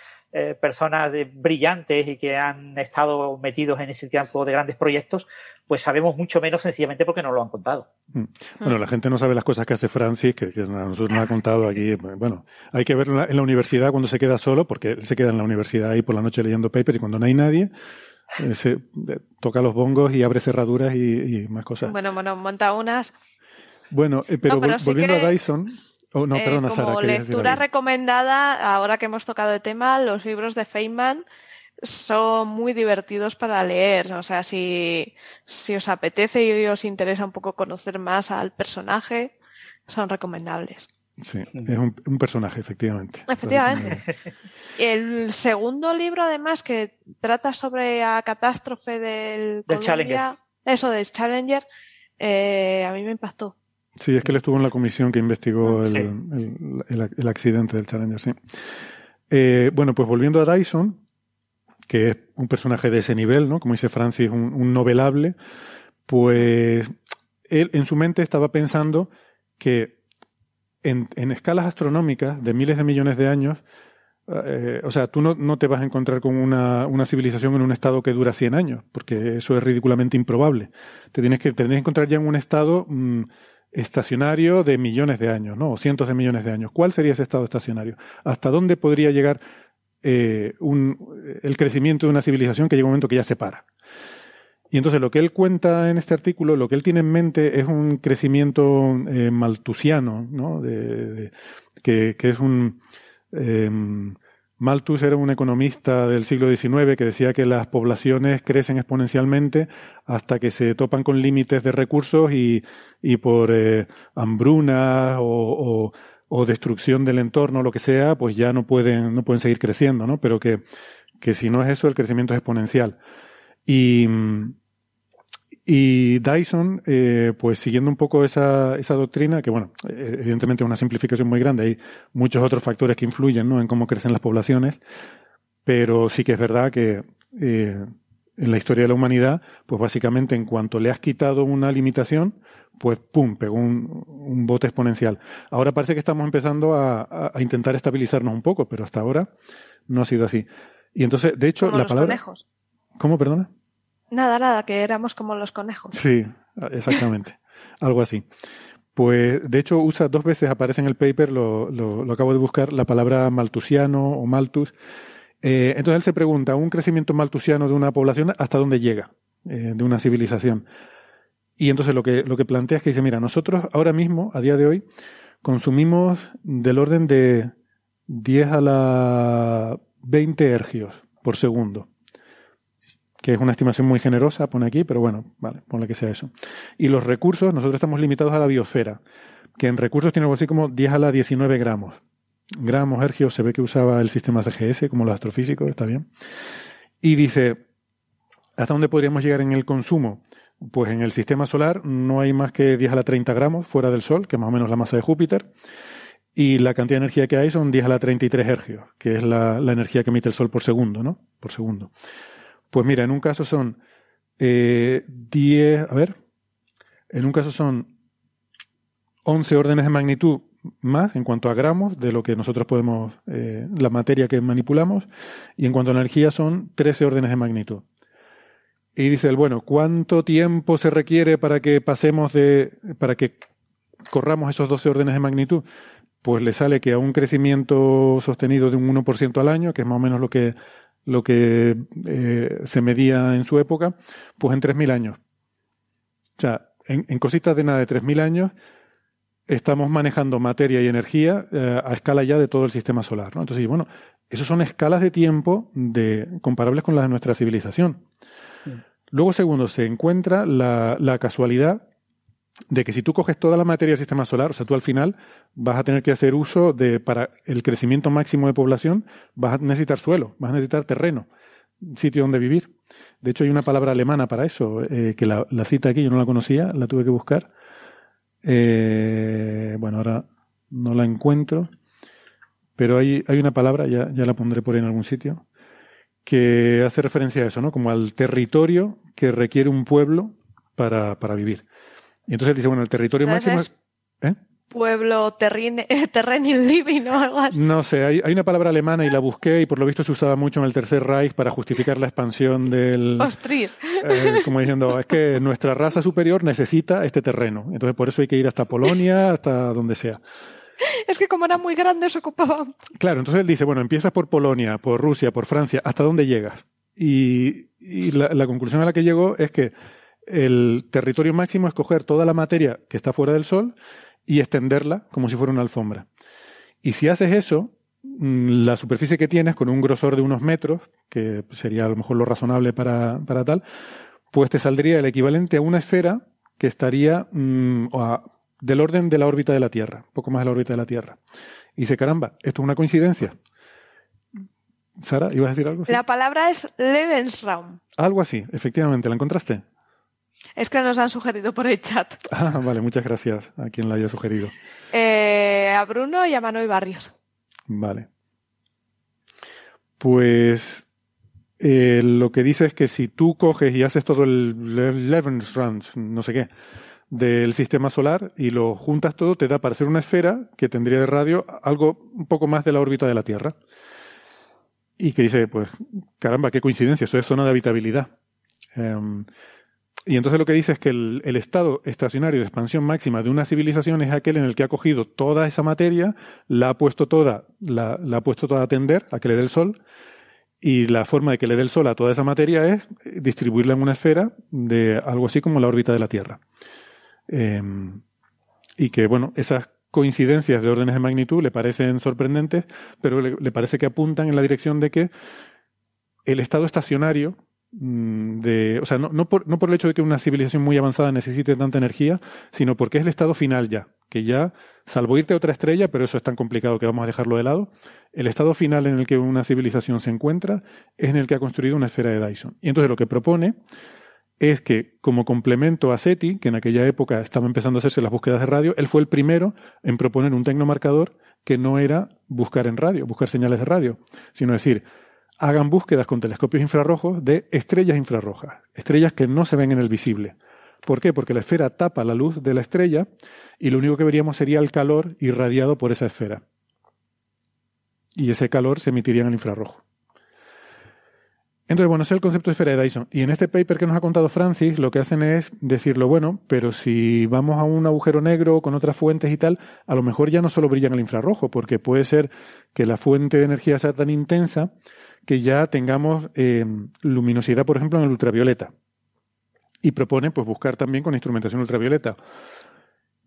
personas brillantes y que han estado metidos en ese tipo de grandes proyectos, pues sabemos mucho menos sencillamente porque no lo han contado. Mm. Bueno, la gente no sabe las cosas que hace Francis, que, que nosotros nos ha contado aquí. Bueno, hay que verlo en la universidad cuando se queda solo, porque él se queda en la universidad ahí por la noche leyendo papers y cuando no hay nadie, eh, se, toca los bongos y abre cerraduras y, más cosas. Bueno, bueno, monta unas. Bueno, eh, pero, volviendo a Dyson. Oh, no, eh, perdona, como lectura recomendada, ahora que hemos tocado el tema, los libros de Feynman son muy divertidos para leer. O sea, si, si os apetece y os interesa un poco conocer más al personaje, son recomendables. Sí, es un, personaje, efectivamente. Efectivamente. El segundo libro, además, que trata sobre la catástrofe del, Challenger. Eso del Challenger, eh, a mí me impactó. Sí, es que él estuvo en la comisión que investigó el, el, accidente del Challenger, sí. Eh, bueno, pues volviendo a Dyson, que es un personaje de ese nivel, ¿no? Como dice Francis, un, un novelable, pues él en su mente estaba pensando que en, escalas astronómicas de miles de millones de años, eh, o sea, tú no, no, te vas a encontrar con una, una, civilización en un estado que dura 100 años, porque eso es ridículamente improbable. Te tienes que, te tienes que encontrar ya en un estado mm, estacionario de millones de años, ¿no? O cientos de millones de años. ¿Cuál sería ese estado estacionario? ¿Hasta dónde podría llegar eh, un, el crecimiento de una civilización que llega un momento que ya se para? Y entonces lo que él cuenta en este artículo, lo que él tiene en mente es un crecimiento eh, maltusiano, ¿no? Que, es un... Eh, Malthus era un economista del siglo XIX que decía que las poblaciones crecen exponencialmente hasta que se topan con límites de recursos y, y por eh, hambruna o, o, o, destrucción del entorno, lo que sea, pues ya no pueden, no pueden seguir creciendo, ¿no? Pero que, que si no es eso, el crecimiento es exponencial. Y, Y Dyson, eh, pues siguiendo un poco esa, esa doctrina, que bueno, eh, evidentemente es una simplificación muy grande, hay muchos otros factores que influyen ¿no? en cómo crecen las poblaciones, pero sí que es verdad que eh, en la historia de la humanidad, pues básicamente en cuanto le has quitado una limitación, pues pum, pegó un, un bote exponencial. Ahora parece que estamos empezando a, a, intentar estabilizarnos un poco, pero hasta ahora no ha sido así. Y entonces, de hecho, Como la los palabra. conejos. ¿Cómo, perdona? Nada, nada, que éramos como los conejos. Sí, exactamente. Algo así. Pues, de hecho, usa dos veces, aparece en el paper, lo, lo, lo acabo de buscar, la palabra maltusiano o maltus. Eh, entonces él se pregunta, un crecimiento maltusiano de una población, ¿hasta dónde llega? Eh, de una civilización. Y entonces lo que, lo que plantea es que dice, mira, nosotros ahora mismo, a día de hoy, consumimos del orden de 10 a la 20 ergios por segundo que es una estimación muy generosa, pone aquí, pero bueno, vale, ponle que sea eso. Y los recursos, nosotros estamos limitados a la biosfera, que en recursos tiene algo así como 10 a la 19 gramos. Gramos, ergios, se ve que usaba el sistema CGS, como los astrofísicos, está bien. Y dice, ¿hasta dónde podríamos llegar en el consumo? Pues en el sistema solar no hay más que 10 a la 30 gramos fuera del Sol, que es más o menos la masa de Júpiter. Y la cantidad de energía que hay son 10 a la 33 ergios, que es la energía que emite el Sol por segundo, ¿no? Por segundo. Pues mira, en un caso son eh, 10, a ver, en un caso son 11 órdenes de magnitud más en cuanto a gramos de lo que nosotros podemos, eh, la materia que manipulamos, y en cuanto a energía son 13 órdenes de magnitud. Y dice él, bueno, ¿cuánto tiempo se requiere para que pasemos de, para que corramos esos 12 órdenes de magnitud? Pues le sale que a un crecimiento sostenido de un 1% al año, que es más o menos lo que lo que eh, se medía en su época, pues en 3.000 años. O sea, en, en cositas de nada de 3.000 años estamos manejando materia y energía eh, a escala ya de todo el sistema solar. ¿no? Entonces, bueno, esas son escalas de tiempo de, comparables con las de nuestra civilización. Sí. Luego, segundo, se encuentra la, la casualidad de que si tú coges toda la materia del sistema solar, o sea, tú al final vas a tener que hacer uso de, para el crecimiento máximo de población, vas a necesitar suelo, vas a necesitar terreno, sitio donde vivir. De hecho, hay una palabra alemana para eso, eh, que la, cita aquí, yo no la conocía, la tuve que buscar. Eh, bueno, ahora no la encuentro, pero hay, hay una palabra, ya, ya la pondré por ahí en algún sitio, que hace referencia a eso, ¿no? Como al territorio que requiere un pueblo para, para vivir. Y entonces dice, bueno, el territorio Entonces, máximo es... ¿eh? Pueblo terrene, terrenil living o algo así. No sé, hay, hay, una palabra alemana y la busqué y por lo visto se usaba mucho en el Tercer Reich para justificar la expansión del... Ostris. Eh, como diciendo, es que nuestra raza superior necesita este terreno. Entonces por eso hay que ir hasta Polonia, hasta donde sea. Es que como era muy grande se ocupaba. Claro, entonces él dice, bueno, empiezas por Polonia, por Rusia, por Francia, ¿hasta dónde llegas? Y, y la, la conclusión a la que llegó es que el territorio máximo es coger toda la materia que está fuera del Sol y extenderla como si fuera una alfombra. Y si haces eso, mm, la superficie que tienes con un grosor de unos metros, que sería a lo mejor lo razonable para, para tal, pues te saldría el equivalente a una esfera que estaría mmm, a, del orden de la órbita de la Tierra, poco más de la órbita de la Tierra. Y dice, caramba, esto es una coincidencia. Sara, ¿ibas a decir algo? ¿Sí? La palabra es Lebensraum. Algo así, efectivamente, ¿la encontraste? Es que nos han sugerido por el chat. Ah, vale, muchas gracias a quien la haya sugerido. Eh, a Bruno y a Manuel Barrios. Vale. Pues eh, lo que dice es que si tú coges y haces todo el Levensruns, no sé qué, del sistema solar y lo juntas todo, te da para hacer una esfera que tendría de radio algo un poco más de la órbita de la Tierra. Y que dice, pues, caramba, qué coincidencia, eso es zona de habitabilidad. Um, y entonces lo que dice es que el, estado estacionario de expansión máxima de una civilización es aquel en el que ha cogido toda esa materia, la ha puesto toda, la, ha puesto toda a tender a que le dé el sol, y la forma de que le dé el sol a toda esa materia es distribuirla en una esfera de algo así como la órbita de la Tierra. Eh, y que, bueno, esas coincidencias de órdenes de magnitud le parecen sorprendentes, pero le, le parece que apuntan en la dirección de que el estado estacionario de, o sea, no, no, por, no por el hecho de que una civilización muy avanzada necesite tanta energía, sino porque es el estado final ya, que ya, salvo irte a otra estrella, pero eso es tan complicado que vamos a dejarlo de lado, el estado final en el que una civilización se encuentra es en el que ha construido una esfera de Dyson. Y entonces lo que propone es que como complemento a SETI, que en aquella época estaba empezando a hacerse las búsquedas de radio, él fue el primero en proponer un tecnomarcador que no era buscar en radio, buscar señales de radio, sino decir, hagan búsquedas con telescopios infrarrojos de estrellas infrarrojas, estrellas que no se ven en el visible. ¿Por qué? Porque la esfera tapa la luz de la estrella y lo único que veríamos sería el calor irradiado por esa esfera. Y ese calor se emitiría en el infrarrojo. Entonces, bueno, ese es el concepto de esfera de Dyson. Y en este paper que nos ha contado Francis, lo que hacen es decirlo, bueno, pero si vamos a un agujero negro con otras fuentes y tal, a lo mejor ya no solo brilla en el infrarrojo, porque puede ser que la fuente de energía sea tan intensa que ya tengamos eh, luminosidad, por ejemplo, en el ultravioleta. Y propone, pues, buscar también con instrumentación ultravioleta.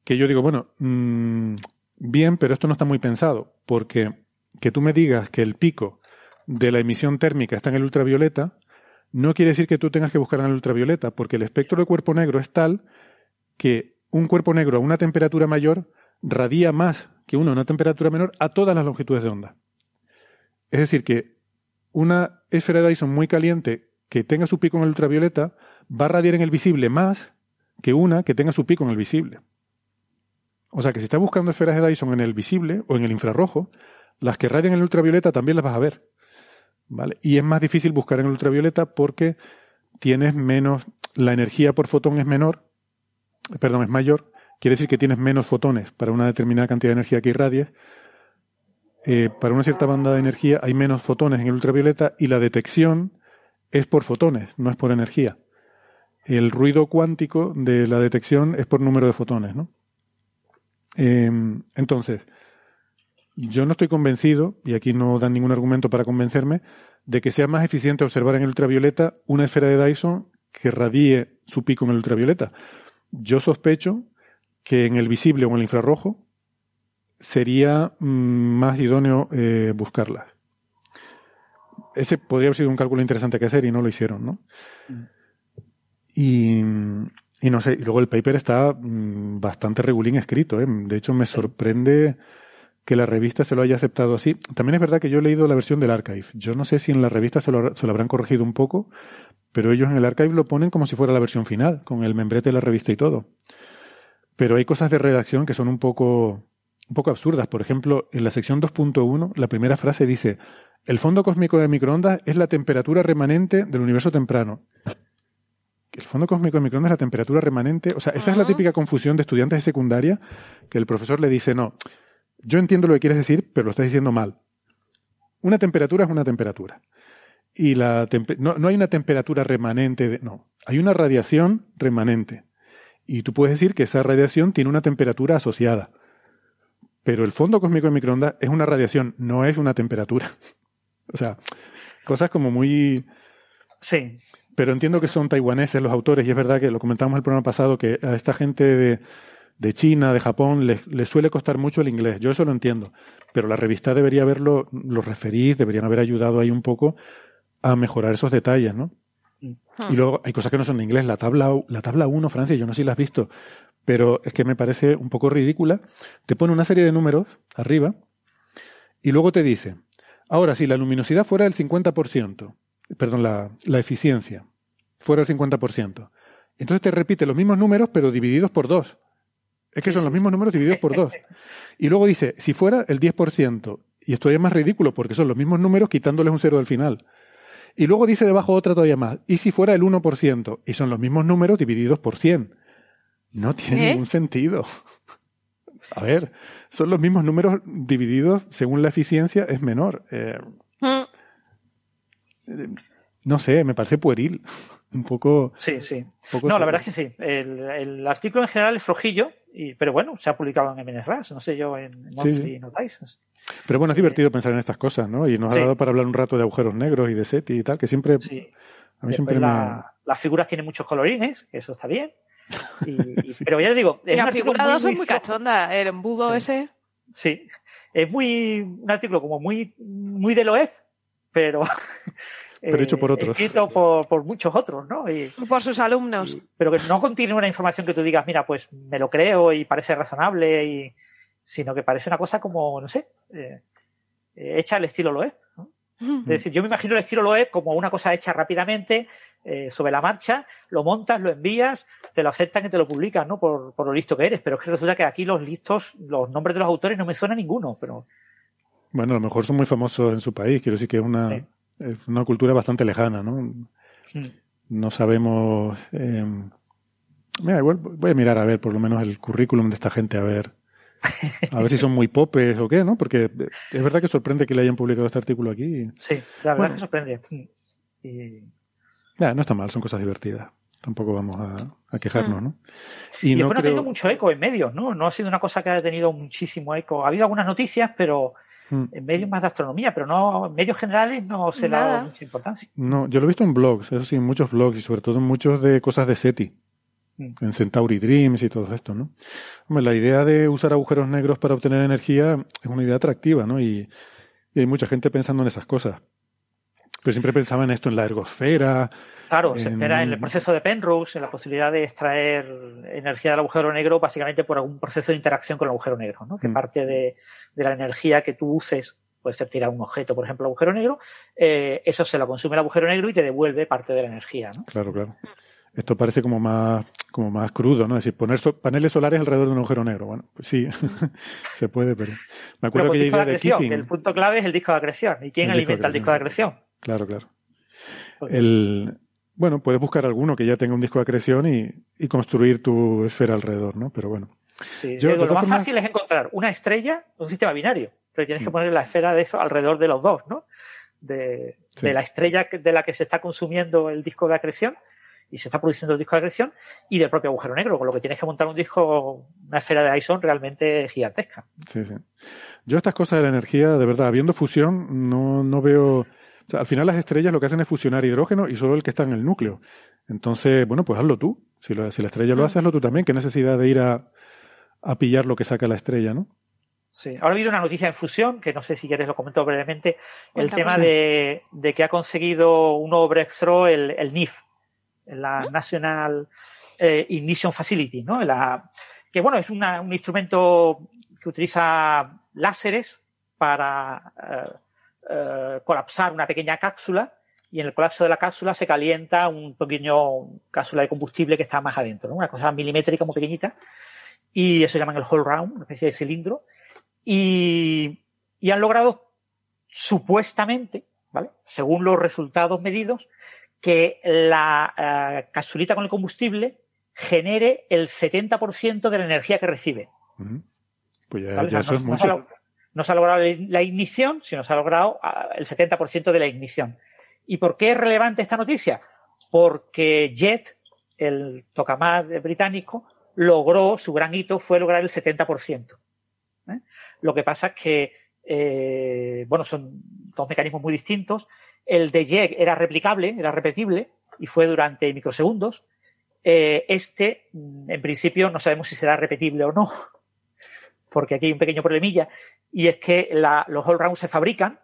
Que yo digo, bueno, mmm, bien, pero esto no está muy pensado, porque que tú me digas que el pico de la emisión térmica está en el ultravioleta, no quiere decir que tú tengas que buscar en el ultravioleta, porque el espectro del cuerpo negro es tal que un cuerpo negro a una temperatura mayor radia más que uno a una temperatura menor a todas las longitudes de onda. Es decir, que una esfera de Dyson muy caliente que tenga su pico en el ultravioleta va a radiar en el visible más que una que tenga su pico en el visible. O sea que si estás buscando esferas de Dyson en el visible o en el infrarrojo, las que radian en el ultravioleta también las vas a ver. Y es más difícil buscar en el ultravioleta porque tienes menos, la energía por fotón es menor, perdón, es mayor, quiere decir que tienes menos fotones para una determinada cantidad de energía que irradies. Eh, para una cierta banda de energía hay menos fotones en el ultravioleta y la detección es por fotones, no es por energía. El ruido cuántico de la detección es por número de fotones, ¿no? Em, entonces, yo no estoy convencido, y aquí no dan ningún argumento para convencerme, de que sea más eficiente observar en el ultravioleta una esfera de Dyson que radie su pico en el ultravioleta. Yo sospecho que en el visible o en el infrarrojo sería mm, más idóneo eh, buscarlas. Ese podría haber sido un cálculo interesante que hacer y no lo hicieron, ¿no? Mm. Y, y no sé, y luego el paper está mm, bastante regulín escrito, ¿eh? De hecho, me sorprende que la revista se lo haya aceptado así. También es verdad que yo he leído la versión del archive. Yo no sé si en la revista se lo, se lo habrán corregido un poco, pero ellos en el archive lo ponen como si fuera la versión final, con el membrete de la revista y todo. Pero hay cosas de redacción que son un poco, un poco absurdas. Por ejemplo, en la sección 2.1, la primera frase dice, el fondo cósmico de microondas es la temperatura remanente del universo temprano. El fondo cósmico de microondas es la temperatura remanente. O sea, esa es la típica confusión de estudiantes de secundaria, que el profesor le dice, no, yo entiendo lo que quieres decir, pero lo estás diciendo mal. Una temperatura es una temperatura. Y la no, no, hay una temperatura remanente, de, no, hay una radiación remanente. Y tú puedes decir que esa radiación tiene una temperatura asociada. Pero el fondo cósmico de microondas es una radiación, no es una temperatura. o sea, cosas como muy... Sí. Pero entiendo que son taiwaneses los autores y es verdad que lo comentamos el programa pasado que a esta gente de, de China, de Japón, les, suele costar mucho el inglés. Yo eso lo entiendo. Pero la revista debería haberlo, los referís, deberían haber ayudado ahí un poco a mejorar esos detalles, ¿no? Mm. Y luego hay cosas que no son de inglés. La tabla, la tabla 1, Francia, yo no sé si la has visto, pero es que me parece un poco ridícula. Te pone una serie de números arriba y luego te dice, ahora si la luminosidad fuera del 50%, perdón, la, la eficiencia fuera del 50%, entonces te repite los mismos números pero divididos por dos. Es que son los mismos números divididos por dos. Y luego dice, si fuera el 10%, y esto es más ridículo porque son los mismos números quitándoles un cero al final. Y luego dice debajo otra todavía más, y si fuera el 1%, y son los mismos números divididos por 100. No tiene ¿Eh? ningún sentido. A ver, son los mismos números divididos según la eficiencia es menor. Eh, mm. no sé, me parece pueril un poco. Sí, sí. no, la verdad es que sí. El, artículo en general es flojillo, y, pero bueno, se ha publicado en MNRAS, no sé yo en, si notáis. Pero bueno, es divertido pensar en estas cosas, ¿no? Y nos ha dado para hablar un rato de agujeros negros y de SETI y tal, que siempre. A mí siempre Las figuras tienen muchos colorines, eso está bien. Pero ya digo. Es y figura son muy, cachonda, el embudo ese. Sí. Es muy. Un artículo como muy, muy de OEF, pero pero hecho por otros. Escrito por, muchos otros, ¿no? Y, por sus alumnos. pero que no contiene una información que tú digas, mira, pues me lo creo y parece razonable, y, sino que parece una cosa como, no sé, eh, hecha al estilo lo es. Es decir, yo me imagino el estilo Loeb como una cosa hecha rápidamente, eh, sobre la marcha, lo montas, lo envías, te lo aceptan y te lo publican, ¿no? Por, por, lo listo que eres. Pero es que resulta que aquí los listos, los nombres de los autores no me suena ninguno, pero. Bueno, a lo mejor son muy famosos en su país, quiero decir que es una, es una cultura bastante lejana, ¿no? Hmm. No sabemos. Eh, mira, igual voy a mirar a ver por lo menos el currículum de esta gente, a ver. A ver si son muy popes o qué, ¿no? Porque es verdad que sorprende que le hayan publicado este artículo aquí. Sí, la verdad que sorprende. Y... no está mal, son cosas divertidas. Tampoco vamos a, quejarnos, ¿no? Y, no ha tenido mucho eco en medios, ¿no? No ha sido una cosa que haya tenido muchísimo eco. Ha habido algunas noticias, pero mm. en medios más de astronomía, pero no en medios generales no se le ha dado mucha importancia. No, yo lo he visto en blogs, eso sí, en muchos blogs y sobre todo en muchos de cosas de SETI. Mm. en Centauri Dreams y todo esto, ¿no? Hombre, la idea de usar agujeros negros para obtener energía es una idea atractiva, ¿no? Y, hay mucha gente pensando en esas cosas. Pero siempre pensaba en esto, en la ergosfera. Claro, se espera en el proceso de Penrose, en la posibilidad de extraer energía del agujero negro, básicamente por algún proceso de interacción con el agujero negro, ¿no? Que mm. parte de, la energía que tú uses puede ser tirar un objeto, por ejemplo, al agujero negro, eh, eso se lo consume el agujero negro y te devuelve parte de la energía. ¿no? Claro, claro. Esto parece como más, como más crudo, ¿no? Es decir, poner paneles solares alrededor de un agujero negro. Bueno, pues sí, se puede, pero me acuerdo que ya de, el punto clave es el disco de acreción. ¿Y quién alimenta el disco de acreción? Claro, claro. El, bueno, puedes buscar alguno que ya tenga un disco de acreción y, y construir tu esfera alrededor, ¿no? Pero bueno. Sí, lo más fácil es encontrar una estrella, un sistema binario. Entonces tienes que mm. poner la esfera de eso alrededor de los dos, ¿no? De, de la estrella de la que se está consumiendo el disco de acreción y se está produciendo el disco de agresión y del propio agujero negro, con lo que tienes que montar un disco, una esfera de ISON realmente gigantesca. Sí, sí. Yo estas cosas de la energía, de verdad, habiendo fusión, no, no veo... al final las estrellas lo que hacen es fusionar hidrógeno y solo el que está en el núcleo. Entonces, bueno, pues hazlo tú. Si, si la estrella lo mm. hace, hazlo tú también. ¿Qué necesidad de ir a, a pillar lo que saca la estrella, no? Sí. Ahora ha habido una noticia en fusión, que no sé si quieres lo comento brevemente, el tema de, de, que ha conseguido un nuevo breakthrough el, el NIF, la National eh, Ignition Facility, ¿no? La, que bueno, es una, un instrumento que utiliza láseres para eh, eh, colapsar una pequeña cápsula y en el colapso de la cápsula se calienta un pequeño cápsula de combustible que está más adentro, ¿no? una cosa milimétrica muy pequeñita y eso llaman el whole round, una especie de cilindro y, y han logrado supuestamente, ¿vale? según los resultados medidos, que la uh, capsulita con el combustible genere el 70% de la energía que recibe. Pues ya, ya eso es mucho. No se, ha, logrado la ignición, sino se ha logrado uh, el 70% de la ignición. ¿Y por qué es relevante esta noticia? Porque Jet, el tokamak británico, logró, su gran hito fue lograr el 70%. ¿eh? Lo que pasa es que, eh, bueno, son dos mecanismos muy distintos. El de JEG era replicable, era repetible, y fue durante microsegundos. Eh, este, mm, en principio, no sabemos si será repetible o no, porque aquí hay un pequeño problemilla, y es que la, los all rounds se fabrican,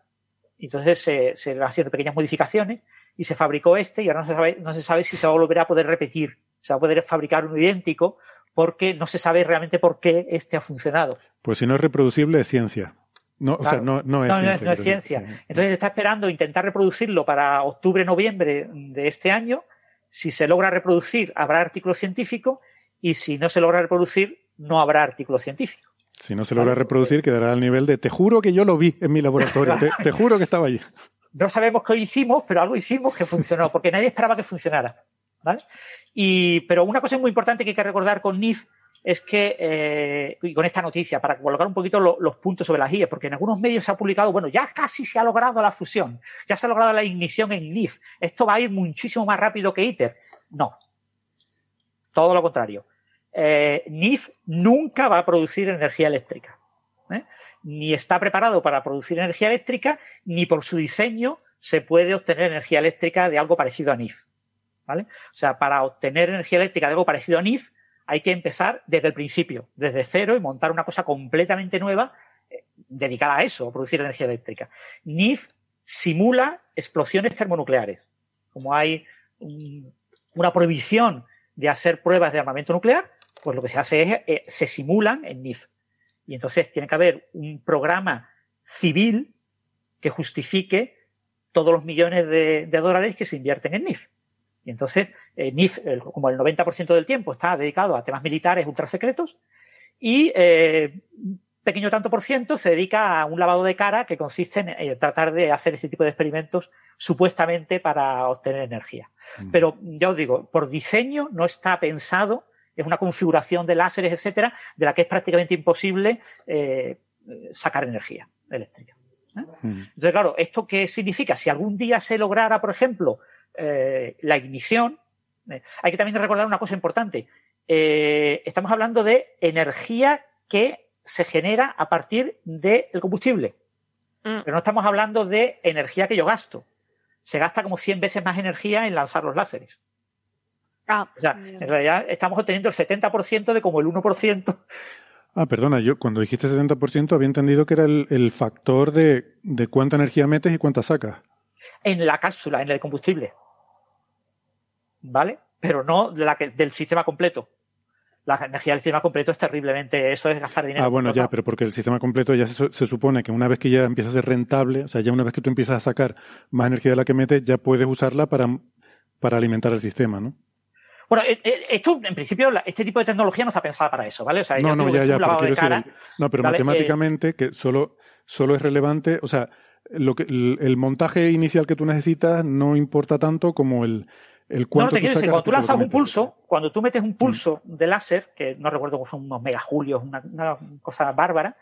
y entonces se, se van haciendo pequeñas modificaciones, y se fabricó este, y ahora no se sabe, no se sabe si se va a volver a poder repetir, se va a poder fabricar uno idéntico, porque no se sabe realmente por qué este ha funcionado. Pues si no es reproducible, es ciencia. No, o sea, no, no, es ciencia. No es ciencia. Entonces está esperando intentar reproducirlo para octubre, noviembre de este año. Si se logra reproducir, habrá artículo científico y si no se logra reproducir, no habrá artículo científico. Si no se logra reproducir, quedará al nivel de te juro que yo lo vi en mi laboratorio, te, juro que estaba allí. No sabemos qué hicimos, pero algo hicimos que funcionó, porque nadie esperaba que funcionara. ¿vale? Y, pero una cosa muy importante que hay que recordar con NIF es que, eh, y con esta noticia, para colocar un poquito los puntos sobre las IES, porque en algunos medios se ha publicado, bueno, ya casi se ha logrado la fusión, ya se ha logrado la ignición en NIF, esto va a ir muchísimo más rápido que ITER. No. Todo lo contrario. Eh, NIF nunca va a producir energía eléctrica. ¿eh? Ni está preparado para producir energía eléctrica, ni por su diseño se puede obtener energía eléctrica de algo parecido a NIF. ¿Vale? O sea, para obtener energía eléctrica de algo parecido a NIF, hay que empezar desde el principio, desde cero y montar una cosa completamente nueva eh, dedicada a eso, a producir energía eléctrica. NIF simula explosiones termonucleares. Como hay una prohibición de hacer pruebas de armamento nuclear, pues lo que se hace es, eh, se simulan en NIF. Y entonces tiene que haber un programa civil que justifique todos los millones de, dólares que se invierten en NIF. Y entonces, eh, NIF, como el 90% del tiempo está dedicado a temas militares ultra secretos, y eh, pequeño tanto por ciento se dedica a un lavado de cara que consiste en eh, tratar de hacer este tipo de experimentos supuestamente para obtener energía. Mm. Pero ya os digo, por diseño no está pensado, es una configuración de láseres, etcétera, de la que es prácticamente imposible eh, sacar energía eléctrica. ¿eh? Mm. Entonces, claro, ¿esto qué significa? Si algún día se lograra, por ejemplo, la ignición, hay que también recordar una cosa importante. estamos hablando de energía que se genera a partir del combustible. Mm. Pero no estamos hablando de energía que yo gasto. Se gasta como 100 veces más energía en lanzar los láseres. Ah, o sea, en realidad estamos obteniendo el 70% de como el 1%. Ah, perdona, yo cuando dijiste 70% había entendido que era el, factor de, cuánta energía metes y cuánta sacas. En la cápsula, en el combustible. ¿Vale? Pero no de la que, del sistema completo la energía del sistema completo es terriblemente, eso es gastar dinero. Ah, bueno, ya, pero porque el sistema completo ya se, supone que una vez que ya empieza a ser rentable, o sea, ya una vez que tú empiezas a sacar más energía de la que metes, ya puedes usarla para, para alimentar el sistema, ¿no? Bueno, eh, eh, esto, en principio, este tipo de tecnología no está pensada para eso, ¿vale? O sea, no, no, ya, ya, pero no, pero matemáticamente, que solo, solo es relevante, o sea, lo que, el montaje inicial que tú necesitas no importa tanto como el, no, te quiero decir, cuando tú lanzas un pulso, cuando tú metes un pulso de láser, que no recuerdo son unos megajulios, una, una cosa bárbara,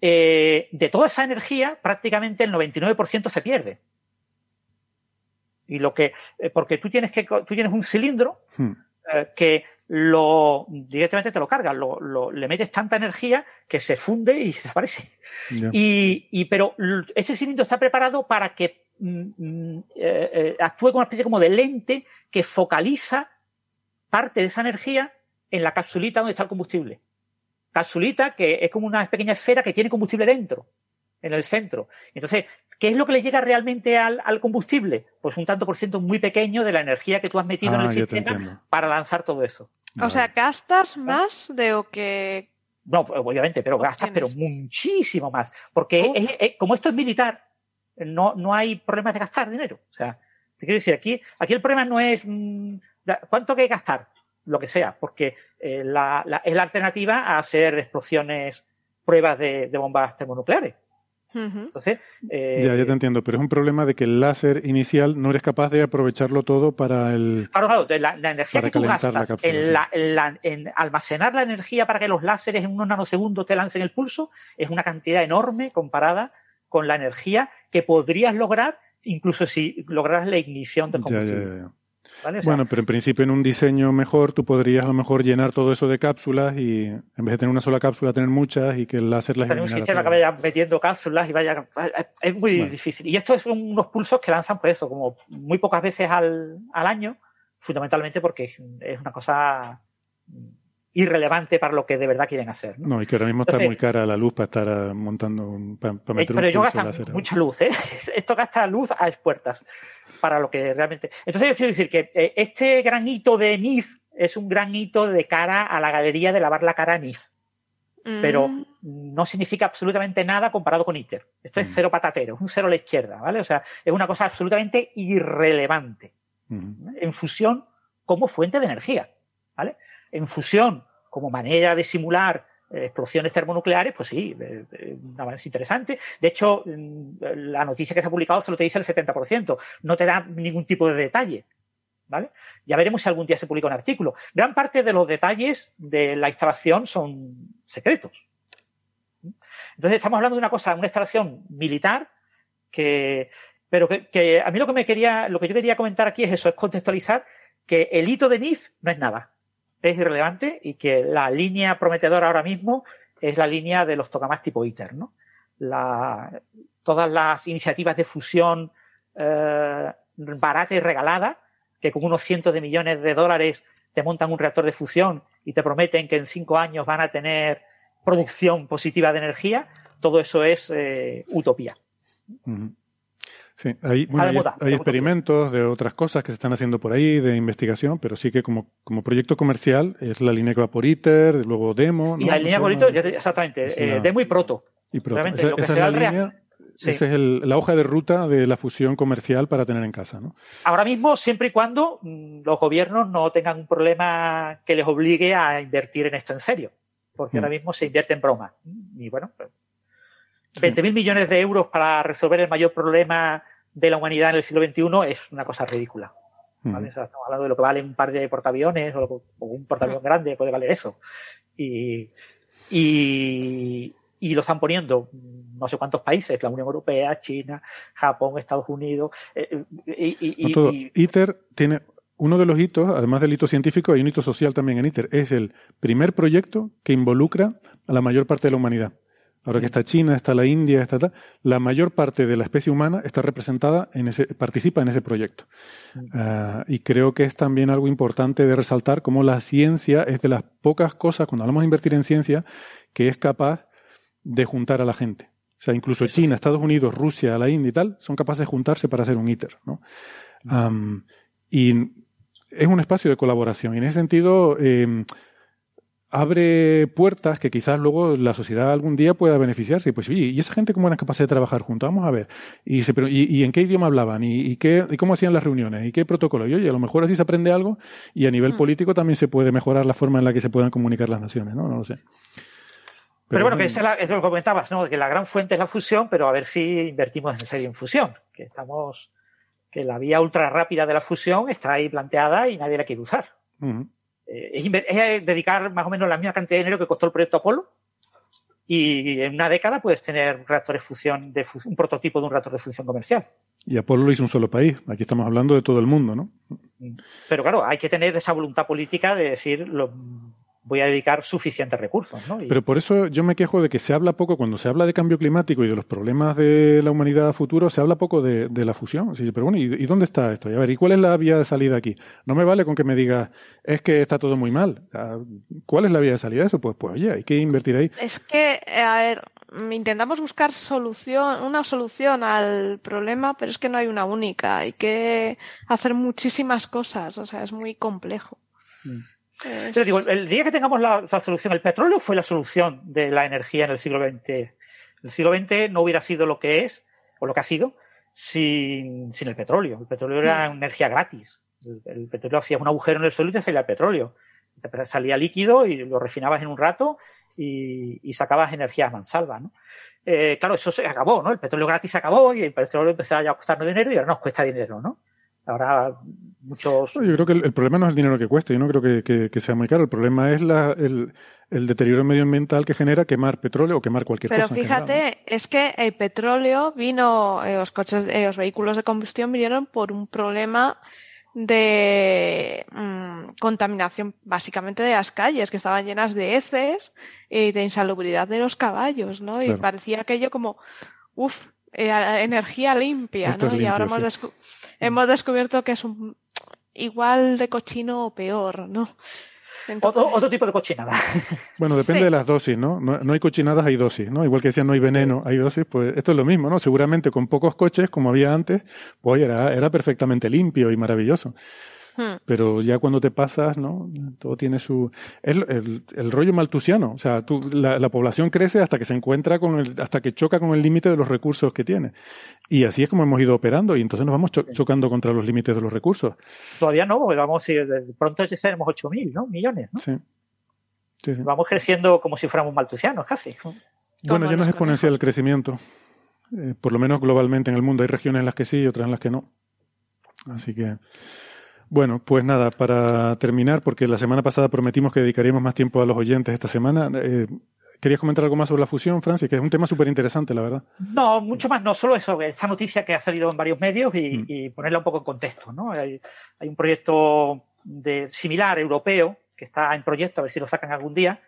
eh, de toda esa energía, prácticamente el 99% se pierde. Y lo que, porque tú tienes que, tú tienes un cilindro hmm. Eh, que lo directamente te lo cargas, lo, le metes tanta energía que se funde y desaparece. Y, y, pero ese cilindro está preparado para que Mm, mm, eh, eh, actúe como una especie como de lente que focaliza parte de esa energía en la capsulita donde está el combustible. Capsulita que es como una pequeña esfera que tiene combustible dentro, en el centro. Entonces, ¿qué es lo que le llega realmente al, combustible? Pues un tanto por ciento muy pequeño de la energía que tú has metido en el ah, sistema para lanzar todo eso. O sea, gastas más de lo que no, obviamente, pero gastas, pero muchísimo más. Porque como esto es militar, no, no hay problemas de gastar dinero. O sea, te quiero decir, aquí, aquí el problema no es mm, cuánto hay que gastar, lo que sea, porque eh, la, es la alternativa a hacer explosiones, pruebas de, bombas termonucleares. Entonces, eh, ya, ya te entiendo, pero es un problema de que el láser inicial no eres capaz de aprovecharlo todo para el. Claro, claro, la, energía que tú gastas en, en, almacenar la energía para que los láseres en unos nanosegundos te lancen el pulso es una cantidad enorme comparada con la energía que podrías lograr incluso si lograras la ignición del combustible. Bueno, pero en principio en un diseño mejor tú podrías a lo mejor llenar todo eso de cápsulas y en vez de tener una sola cápsula tener muchas y que el láser las Pero un sistema que vaya metiendo cápsulas y vaya... Es muy difícil. Y estos son unos pulsos que lanzan por eso, como muy pocas veces al, al año, fundamentalmente porque es una cosa irrelevante para lo que de verdad quieren hacer. No, y que ahora mismo está muy cara la luz para estar ah, montando, para, para meter Pero yo gasta mucha luz, ¿eh? Esto gasta luz a expuertas para lo que realmente. Entonces yo quiero decir que eh, este gran hito de NIF es un gran hito de cara a la galería de lavar la cara a NIF. Pero mm. no significa absolutamente nada comparado con ITER. Esto es mm. cero patatero, es un cero a la izquierda, ¿vale? O sea, es una cosa absolutamente irrelevante. En fusión como fuente de energía, ¿vale? En fusión como manera de simular eh, explosiones termonucleares, pues sí, eh, eh, una manera interesante. De hecho, mm, la noticia que se ha publicado solo te dice el 70%, no te da ningún tipo de detalle. ¿Vale? Ya veremos si algún día se publica un artículo. Gran parte de los detalles de la instalación son secretos. Entonces estamos hablando de una cosa, una instalación militar que, pero que, que, a mí lo que me quería, lo que yo quería comentar aquí es eso, es contextualizar que el hito de NIF no es nada es irrelevante y que la línea prometedora ahora mismo es la línea de los tokamás tipo ITER, ¿no? Todas las iniciativas de fusión eh, barata y regalada, que con unos cientos de millones de dólares te montan un reactor de fusión y te prometen que en cinco años van a tener producción positiva de energía, todo eso es eh, utopía. Sí, hay, hay, experimentos de otras cosas que se están haciendo por ahí, de investigación, pero sí que como, como proyecto comercial es la línea que va por ITER, luego demo. Y la línea por ITER, exactamente, eh, demo y proto. Y proto. Realmente, esa, lo que esa es la línea, esa es el, la hoja de ruta de la fusión comercial para tener en casa. ¿no? Ahora mismo, siempre y cuando mm, los gobiernos no tengan un problema que les obligue a invertir en esto en serio, porque ahora mismo se invierte en broma. Y bueno, 20.000 pues, millones de euros para resolver el mayor problema de la humanidad en el siglo XXI es una cosa ridícula. ¿vale? estamos hablando de lo que vale un par de portaaviones o, un portaavión grande, puede valer eso. Y, y, y lo están poniendo no sé cuántos países, la Unión Europea, China, Japón, Estados Unidos. Eh, eh, y, ITER tiene uno de los hitos, además del hito científico, hay un hito social también en ITER. Es el primer proyecto que involucra a la mayor parte de la humanidad. Ahora que está China, está la India, está tal, la mayor parte de la especie humana está representada en ese, participa en ese proyecto. Ah, y creo que es también algo importante de resaltar cómo la ciencia es de las pocas cosas, cuando hablamos de invertir en ciencia, que es capaz de juntar a la gente. O sea, incluso China, Estados Unidos, Rusia, la India y tal, son capaces de juntarse para hacer un ITER. ¿no? y es un espacio de colaboración. Y en ese sentido, em, abre puertas que quizás luego la sociedad algún día pueda beneficiarse. Pues, oye, ¿y esa gente cómo era capaz de trabajar juntos? Vamos a ver. ¿Y, se, y, en qué idioma hablaban? ¿Y, qué, ¿Y cómo hacían las reuniones? ¿Y qué protocolo? Y oye, a lo mejor así se aprende algo y a nivel mm. político también se puede mejorar la forma en la que se puedan comunicar las naciones, ¿no? No lo sé. Pero, bueno, que es, lo que comentabas, ¿no? Que la gran fuente es la fusión, pero a ver si invertimos en serio en fusión. Que estamos, que la vía ultra rápida de la fusión está ahí planteada y nadie la quiere usar. Es, dedicar más o menos la misma cantidad de dinero que costó el proyecto Apolo. Y en una década puedes tener reactores fusión, de un prototipo de un reactor de fusión comercial. Y Apolo lo hizo un solo país. Aquí estamos hablando de todo el mundo, ¿no? Pero claro, hay que tener esa voluntad política de decir, lo, voy a dedicar suficientes recursos. ¿no? Pero por eso yo me quejo de que se habla poco, cuando se habla de cambio climático y de los problemas de la humanidad a futuro, se habla poco de, la fusión. pero bueno, ¿y, dónde está esto? Y a ver, ¿y cuál es la vía de salida aquí? No me vale con que me digas, es que está todo muy mal. ¿Cuál es la vía de salida de eso? Pues, pues oye, hay que invertir ahí. Es que, eh, a ver, intentamos buscar solución, una solución al problema, pero es que no hay una única. Hay que hacer muchísimas cosas, o sea, es muy complejo. Mm. Pero digo, el día que tengamos la, solución, el petróleo fue la solución de la energía en el siglo XX. El siglo XX no hubiera sido lo que es, o lo que ha sido, sin, sin el petróleo. El petróleo era mm. energía gratis. El, petróleo hacía un agujero en el suelo y te salía el petróleo. salía líquido y lo refinabas en un rato y, y sacabas energía a mansalva. ¿no? Eh, claro, eso se acabó, ¿no? El petróleo gratis se acabó y el petróleo empezó a costarnos dinero y ahora nos cuesta dinero, ¿no? Ahora muchos... Yo creo que el, problema no es el dinero que cueste, yo no creo que, sea muy caro. El problema es la, el, deterioro medioambiental que genera quemar petróleo o quemar cualquier cosa. Pero fíjate, es que el petróleo vino, eh, los coches, eh, los vehículos de combustión vinieron por un problema de mm, contaminación básicamente de las calles que estaban llenas de heces y de insalubridad de los caballos, ¿no? Y parecía aquello como, uff, eh, energía limpia, ¿no? y ahora hemos, hemos, descubierto que es un, igual de cochino o peor, ¿no? otro, tipo de cochinada. Bueno, depende de las dosis, ¿no? ¿no? hay cochinadas, hay dosis, ¿no? Igual que decían no hay veneno, hay dosis, pues esto es lo mismo, ¿no? Seguramente con pocos coches, como había antes, pues era, era perfectamente limpio y maravilloso. Hmm. Pero ya cuando te pasas, ¿no? Todo tiene su... Es el, el, rollo maltusiano. O sea, tú, la, población crece hasta que se encuentra con el... hasta que choca con el límite de los recursos que tiene. Y así es como hemos ido operando y entonces nos vamos chocando contra los límites de los recursos. Todavía no, vamos, de pronto ya seremos 8.000, ¿no? Millones, ¿no? Sí. Vamos creciendo como si fuéramos maltusianos, casi. Bueno, ya no es exponencial el crecimiento. Eh, por lo menos globalmente en el mundo. Hay regiones en las que sí y otras en las que no. Así que... Bueno, pues nada, para terminar, porque la semana pasada prometimos que dedicaríamos más tiempo a los oyentes esta semana. Eh, ¿Querías comentar algo más sobre la fusión, Francis? Que es un tema súper interesante, la verdad. No, mucho más, no solo eso, esta noticia que ha salido en varios medios y, mm. ponerla un poco en contexto. ¿no? Hay, un proyecto de, similar europeo que está en proyecto, a ver si lo sacan algún día,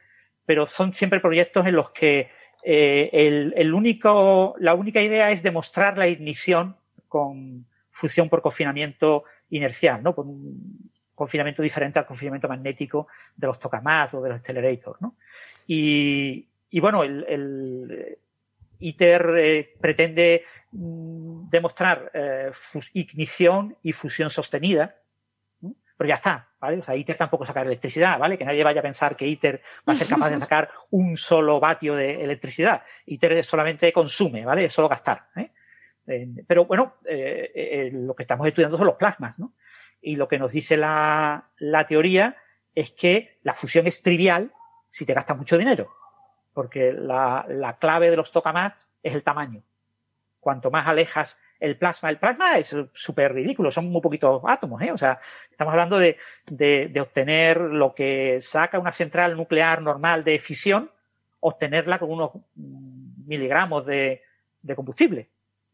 pero son siempre proyectos en los que eh, el, el único, la única idea es demostrar la ignición con fusión por confinamiento inercial, ¿no? Con un confinamiento diferente al confinamiento magnético de los tokamats o de los accelerators, ¿no? Y, bueno, el, ITER eh, pretende mm, demostrar eh, ignición y fusión sostenida. pero ya está, ¿vale? O sea, ITER tampoco saca electricidad, ¿vale? Que nadie vaya a pensar que ITER va a ser capaz de sacar un solo vatio de electricidad. ITER solamente consume, ¿vale? Es solo gastar, ¿eh? Pero bueno, eh, eh, lo que estamos estudiando son los plasmas, ¿no? Y lo que nos dice la, teoría es que la fusión es trivial si te gastas mucho dinero, porque la, la clave de los tokamats es el tamaño. Cuanto más alejas el plasma, el plasma es súper ridículo, son muy poquitos átomos, ¿eh? O sea, estamos hablando de, obtener lo que saca una central nuclear normal de fisión, obtenerla con unos miligramos de, de combustible.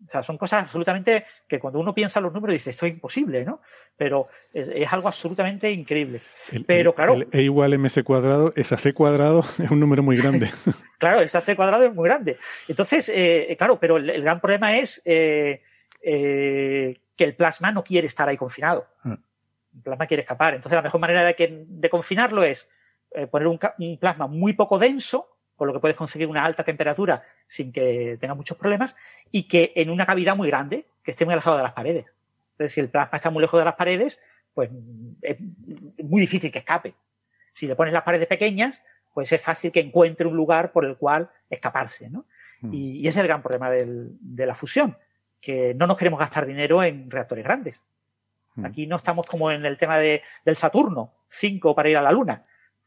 O sea, son cosas absolutamente que cuando uno piensa los números dice, esto es imposible, ¿no? Pero es, es algo absolutamente increíble. El, Pero claro. El E igual MC cuadrado, esa C cuadrado es un número muy grande. claro, esa C cuadrado es muy grande. Entonces, eh, claro, pero el, el, gran problema es eh, eh, que el plasma no quiere estar ahí confinado. Ah. El plasma quiere escapar. Entonces, la mejor manera de, que, de confinarlo es poner un, un plasma muy poco denso, con lo que puedes conseguir una alta temperatura sin que tenga muchos problemas, y que en una cavidad muy grande, que esté muy alejado de las paredes. Entonces, si el plasma está muy lejos de las paredes, pues es muy difícil que escape. Si le pones las paredes pequeñas, pues es fácil que encuentre un lugar por el cual escaparse, ¿no? Mm. Y, y, ese es el gran problema del, de la fusión, que no nos queremos gastar dinero en reactores grandes. Mm. Aquí no estamos como en el tema de, del Saturno, 5 para ir a la Luna.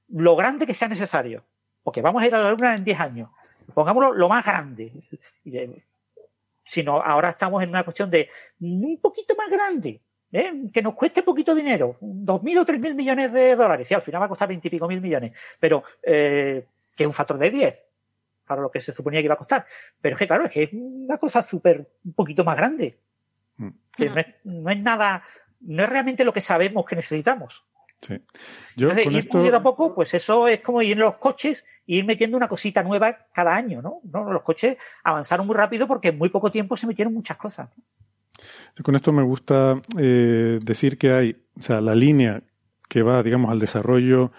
Lo grande que sea necesario, porque vamos a ir a la Luna en 10 años. Pongámoslo lo más grande. Sino ahora estamos en una cuestión de un poquito más grande, ¿eh? que nos cueste poquito dinero, dos mil o tres mil millones de dólares. Sí, al final va a costar veintipico mil millones, pero eh, que es un factor de 10 para lo que se suponía que iba a costar. Pero es que, claro, es que es una cosa súper, un poquito más grande. Mm. Que no es, no es nada, no es realmente lo que sabemos que necesitamos. Sí. Yo Entonces, con ir esto... a poco, pues eso es como ir en los coches e ir metiendo una cosita nueva cada año, ¿no? ¿no? Los coches avanzaron muy rápido porque en muy poco tiempo se metieron muchas cosas. Con esto me gusta eh, decir que hay, o sea, la línea que va, digamos, al desarrollo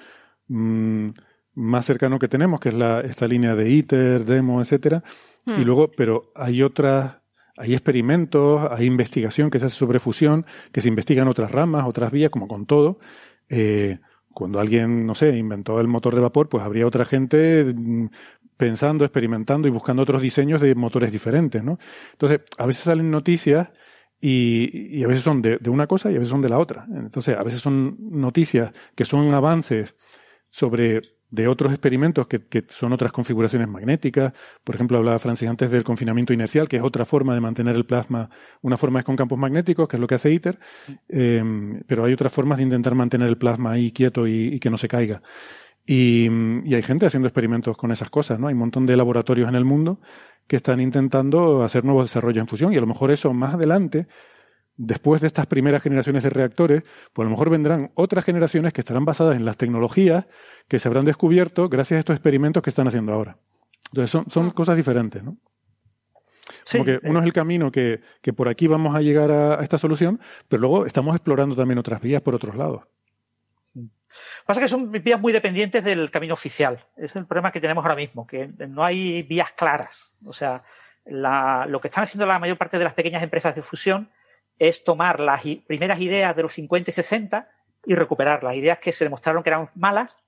mmm, más cercano que tenemos, que es la, esta línea de ITER, DEMO, etcétera, Hmm. y luego, pero hay otras, hay experimentos, hay investigación que se hace sobre fusión, que se investigan otras ramas, otras vías, como con todo. Eh, cuando alguien, no sé, inventó el motor de vapor, pues habría otra gente mm, pensando, experimentando y buscando otros diseños de motores diferentes, ¿no? Entonces, a veces salen noticias y, y a veces son de, de, una cosa y a veces son de la otra. Entonces, a veces son noticias que son avances sobre de otros experimentos que, que, son otras configuraciones magnéticas. Por ejemplo, hablaba Francis antes del confinamiento inercial, que es otra forma de mantener el plasma. Una forma es con campos magnéticos, que es lo que hace ITER, eh, pero hay otras formas de intentar mantener el plasma ahí quieto y, y que no se caiga. Y, y, hay gente haciendo experimentos con esas cosas, ¿no? Hay un montón de laboratorios en el mundo que están intentando hacer nuevos desarrollos en fusión y a lo mejor eso más adelante después de estas primeras generaciones de reactores, pues a lo mejor vendrán otras generaciones que estarán basadas en las tecnologías que se habrán descubierto gracias a estos experimentos que están haciendo ahora. Entonces son, son cosas diferentes, ¿no? Como que uno es el camino que, que, por aquí vamos a llegar a, a, esta solución, pero luego estamos explorando también otras vías por otros lados. Pasa que son vías muy dependientes del camino oficial. Es el problema que tenemos ahora mismo, que no hay vías claras. O sea, la, lo que están haciendo la mayor parte de las pequeñas empresas de fusión es tomar las primeras ideas de los 50 y 60 y recuperar las ideas que se demostraron que eran malas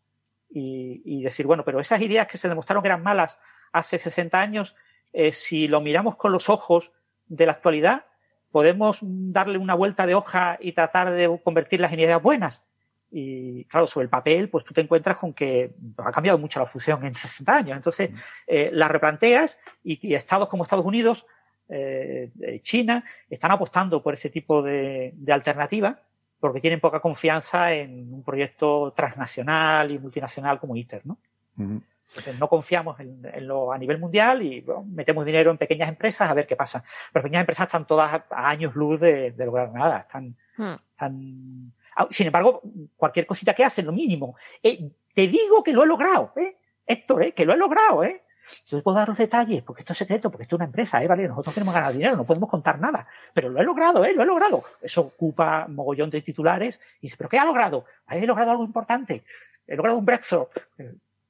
y, y decir, bueno, pero esas ideas que se demostraron que eran malas hace 60 años, eh, si lo miramos con los ojos de la actualidad, podemos darle una vuelta de hoja y tratar de convertirlas en ideas buenas. Y claro, sobre el papel, pues tú te encuentras con que ha cambiado mucho la fusión en 60 años. Entonces, eh, la replanteas y, y estados como Estados Unidos eh, China están apostando por ese tipo de, de, alternativa porque tienen poca confianza en un proyecto transnacional y multinacional como ITER, ¿no? Uh -huh. Entonces, no confiamos en, en, lo a nivel mundial y bueno, metemos dinero en pequeñas empresas a ver qué pasa. Pero pequeñas empresas están todas a, a años luz de, de, lograr nada. Están, hmm. están, sin embargo, cualquier cosita que hacen, lo mínimo. Eh, te digo que lo he logrado, ¿eh? Héctor, ¿eh? que lo he logrado, ¿eh? Yo puedo dar los detalles porque esto es secreto, porque esto es una empresa, ¿eh? ¿vale? Nosotros queremos ganar dinero, no podemos contar nada. Pero lo he logrado, ¿eh? Lo he logrado. Eso ocupa mogollón de titulares y dice, ¿pero qué ha logrado? He logrado algo importante. He logrado un breakthrough.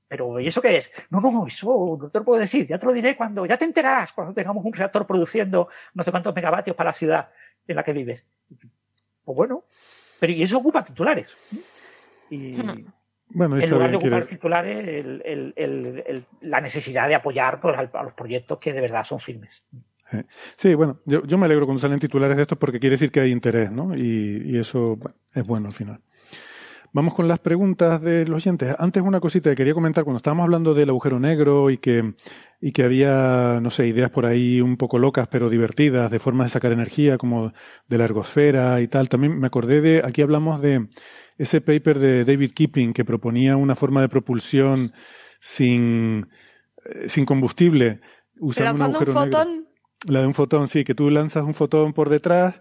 Pero, ¿y eso qué es? No, no, eso no te lo puedo decir. Ya te lo diré cuando, ya te enterarás cuando tengamos un reactor produciendo no sé cuántos megavatios para la ciudad en la que vives. Pues bueno, Pero y eso ocupa titulares. Y. Bueno, en lugar de ocupar titulares, el- el- el- el- la necesidad de apoyar pues, a los proyectos que de verdad son firmes. Sí, bueno, yo, yo me alegro cuando salen titulares de estos porque quiere decir que hay interés, ¿no? Y, y eso bueno, es bueno al final. Vamos con las preguntas de los oyentes. Antes una cosita que quería comentar, cuando estábamos hablando del agujero negro y que, y que había, no sé, ideas por ahí un poco locas pero divertidas de formas de sacar energía, como de la ergosfera y tal, también me acordé de, aquí hablamos de ese paper de David Keeping que proponía una forma de propulsión sin, eh, sin combustible usando un Lanzando un agujero negro. fotón. La de un fotón, sí, que tú lanzas un fotón por detrás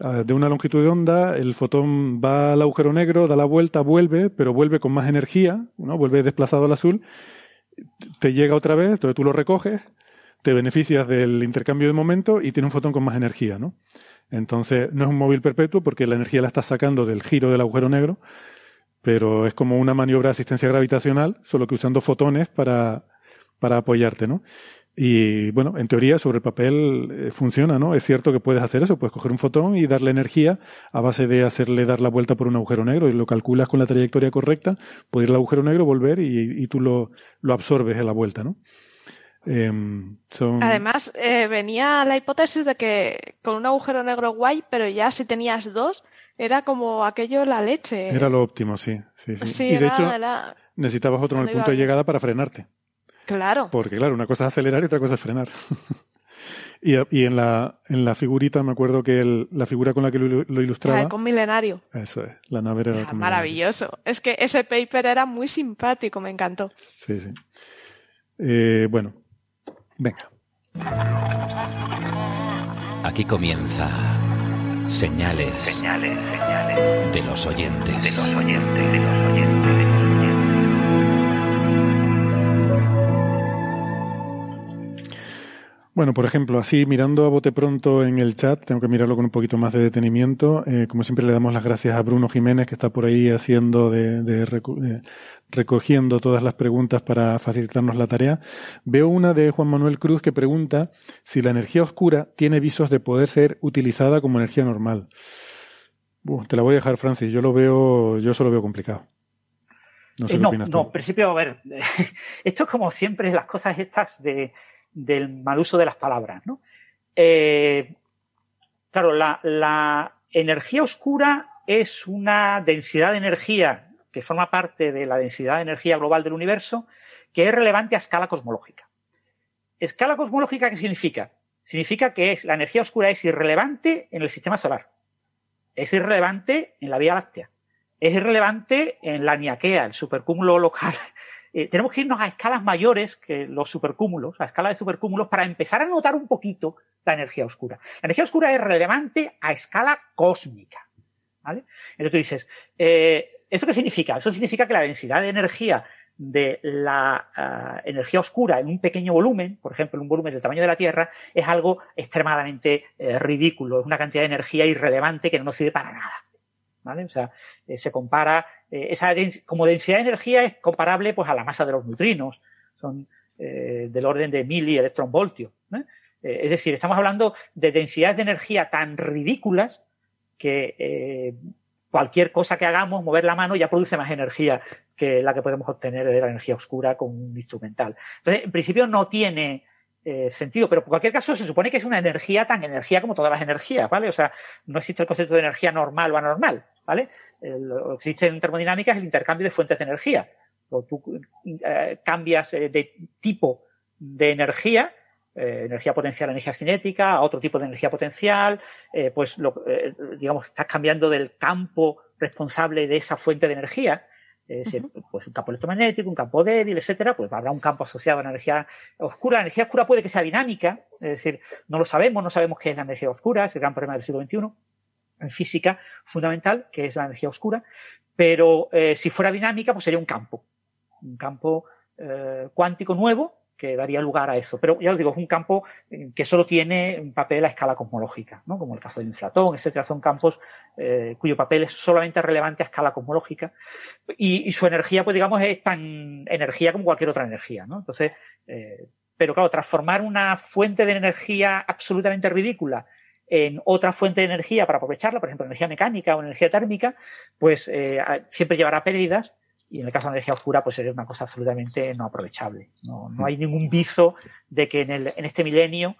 ah, de una longitud de onda, el fotón va al agujero negro, da la vuelta, vuelve, pero vuelve con más energía, ¿no? Vuelve desplazado al azul, te llega otra vez, entonces tú lo recoges, te beneficias del intercambio de momento y tiene un fotón con más energía, ¿no? Entonces, no es un móvil perpetuo porque la energía la estás sacando del giro del agujero negro, pero es como una maniobra de asistencia gravitacional, solo que usando fotones para, para apoyarte, ¿no? Y bueno, en teoría sobre el papel eh, funciona, ¿no? Es cierto que puedes hacer eso, puedes coger un fotón y darle energía a base de hacerle dar la vuelta por un agujero negro y lo calculas con la trayectoria correcta, puede ir al agujero negro, volver y, y tú lo, lo absorbes en la vuelta, ¿no? Em, son- Además, eh, venía la hipótesis de que con un agujero negro guay, pero ya si tenías dos, era como aquello la leche. era lo óptimo, sí. sí, sí. Sí, y de hecho, era- necesitabas otro en el punto de llegada para frenarte. Claro. Porque claro, una cosa es acelerar y otra cosa es frenar. y, y en, la, en la figurita, me acuerdo que el- la figura con la que lo, lo ilustraba, con milenario. eso es, la nave era maravilloso. Es que ese paper era muy simpático, me encantó. Sí, sí. Eh, bueno, venga. Aquí comienza Señales, Señales, señales de los oyentes. de los oyentes, de los oyentes, Bueno, por ejemplo, así mirando a bote pronto en el chat, tengo que mirarlo con un poquito más de detenimiento. eh, como siempre le damos las gracias a Bruno Jiménez que está por ahí haciendo de, de reco- de- recogiendo todas las preguntas para facilitarnos la tarea. Veo una de Juan Manuel Cruz que pregunta si la energía oscura tiene visos de poder ser utilizada como energía normal. Te la voy a dejar, Francis. Yo lo veo, yo eso lo veo complicado. No sé Eh, no, no, en principio, a ver, esto es como siempre las cosas estas de, del mal uso de las palabras, ¿no? Eh, claro, la, energía oscura es una densidad de energía que forma parte de la densidad de energía global del universo que es relevante a escala cosmológica. ¿Escala cosmológica qué significa? Significa que es, la energía oscura es irrelevante en el sistema solar. Es irrelevante en la Vía Láctea es irrelevante en la Niaquea, el supercúmulo local. Eh, tenemos que irnos a escalas mayores que los supercúmulos, a escala de supercúmulos, para empezar a notar un poquito la energía oscura. La energía oscura es relevante a escala cósmica. ¿vale? Entonces tú dices, eh, ¿eso qué significa? Eso significa que la densidad de energía de la ah, energía oscura en un pequeño volumen, por ejemplo, en un volumen del tamaño de la Tierra, es algo extremadamente eh, ridículo, es una cantidad de energía irrelevante que no nos sirve para nada. ¿Vale? O sea, eh, se compara, eh, esa como densidad de energía es comparable pues a la masa de los neutrinos, son eh, del orden de mili electronvoltios. ¿eh? Es decir, estamos hablando de densidades de energía tan ridículas que cualquier cosa que hagamos, mover la mano, ya produce más energía que la que podemos obtener de la energía oscura con un instrumental. Entonces, en principio no tiene eh, sentido, pero en cualquier caso se supone que es una energía tan energía como todas las energías, ¿vale? O sea, no existe el concepto de energía normal o anormal, ¿vale? Lo que existe en termodinámica es el intercambio de fuentes de energía. O tú eh, cambias eh, de tipo de energía, energía potencial energía cinética, a otro tipo de energía potencial, pues lo, eh, digamos, estás cambiando del campo responsable de esa fuente de energía, es decir, pues un campo electromagnético, un campo débil, etcétera, pues habrá un campo asociado a la energía oscura. La energía oscura puede que sea dinámica, es decir, no lo sabemos, no sabemos qué es la energía oscura, es el gran problema del siglo XXI en física fundamental, que es la energía oscura, pero eh, si fuera dinámica, pues sería un campo, un campo eh, cuántico nuevo que daría lugar a eso. Pero ya os digo, es un campo eh, que solo tiene un papel a escala cosmológica, ¿no? como el caso del inflatón, etcétera. Son campos eh, cuyo papel es solamente relevante a escala cosmológica y, y su energía, pues digamos, es tan energía como cualquier otra energía. ¿no? Entonces, eh, pero claro, transformar una fuente de energía absolutamente ridícula en otra fuente de energía para aprovecharla, por ejemplo, energía mecánica o energía térmica, pues eh, siempre llevará pérdidas y en el caso de la energía oscura pues sería una cosa absolutamente no aprovechable. No, no hay ningún viso de que en, el, en este milenio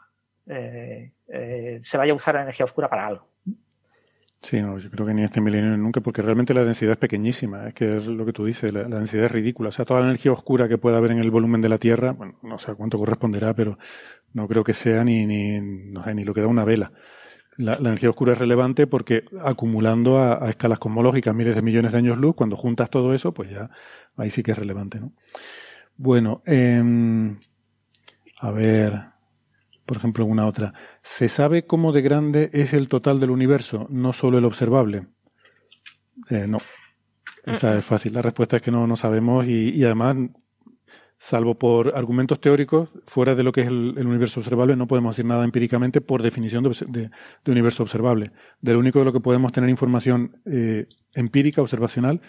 eh, eh, se vaya a usar la energía oscura para algo. Sí, no, yo creo que ni este milenio ni nunca, porque realmente la densidad es pequeñísima, es que es lo que tú dices, la, densidad es ridícula. O sea, toda la energía oscura que pueda haber en el volumen de la Tierra, bueno, no sé cuánto corresponderá, pero no creo que sea ni, ni, no sé, ni lo que da una vela. La, energía oscura es relevante porque acumulando a, escalas cosmológicas miles de millones de años luz, cuando juntas todo eso, pues ya ahí sí que es relevante, ¿no? Bueno, eh, a ver, por ejemplo, una otra. ¿Se sabe cómo de grande es el total del universo, no solo el observable? Eh, no. Esa es fácil. La respuesta es que no, no sabemos y, y además salvo por argumentos teóricos, fuera de lo que es el, universo observable, no podemos decir nada empíricamente por definición de, universo observable. De lo único de lo que podemos tener información eh, empírica, observacional,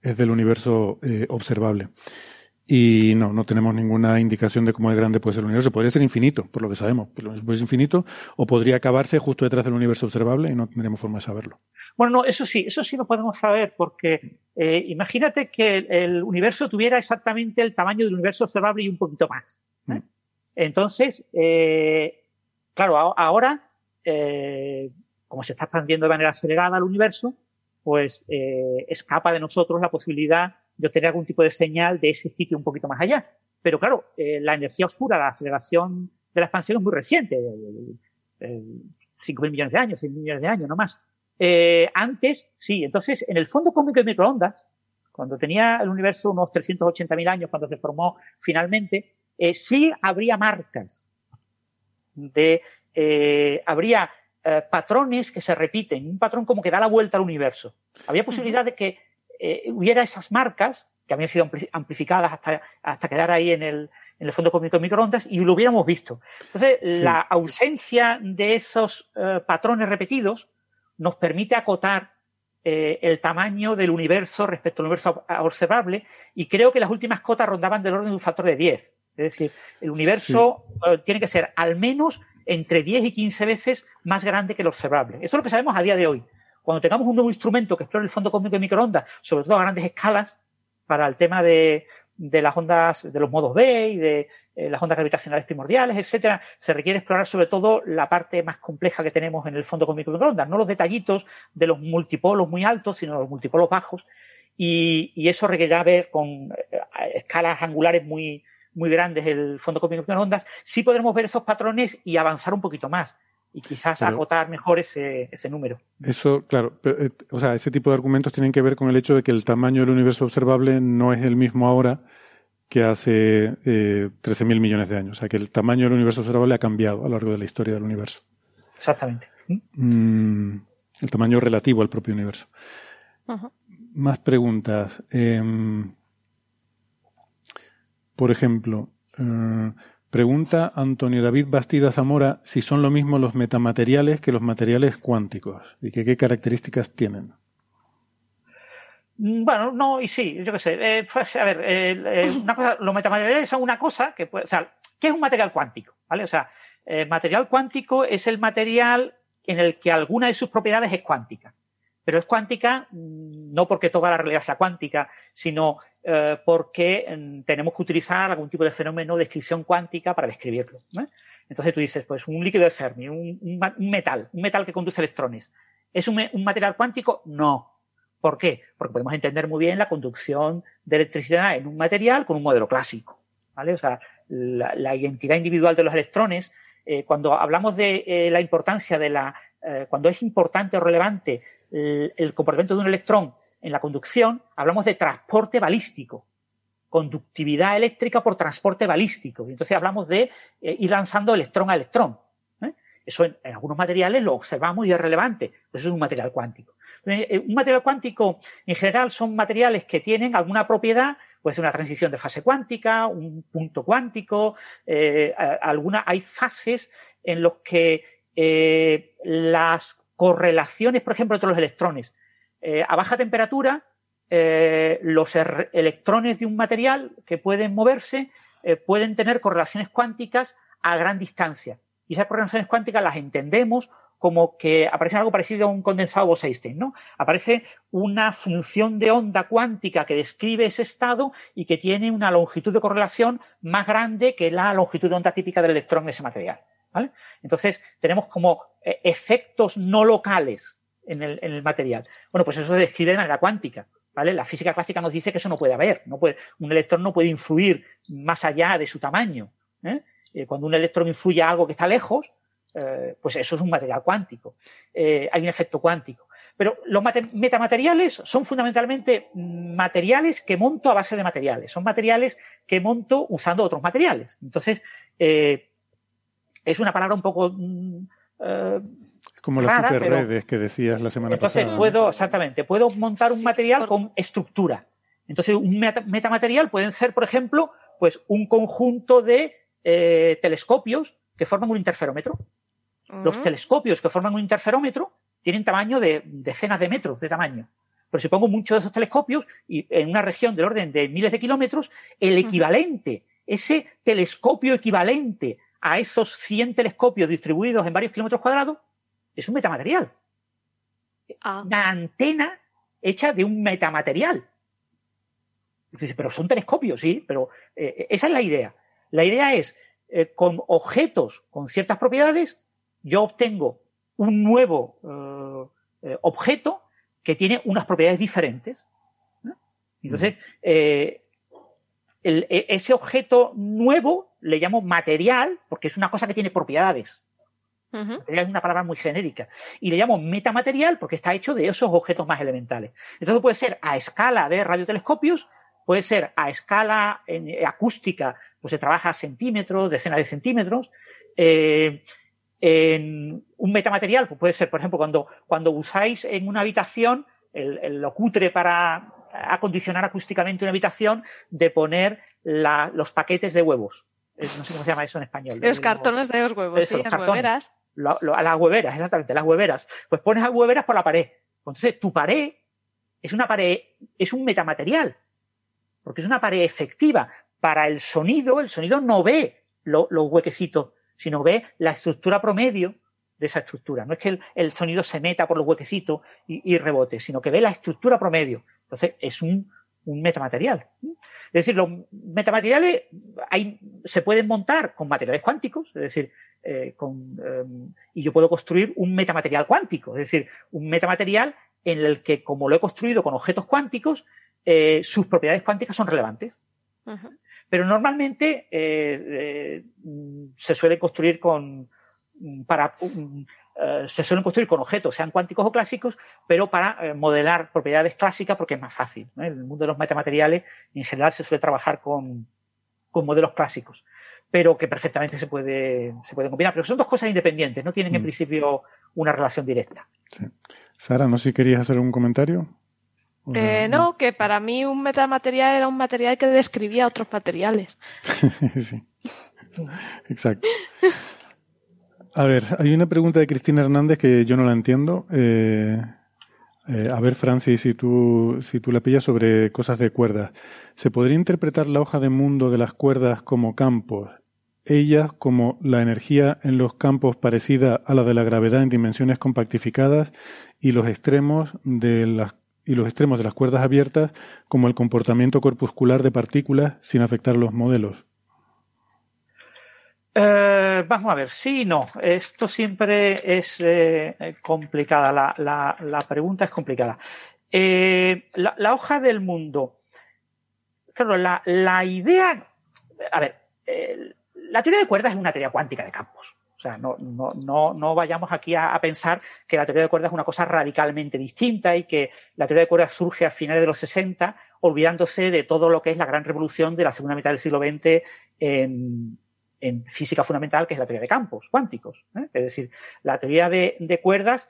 es del universo eh, observable. Y no, no tenemos ninguna indicación de cómo de grande puede ser el universo. Podría ser infinito, por lo que sabemos. Pero es infinito o podría acabarse justo detrás del universo observable y no tendremos forma de saberlo. Bueno, no, eso sí, eso sí lo podemos saber porque eh, imagínate que el, universo tuviera exactamente el tamaño del universo observable y un poquito más. ¿eh? Mm. Entonces, eh, claro, ahora, como se está expandiendo de manera acelerada el universo, pues escapa de nosotros la posibilidad de obtener algún tipo de señal de ese sitio un poquito más allá. Pero claro, eh, la energía oscura, la aceleración de la expansión es muy reciente, 5.000 millones de años, 6.000 millones de años, no más. Eh, antes, sí, entonces en el fondo cósmico de microondas, cuando tenía el universo unos 380.000 años, cuando se formó finalmente, eh, sí habría marcas de, eh, habría eh, patrones que se repiten, un patrón como que da la vuelta al universo. Había posibilidad de que eh, hubiera esas marcas que habían sido amplificadas hasta, hasta quedar ahí en el, en el fondo cósmico de microondas y lo hubiéramos visto. Entonces, la ausencia de esos eh, patrones repetidos nos permite acotar eh, el tamaño del universo respecto al universo observable y creo que las últimas cotas rondaban del orden de un factor de 10. Es decir, el universo tiene que ser al menos entre 10 y 15 veces más grande que el observable. Eso es lo que sabemos a día de hoy cuando tengamos un nuevo instrumento que explore el fondo cósmico de microondas, sobre todo a grandes escalas, para el tema de, las ondas, de los modos B y de eh, las ondas gravitacionales primordiales, etcétera, se requiere explorar sobre todo la parte más compleja que tenemos en el fondo de microondas, no los detallitos de los multipolos muy altos, sino los multipolos bajos, y, eso requerirá ver con eh, escalas angulares muy, muy grandes el fondo de microondas, sí podremos ver esos patrones y avanzar un poquito más y quizás acotar mejor ese, ese número. Eso, claro, eh, o sea, ese tipo de argumentos tienen que ver con el hecho de que el tamaño del universo observable no es el mismo ahora que hace eh, 13.000 millones de años. O sea, que el tamaño del universo observable ha cambiado a lo largo de la historia del universo. Exactamente. Mm, el tamaño relativo al propio universo. Más preguntas. Em, por ejemplo, eh, Pregunta Antonio David Bastida Zamora si son lo mismo los metamateriales que los materiales cuánticos y que qué características tienen. Mm, bueno, no y sí, yo qué sé. Eh, pues, a ver, eh, una cosa, los metamateriales son una cosa que puede, o sea, ¿qué es un material cuántico? ¿Vale? O sea, el material cuántico es el material en el que alguna de sus propiedades es cuántica. Pero es cuántica mm, no porque toda la realidad sea cuántica, sino eh, porque mm, tenemos que utilizar algún tipo de fenómeno de descripción cuántica para describirlo. Entonces tú dices, pues un líquido de Fermi, un, metal, un metal que conduce electrones. ¿Es un, material cuántico? No. ¿Por qué? Porque podemos entender muy bien la conducción de electricidad en un material con un modelo clásico. ¿vale? O sea, la, identidad individual de los electrones, eh, cuando hablamos de eh, la importancia de la, cuando es importante o relevante el comportamiento de un electrón en la conducción, hablamos de transporte balístico, conductividad eléctrica por transporte balístico. Y entonces hablamos de eh, ir lanzando electrón a electrón. ¿eh? Eso en, algunos materiales lo observamos y es relevante. Eso es un material cuántico. Eh, un material cuántico, en general, son materiales que tienen alguna propiedad, puede ser una transición de fase cuántica, un punto cuántico, alguna, hay fases en los que las correlaciones, por ejemplo, entre los electrones, eh, a baja temperatura, eh, los er, electrones de un material que pueden moverse eh, pueden tener correlaciones cuánticas a gran distancia. Y esas correlaciones cuánticas las entendemos como que aparece algo parecido a un condensado Bose-Einstein, ¿no? Aparece una función de onda cuántica que describe ese estado y que tiene una longitud de correlación más grande que la longitud de onda típica del electrón en ese material, ¿vale? Entonces, tenemos como eh, efectos no locales en el, en el material. Bueno, pues eso se describe de manera cuántica. ¿Vale? La física clásica nos dice que eso no puede haber. No puede, un electrón no puede influir más allá de su tamaño. ¿eh? Eh, cuando un electrón influye a algo que está lejos, eh, pues eso es un material cuántico. Eh, hay un efecto cuántico. Pero los metamateriales son fundamentalmente materiales que monto a base de materiales. Son materiales que monto usando otros materiales. Entonces, eh, es una palabra un poco. Mm, como las superredes que decías la semana pasada. Entonces, puedo, exactamente, puedo montar un material con estructura. Entonces, un metamaterial pueden ser, por ejemplo, pues un conjunto de telescopios que forman un interferómetro. Los telescopios que forman un interferómetro tienen tamaño de decenas de metros de tamaño. Pero si pongo muchos de esos telescopios y en una región del orden de miles de kilómetros, el equivalente, ese telescopio equivalente a esos 100 telescopios distribuidos en varios kilómetros cuadrados, es un metamaterial. Ah. Una antena hecha de un metamaterial. pero son telescopios, sí, pero eh, esa es la idea. La idea es, eh, con objetos con ciertas propiedades, yo obtengo un nuevo eh, eh, objeto que tiene unas propiedades diferentes. Entonces, eh, e, ese objeto nuevo le llamo material porque es una cosa que tiene propiedades. Material es una palabra muy genérica. Y le llamo metamaterial porque está hecho de esos objetos más elementales. Entonces puede ser a escala de radiotelescopios, puede ser a escala acústica, pues se trabaja a centímetros, decenas de centímetros. Eh, en un metamaterial, pues puede ser, por ejemplo, cuando, cuando usáis en una habitación el, el lo cutre para acondicionar acústicamente una habitación de poner la, los paquetes de huevos. No sé cómo se llama eso en español. Los cartones de los huevos, sí, las hueveras. las hueveras, exactamente, las hueveras. Pues pones las hueveras por la pared. Entonces, tu pared es una pared, es un metamaterial. Porque es una pared efectiva. Para el sonido, el sonido no ve los huequecitos sino ve la estructura promedio de esa estructura. No es que el, sonido se meta por los huequecitos y, rebote, sino que ve la estructura promedio. Entonces, es un, metamaterial. Es decir, los metamateriales hay, se pueden montar con materiales cuánticos, es decir, eh, con, em, y yo puedo construir un metamaterial cuántico, es decir, un metamaterial en el que, como lo he construido con objetos cuánticos, eh, sus propiedades cuánticas son relevantes. Pero normalmente eh, eh, se suele construir con para eh, se suelen construir con objetos, sean cuánticos o clásicos, pero para modelar propiedades clásicas porque es más fácil. En el mundo de los metamateriales, en general, se suele trabajar con, con modelos clásicos, pero que perfectamente se puede, se puede combinar. Pero son dos cosas independientes, no tienen en mm. principio una relación directa. Sara, no sé si querías hacer un comentario. Eh, no, que para mí un metamaterial era un material que describía otros materiales. sí. Exacto. A ver, hay una pregunta de Cristina Hernández que yo no la entiendo. Eh, eh, a ver, Francis, si tú, si tú la pillas sobre cosas de cuerdas. ¿Se podría interpretar la hoja de mundo de las cuerdas como campos? Ellas como la energía en los campos parecida a la de la gravedad en dimensiones compactificadas y los extremos de las y los extremos de las cuerdas abiertas como el comportamiento corpuscular de partículas sin afectar los modelos? Eh, vamos a ver, sí y no. Esto siempre es eh, complicada. La, pregunta es complicada. Eh, la, hoja del mundo. Claro, la, idea. A ver, la teoría de cuerdas es una teoría cuántica de campos. O sea, no, no, no, no vayamos aquí a, pensar que la teoría de cuerdas es una cosa radicalmente distinta y que la teoría de cuerdas surge a finales de los 60, olvidándose de todo lo que es la gran revolución de la segunda mitad del siglo XX en, en física fundamental, que es la teoría de campos cuánticos. ¿eh? Es decir, la teoría de, de cuerdas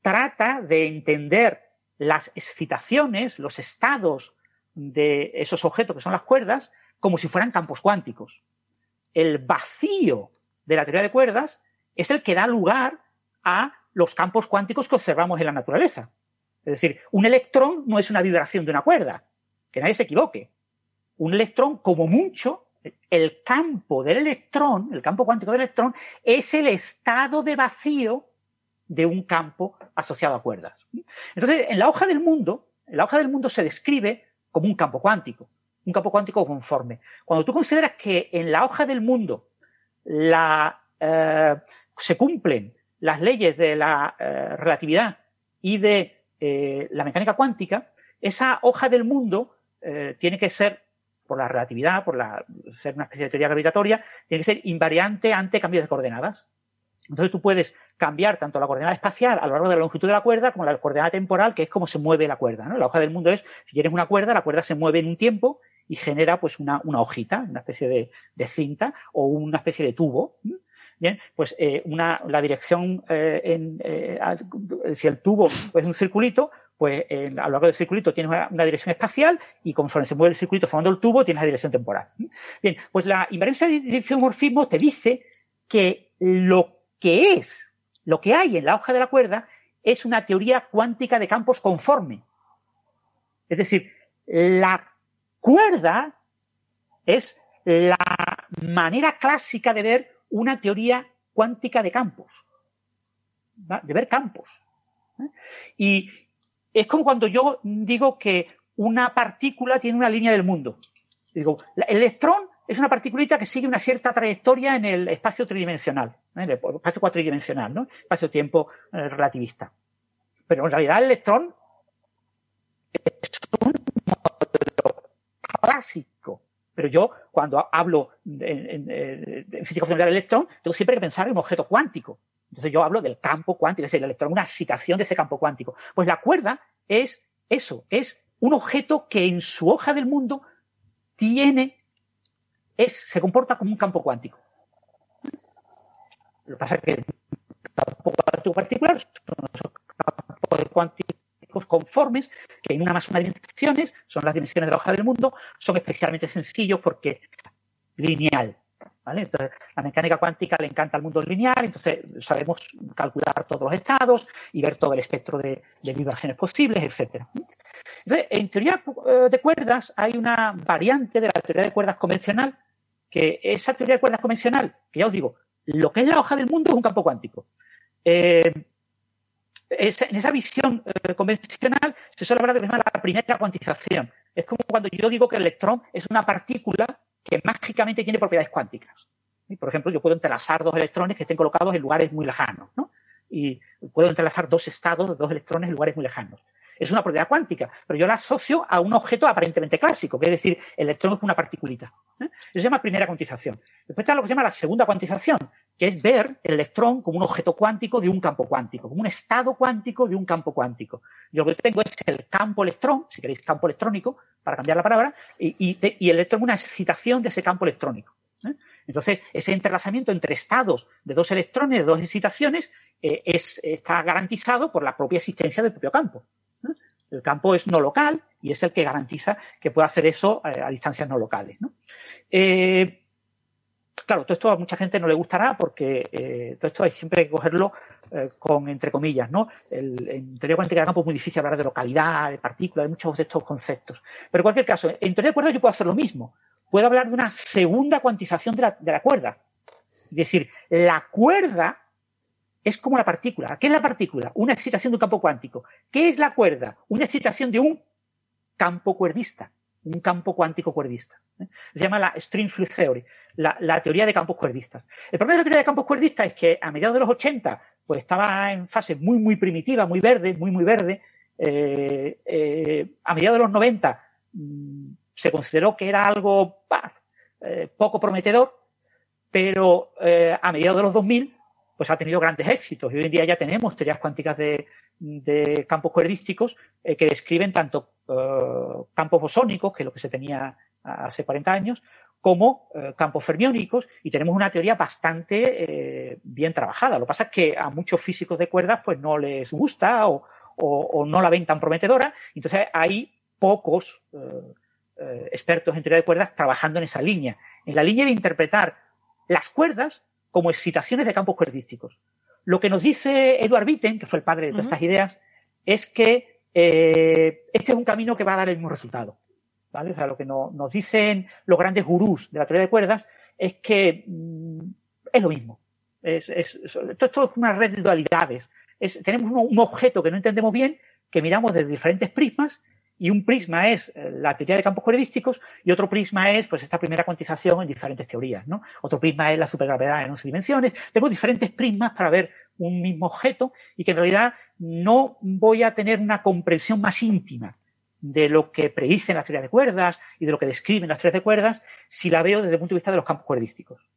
trata de entender las excitaciones, los estados de esos objetos que son las cuerdas, como si fueran campos cuánticos. El vacío de la teoría de cuerdas es el que da lugar a los campos cuánticos que observamos en la naturaleza. Es decir, un electrón no es una vibración de una cuerda, que nadie se equivoque. Un electrón, como mucho, el campo del electrón, el campo cuántico del electrón, es el estado de vacío de un campo asociado a cuerdas. Entonces, en la hoja del mundo, en la hoja del mundo se describe como un campo cuántico, un campo cuántico conforme. Cuando tú consideras que en la hoja del mundo la, eh, se cumplen las leyes de la eh, relatividad y de eh, la mecánica cuántica, esa hoja del mundo tiene que ser, por la relatividad, por la, ser una especie de teoría gravitatoria, tiene que ser invariante ante cambios de coordenadas. Entonces tú puedes cambiar tanto la coordenada espacial a lo largo de la longitud de la cuerda como la coordenada temporal, que es como se mueve la cuerda. ¿no? La hoja del mundo es, si tienes una cuerda, la cuerda se mueve en un tiempo y genera pues una, una hojita, una especie de, de, cinta o una especie de tubo. Bien, pues eh, una, la dirección eh, en, eh, si el tubo es un circulito, pues a lo largo del circulito tienes una, dirección espacial y conforme se mueve el circulito formando el tubo tienes la dirección temporal. Bien, pues la invariancia de isomorfismo te dice que lo que es, lo que hay en la hoja de la cuerda es una teoría cuántica de campos conforme. Es decir, la cuerda es la manera clásica de ver una teoría cuántica de campos, de ver campos. ¿eh? Y es como cuando yo digo que una partícula tiene una línea del mundo. Digo, el electrón es una particulita que sigue una cierta trayectoria en el espacio tridimensional, en el espacio cuatridimensional, ¿no? Espacio-tiempo eh, relativista. Pero en realidad el electrón es un modelo clásico. Pero yo, cuando hablo en, física fundamental del electrón, tengo siempre que pensar en un objeto cuántico. Entonces yo hablo del campo cuántico, es decir, el electrón, una excitación de ese campo cuántico. Pues la cuerda es eso, es un objeto que en su hoja del mundo tiene es, se comporta como un campo cuántico. Lo que pasa es que el campo cuántico particular son esos campos cuánticos conformes que en una más una dimensiones, son las dimensiones de la hoja del mundo, son especialmente sencillos porque lineal. ¿Vale? La mecánica cuántica le encanta al mundo lineal, entonces sabemos calcular todos los estados y ver todo el espectro de, de vibraciones posibles, etc. Entonces, en teoría eh, de cuerdas hay una variante de la teoría de cuerdas convencional que esa teoría de cuerdas convencional, que ya os digo, lo que es la hoja del mundo es un campo cuántico. Eh, en esa visión eh, convencional se suele hablar de la primera cuantización. Es como cuando yo digo que el electrón es una partícula que mágicamente tiene propiedades cuánticas. Por ejemplo, yo puedo entrelazar dos electrones que estén colocados en lugares muy lejanos, ¿no? Y puedo entrelazar dos estados de dos electrones en lugares muy lejanos es una propiedad cuántica, pero yo la asocio a un objeto aparentemente clásico, que es decir, el electrón es una particulita. ¿eh? Eso se llama primera cuantización. Después está lo que se llama la segunda cuantización, que es ver el electrón como un objeto cuántico de un campo cuántico, como un estado cuántico de un campo cuántico. Yo lo que tengo es el campo electrón, si queréis campo electrónico, para cambiar la palabra, y, el electrón una excitación de ese campo electrónico. ¿eh? Entonces, ese entrelazamiento entre estados de dos electrones, de dos excitaciones, eh, es, está garantizado por la propia existencia del propio campo. El campo es no local y es el que garantiza que pueda hacer eso eh, a, distancias no locales. Eh, claro, todo esto a mucha gente no le gustará porque eh, todo esto hay siempre que cogerlo con entre comillas, ¿no? en teoría cuántica de campo es muy difícil hablar de localidad, de partículas, de muchos de estos conceptos. Pero en cualquier caso, en teoría de cuerdas yo puedo hacer lo mismo. Puedo hablar de una segunda cuantización de la, de la cuerda. Es decir, la cuerda es como la partícula. ¿Qué es la partícula? Una excitación de un campo cuántico. ¿Qué es la cuerda? Una excitación de un campo cuerdista, un campo cuántico cuerdista. ¿eh? Se llama la String Fluid Theory, la, teoría de campos cuerdistas. El problema de la teoría de campos cuerdistas es que a mediados de los 80, pues estaba en fase muy, muy primitiva, muy verde, muy, muy verde. Eh, eh, a mediados de los 90 mm, se consideró que era algo poco prometedor, pero a mediados de los 2000 pues ha tenido grandes éxitos. Y hoy en día ya tenemos teorías cuánticas de, campos cuerdísticos eh, que describen tanto eh, campos bosónicos, que es lo que se tenía hace 40 años, como eh, campos fermiónicos, y tenemos una teoría bastante bien trabajada. Lo que pasa es que a muchos físicos de cuerdas pues no les gusta o, o no la ven tan prometedora, entonces hay pocos expertos en teoría de cuerdas trabajando en esa línea, en la línea de interpretar las cuerdas como excitaciones de campos cuerdísticos. Lo que nos dice Edward Witten, que fue el padre de todas estas ideas, es que eh, este es un camino que va a dar el mismo resultado. O sea, lo que nos dicen los grandes gurús de la teoría de cuerdas es que mm, es lo mismo. Es, es, esto, es una red de dualidades. es, tenemos un, objeto que no entendemos bien, que miramos desde diferentes prismas y un prisma es eh, la teoría de campos cuerdísticos y otro prisma es pues esta primera cuantización en diferentes teorías, ¿no? Otro prisma es la supergravedad en 11 dimensiones. Tengo diferentes prismas para ver un mismo objeto y que en realidad no voy a tener una comprensión más íntima de lo que predicen las teorías de cuerdas y de lo que describen las teorías de cuerdas si la veo desde el punto de vista de los campos cuerdísticos.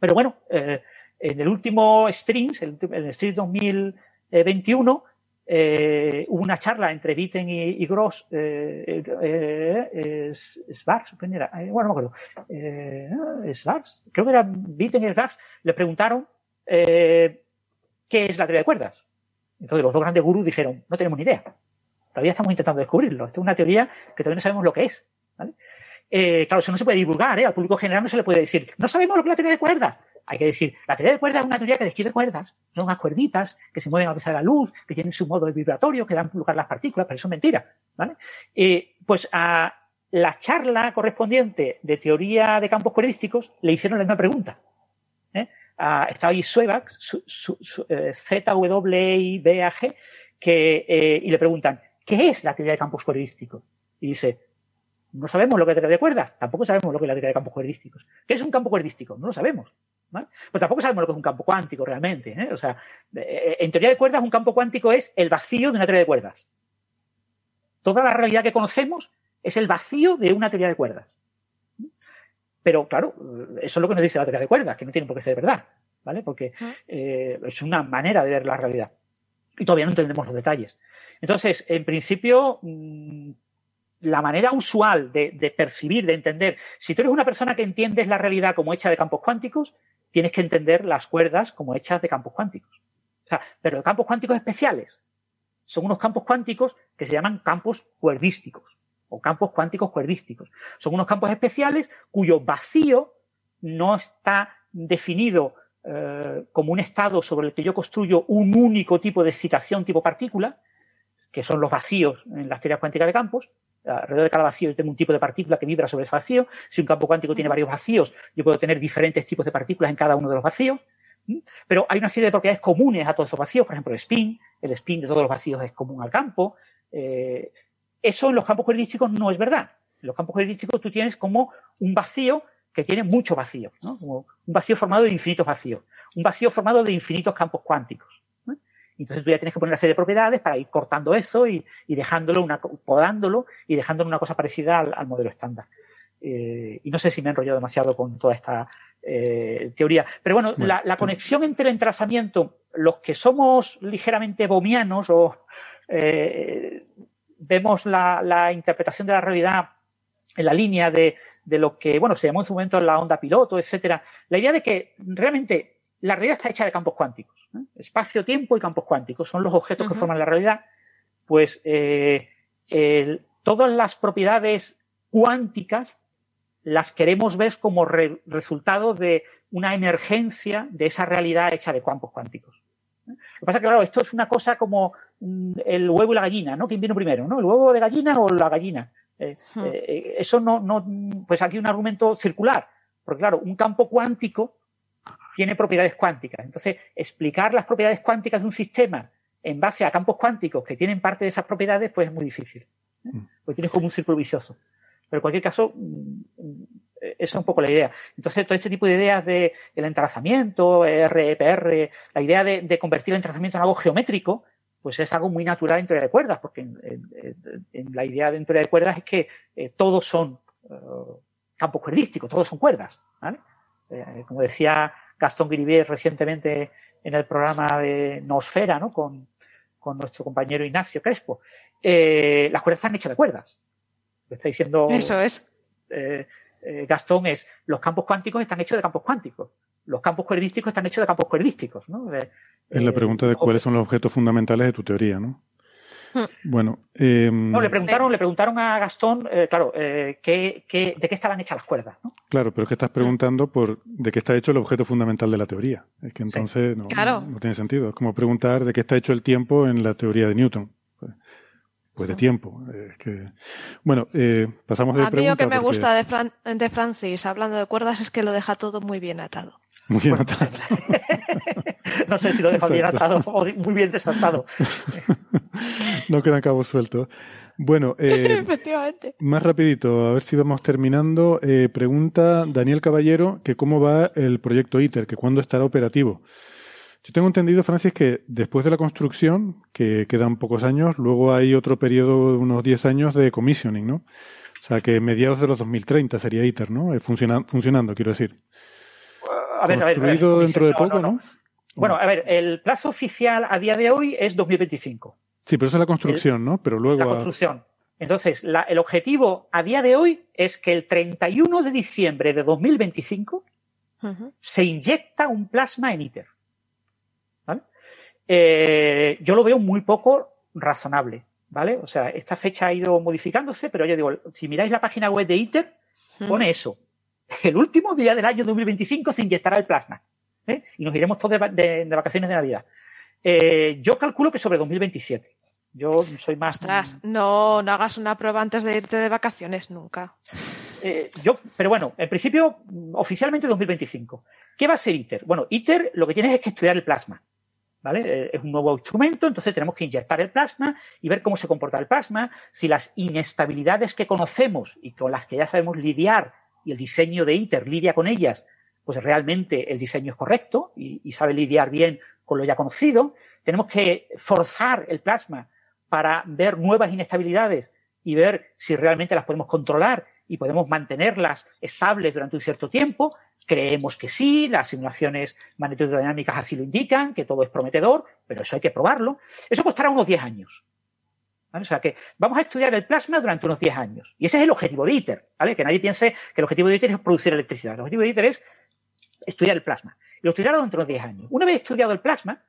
Pero bueno, eh, en el último Strings, en el Strings 2021, eh, hubo una charla entre Witten y, y Gross, eh, eh? Eh, bueno, no me acuerdo, eh, creo que era Witten y Svars, le preguntaron qué es la teoría de cuerdas. Entonces los dos grandes gurús dijeron, no tenemos ni idea. Todavía estamos intentando descubrirlo. Esto es una teoría que todavía no sabemos lo que es. Eh, claro, eso no se puede divulgar, ¿eh? al público general no se le puede decir, no sabemos lo que es la teoría de cuerdas. Hay que decir, la teoría de cuerdas es una teoría que describe cuerdas, son unas cuerditas que se mueven a pesar de la luz, que tienen su modo de vibratorio, que dan lugar a las partículas, pero eso es mentira. ¿vale? Eh, pues a la charla correspondiente de teoría de campos cuerdísticos le hicieron la misma pregunta. ¿eh? A, estaba ahí Suevac, su, su, su, eh, Z-W-I-B-A-G, que, eh, y le preguntan, ¿qué es la teoría de campos cuerdísticos? Y dice, no sabemos lo que es la teoría de cuerdas, tampoco sabemos lo que es la teoría de campos cuerdísticos. ¿Qué es un campo cuerdístico? No lo sabemos. ¿vale? Pero tampoco sabemos lo que es un campo cuántico realmente. ¿eh? O sea, en teoría de cuerdas, un campo cuántico es el vacío de una teoría de cuerdas. Toda la realidad que conocemos es el vacío de una teoría de cuerdas. Pero claro, eso es lo que nos dice la teoría de cuerdas, que no tiene por qué ser verdad, ¿vale? Porque eh, es una manera de ver la realidad. Y todavía no entendemos los detalles. Entonces, en principio, mmm, la manera usual de, de, percibir, de entender, si tú eres una persona que entiendes la realidad como hecha de campos cuánticos, tienes que entender las cuerdas como hechas de campos cuánticos. O sea, pero de campos cuánticos especiales. Son unos campos cuánticos que se llaman campos cuerdísticos o campos cuánticos cuerdísticos. Son unos campos especiales cuyo vacío no está definido eh, como un estado sobre el que yo construyo un único tipo de excitación tipo partícula, que son los vacíos en las teorías cuánticas de campos, alrededor de cada vacío yo tengo un tipo de partícula que vibra sobre ese vacío. Si un campo cuántico tiene varios vacíos, yo puedo tener diferentes tipos de partículas en cada uno de los vacíos. Pero hay una serie de propiedades comunes a todos esos vacíos, por ejemplo, el spin. El spin de todos los vacíos es común al campo. Eh, eso en los campos cuerdísticos no es verdad. En los campos cuerdísticos tú tienes como un vacío que tiene muchos vacíos, ¿no? Como un vacío formado de infinitos vacíos. Un vacío formado de infinitos campos cuánticos. Entonces tú ya tienes que poner una serie de propiedades para ir cortando eso y, y dejándolo, una, podándolo y dejándolo una cosa parecida al, al modelo estándar. Eh, y no sé si me he enrollado demasiado con toda esta eh, teoría. Pero bueno, bueno la, la, conexión entre el entrazamiento, los que somos ligeramente bomianos o eh, vemos la, la, interpretación de la realidad en la línea de, de, lo que, bueno, se llamó en su momento la onda piloto, etcétera. La idea de que realmente la realidad está hecha de campos cuánticos. ¿eh? Espacio, tiempo y campos cuánticos son los objetos uh -huh. que forman la realidad. Pues eh, el, todas las propiedades cuánticas las queremos ver como re resultado de una emergencia de esa realidad hecha de campos cuánticos. Lo que pasa es que, claro, esto es una cosa como mm, el huevo y la gallina, ¿no? ¿Quién vino primero, no? ¿El huevo de gallina o la gallina? Eh, uh -huh. eh, eso no, no, pues aquí un argumento circular. Porque, claro, un campo cuántico tiene propiedades cuánticas. Entonces, explicar las propiedades cuánticas de un sistema en base a campos cuánticos que tienen parte de esas propiedades, pues es muy difícil. ¿eh? Porque tienes como un círculo vicioso. Pero en cualquier caso, esa es un poco la idea. Entonces, todo este tipo de ideas de el entrelazamiento, REPR, la idea de, de, convertir el entrelazamiento en algo geométrico, pues es algo muy natural en teoría de cuerdas, porque en, en, en la idea de teoría de cuerdas es que eh, todos son uh, campos cuerdísticos, todos son cuerdas. ¿vale? Eh, como decía Gastón Grivier recientemente en el programa de Noosfera, ¿no? Con, con nuestro compañero Ignacio Crespo. Eh, las cuerdas están hechas de cuerdas. Lo está diciendo. Eso es. Eh, eh, Gastón es, los campos cuánticos están hechos de campos cuánticos. Los campos cuerdísticos están hechos de campos cuerdísticos, ¿no? es la pregunta de cuáles son los objetos fundamentales de tu teoría, ¿no? Bueno, eh, no, le preguntaron, le preguntaron a Gastón, eh, claro, eh, qué, qué, de qué estaban hechas las cuerdas. ¿no? Claro, pero es que estás preguntando por de qué está hecho el objeto fundamental de la teoría. Es que entonces sí. no, claro. no, no, tiene sentido. Es como preguntar de qué está hecho el tiempo en la teoría de Newton. Pues, pues de tiempo. Es que, bueno, eh, pasamos de A mí lo que me porque... gusta de, Fran, de Francis, hablando de cuerdas, es que lo deja todo muy bien atado. Muy bien atado. no sé si lo dejo bien atado o muy bien desatado. no quedan cabos sueltos. Bueno, eh, Efectivamente. más rapidito, a ver si vamos terminando. Eh, pregunta Daniel Caballero que cómo va el proyecto ITER, que cuándo estará operativo. Yo tengo entendido, Francis, que después de la construcción, que quedan pocos años, luego hay otro periodo de unos 10 años de commissioning, ¿no? O sea, que mediados de los 2030 sería ITER, ¿no? Eh, funciona- funcionando, quiero decir. A ver, a ver, a ver, Construido dentro de no, poco, no, no. ¿no? Bueno, a ver, el plazo oficial a día de hoy es 2025. Sí, pero eso es la construcción, ¿no? Pero luego... la a- construcción. Entonces, la- el objetivo a día de hoy es que el 31 de diciembre de 2025 Ujú. se inyecta un plasma en ITER. ¿Vale? Eh, yo lo veo muy poco razonable. ¿Vale? O sea, esta fecha ha ido modificándose, pero yo digo, si miráis la página web de ITER, pone eso. El último día del año 2025 se inyectará el plasma. ¿eh? Y nos iremos todos de, va- de- de vacaciones de Navidad. Eh, yo calculo que sobre 2027. Yo soy más. Ostras, no, no hagas una prueba antes de irte de vacaciones nunca. Eh, yo, pero bueno, en principio, oficialmente 2025. ¿Qué va a ser ITER? Bueno, ITER lo que tienes es que estudiar el plasma. ¿Vale? Es un nuevo instrumento, entonces tenemos que inyectar el plasma y ver cómo se comporta el plasma, si las inestabilidades que conocemos y con las que ya sabemos lidiar y el diseño de ITER lidia con ellas, pues realmente el diseño es correcto y, y sabe lidiar bien con lo ya conocido. Tenemos que forzar el plasma para ver nuevas inestabilidades y ver si realmente las podemos controlar y podemos mantenerlas estables durante un cierto tiempo. Creemos que sí, las simulaciones magnetodinámicas así lo indican, que todo es prometedor, pero eso hay que probarlo. Eso costará unos 10 años. ¿Vale? O sea que vamos a estudiar el plasma durante unos 10 años. Y ese es el objetivo de ITER, ¿vale? Que nadie piense que el objetivo de ITER es producir electricidad. El objetivo de ITER es estudiar el plasma. Y lo estudiará durante unos 10 años. Una vez estudiado el plasma,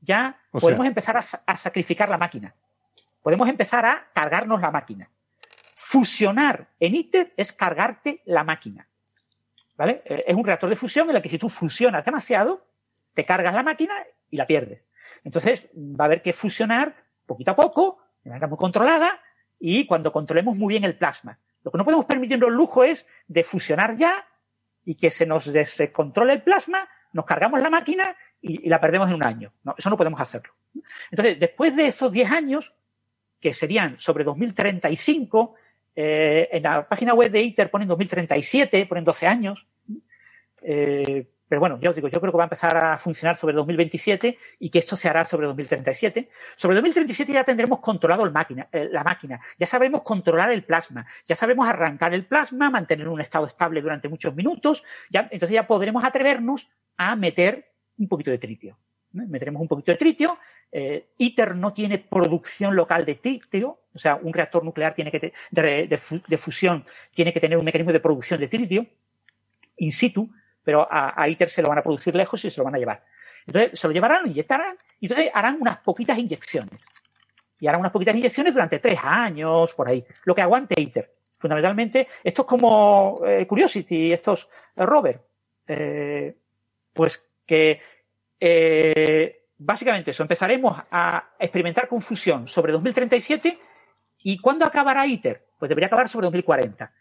ya O podemos sea- empezar a, a sacrificar la máquina. Podemos empezar a cargarnos la máquina. Fusionar en ITER es cargarte la máquina. ¿Vale? Eh, Es un reactor de fusión en el que si tú fusionas demasiado, te cargas la máquina y la pierdes. Entonces va a haber que fusionar poquito a poco, de manera muy controlada, y cuando controlemos muy bien el plasma. Lo que no podemos permitirnos el lujo es de fusionar ya y que se nos descontrole el plasma, nos cargamos la máquina y, la perdemos en un año. Eso no podemos hacerlo. Entonces, después de esos 10 años, que serían sobre 2035, eh, en la página web de ITER ponen 2037, ponen 12 años. Eh, pero bueno, ya os digo, yo creo que va a empezar a funcionar sobre 2027 y que esto se hará sobre 2037. Sobre 2037 ya tendremos controlado el máquina, eh, la máquina, ya sabremos controlar el plasma, ya sabremos arrancar el plasma, mantener un estado estable durante muchos minutos, ya, entonces ya podremos atrevernos a meter un poquito de tritio. Meteremos un poquito de tritio. Eh, ITER no tiene producción local de tritio, o sea, un reactor nuclear tiene que de fusión tiene que tener un mecanismo de producción de tritio in situ, pero a, a ITER se lo van a producir lejos y se lo van a llevar. Entonces, se lo llevarán, lo inyectarán, y entonces harán unas poquitas inyecciones. Y harán unas poquitas inyecciones durante tres años, por ahí. Lo que aguante ITER. Fundamentalmente, esto es como eh, Curiosity, estos eh, rover. Eh, pues que eh, básicamente eso, empezaremos a experimentar con fusión sobre 2037 y ¿cuándo acabará ITER? Pues debería acabar sobre 2040.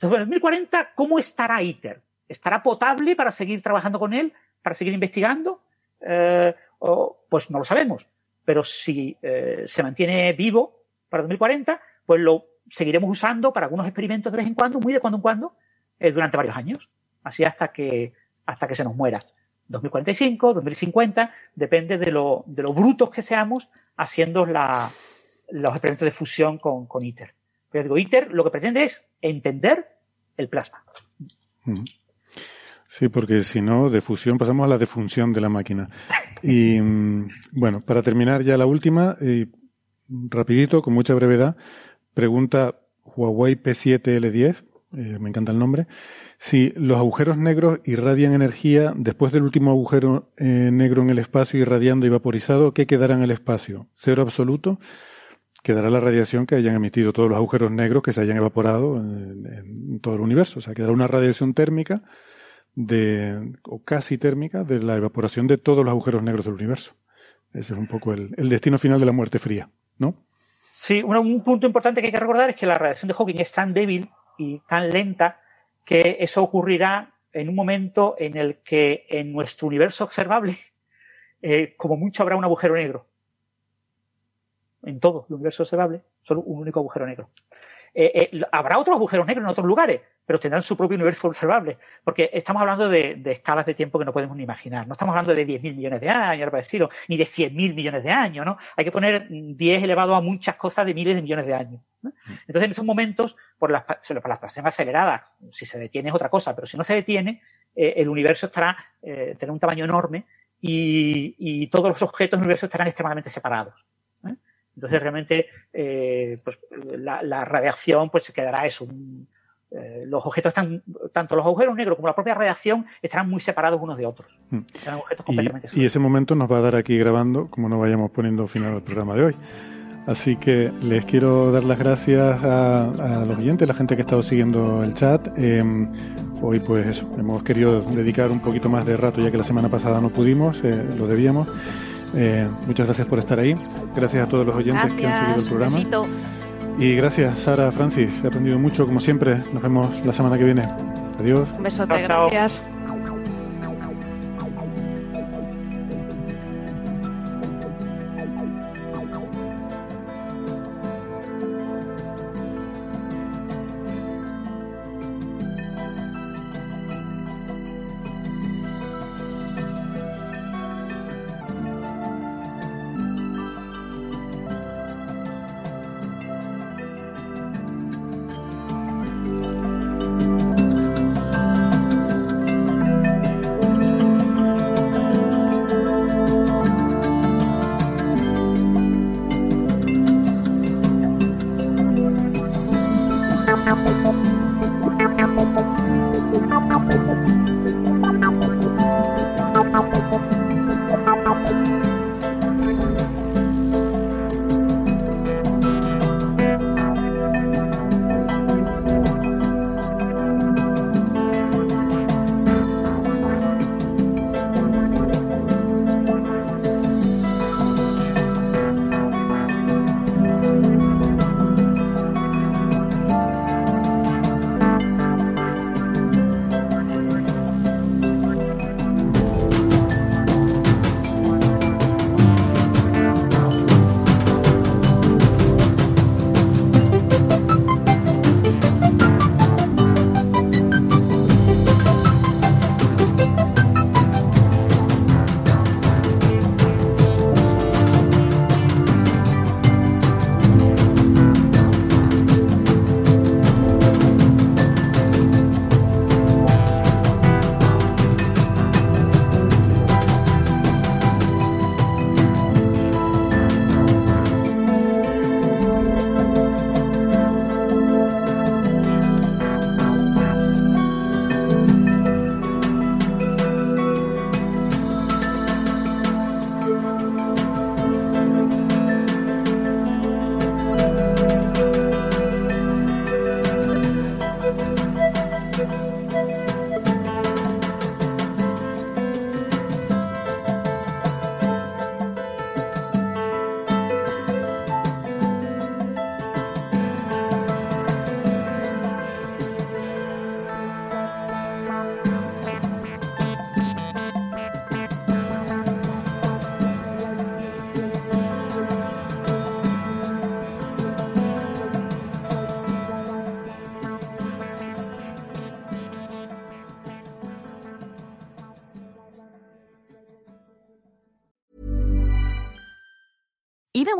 Sobre 2040, ¿cómo estará ITER? ¿Estará potable para seguir trabajando con él, para seguir investigando? Eh, o, pues no lo sabemos. Pero si eh, se mantiene vivo para 2040, pues lo seguiremos usando para algunos experimentos de vez en cuando, muy de cuando en cuando, eh, durante varios años. Así hasta que, hasta que se nos muera. 2045, 2050, depende de lo, de lo brutos que seamos haciendo los experimentos de fusión con, ITER. Pero digo, ITER lo que pretende es entender el plasma. Ujú. Sí, porque si no, de fusión pasamos a la defunción de la máquina. Y mm, bueno, para terminar ya la última, eh, rapidito, con mucha brevedad, pregunta Huawei P7L10, eh, me encanta el nombre, si los agujeros negros irradian energía después del último agujero eh, negro en el espacio irradiando y vaporizado, ¿qué quedará en el espacio? ¿Cero absoluto? Quedará la radiación que hayan emitido todos los agujeros negros que se hayan evaporado en todo el universo. O sea, quedará una radiación térmica de, o casi térmica de la evaporación de todos los agujeros negros del universo. Ese es un poco el, destino final de la muerte fría, ¿no? Sí, un, un punto importante que hay que recordar es que la radiación de Hawking es tan débil y tan lenta que eso ocurrirá en un momento en el que en nuestro universo observable, eh, como mucho habrá un agujero negro. En todo el universo observable, solo un único agujero negro. Eh, eh, habrá otros agujeros negros en otros lugares, pero tendrán su propio universo observable, porque estamos hablando de, escalas de tiempo que no podemos ni imaginar. No estamos hablando de 10.000 millones de años, para decirlo, ni de 100.000 millones de años, ¿no? Hay que poner 10 elevado a muchas cosas de miles de millones de años. Entonces, en esos momentos, por las, por las aceleradas, si se detiene es otra cosa, pero si no se detiene, eh, el universo estará, eh, tendrá un tamaño enorme y, todos los objetos del universo estarán extremadamente separados. Entonces, realmente, eh, pues, la, radiación pues, se quedará eso, eh, los objetos están, tanto los agujeros negros como la propia radiación estarán muy separados unos de otros. Hmm. y, ese momento nos va a dar aquí grabando, como no vayamos poniendo final al programa de hoy. Así que les quiero dar las gracias a, los oyentes, la gente que ha estado siguiendo el chat. Em, hoy pues eso, hemos querido dedicar un poquito más de rato ya que la semana pasada no pudimos, eh, lo debíamos. Eh, muchas gracias por estar ahí. Gracias a todos los oyentes que han seguido el programa. Y gracias, Sara, Francis. He aprendido mucho, como siempre. Nos vemos la semana que viene. Adiós. Un besote, gracias.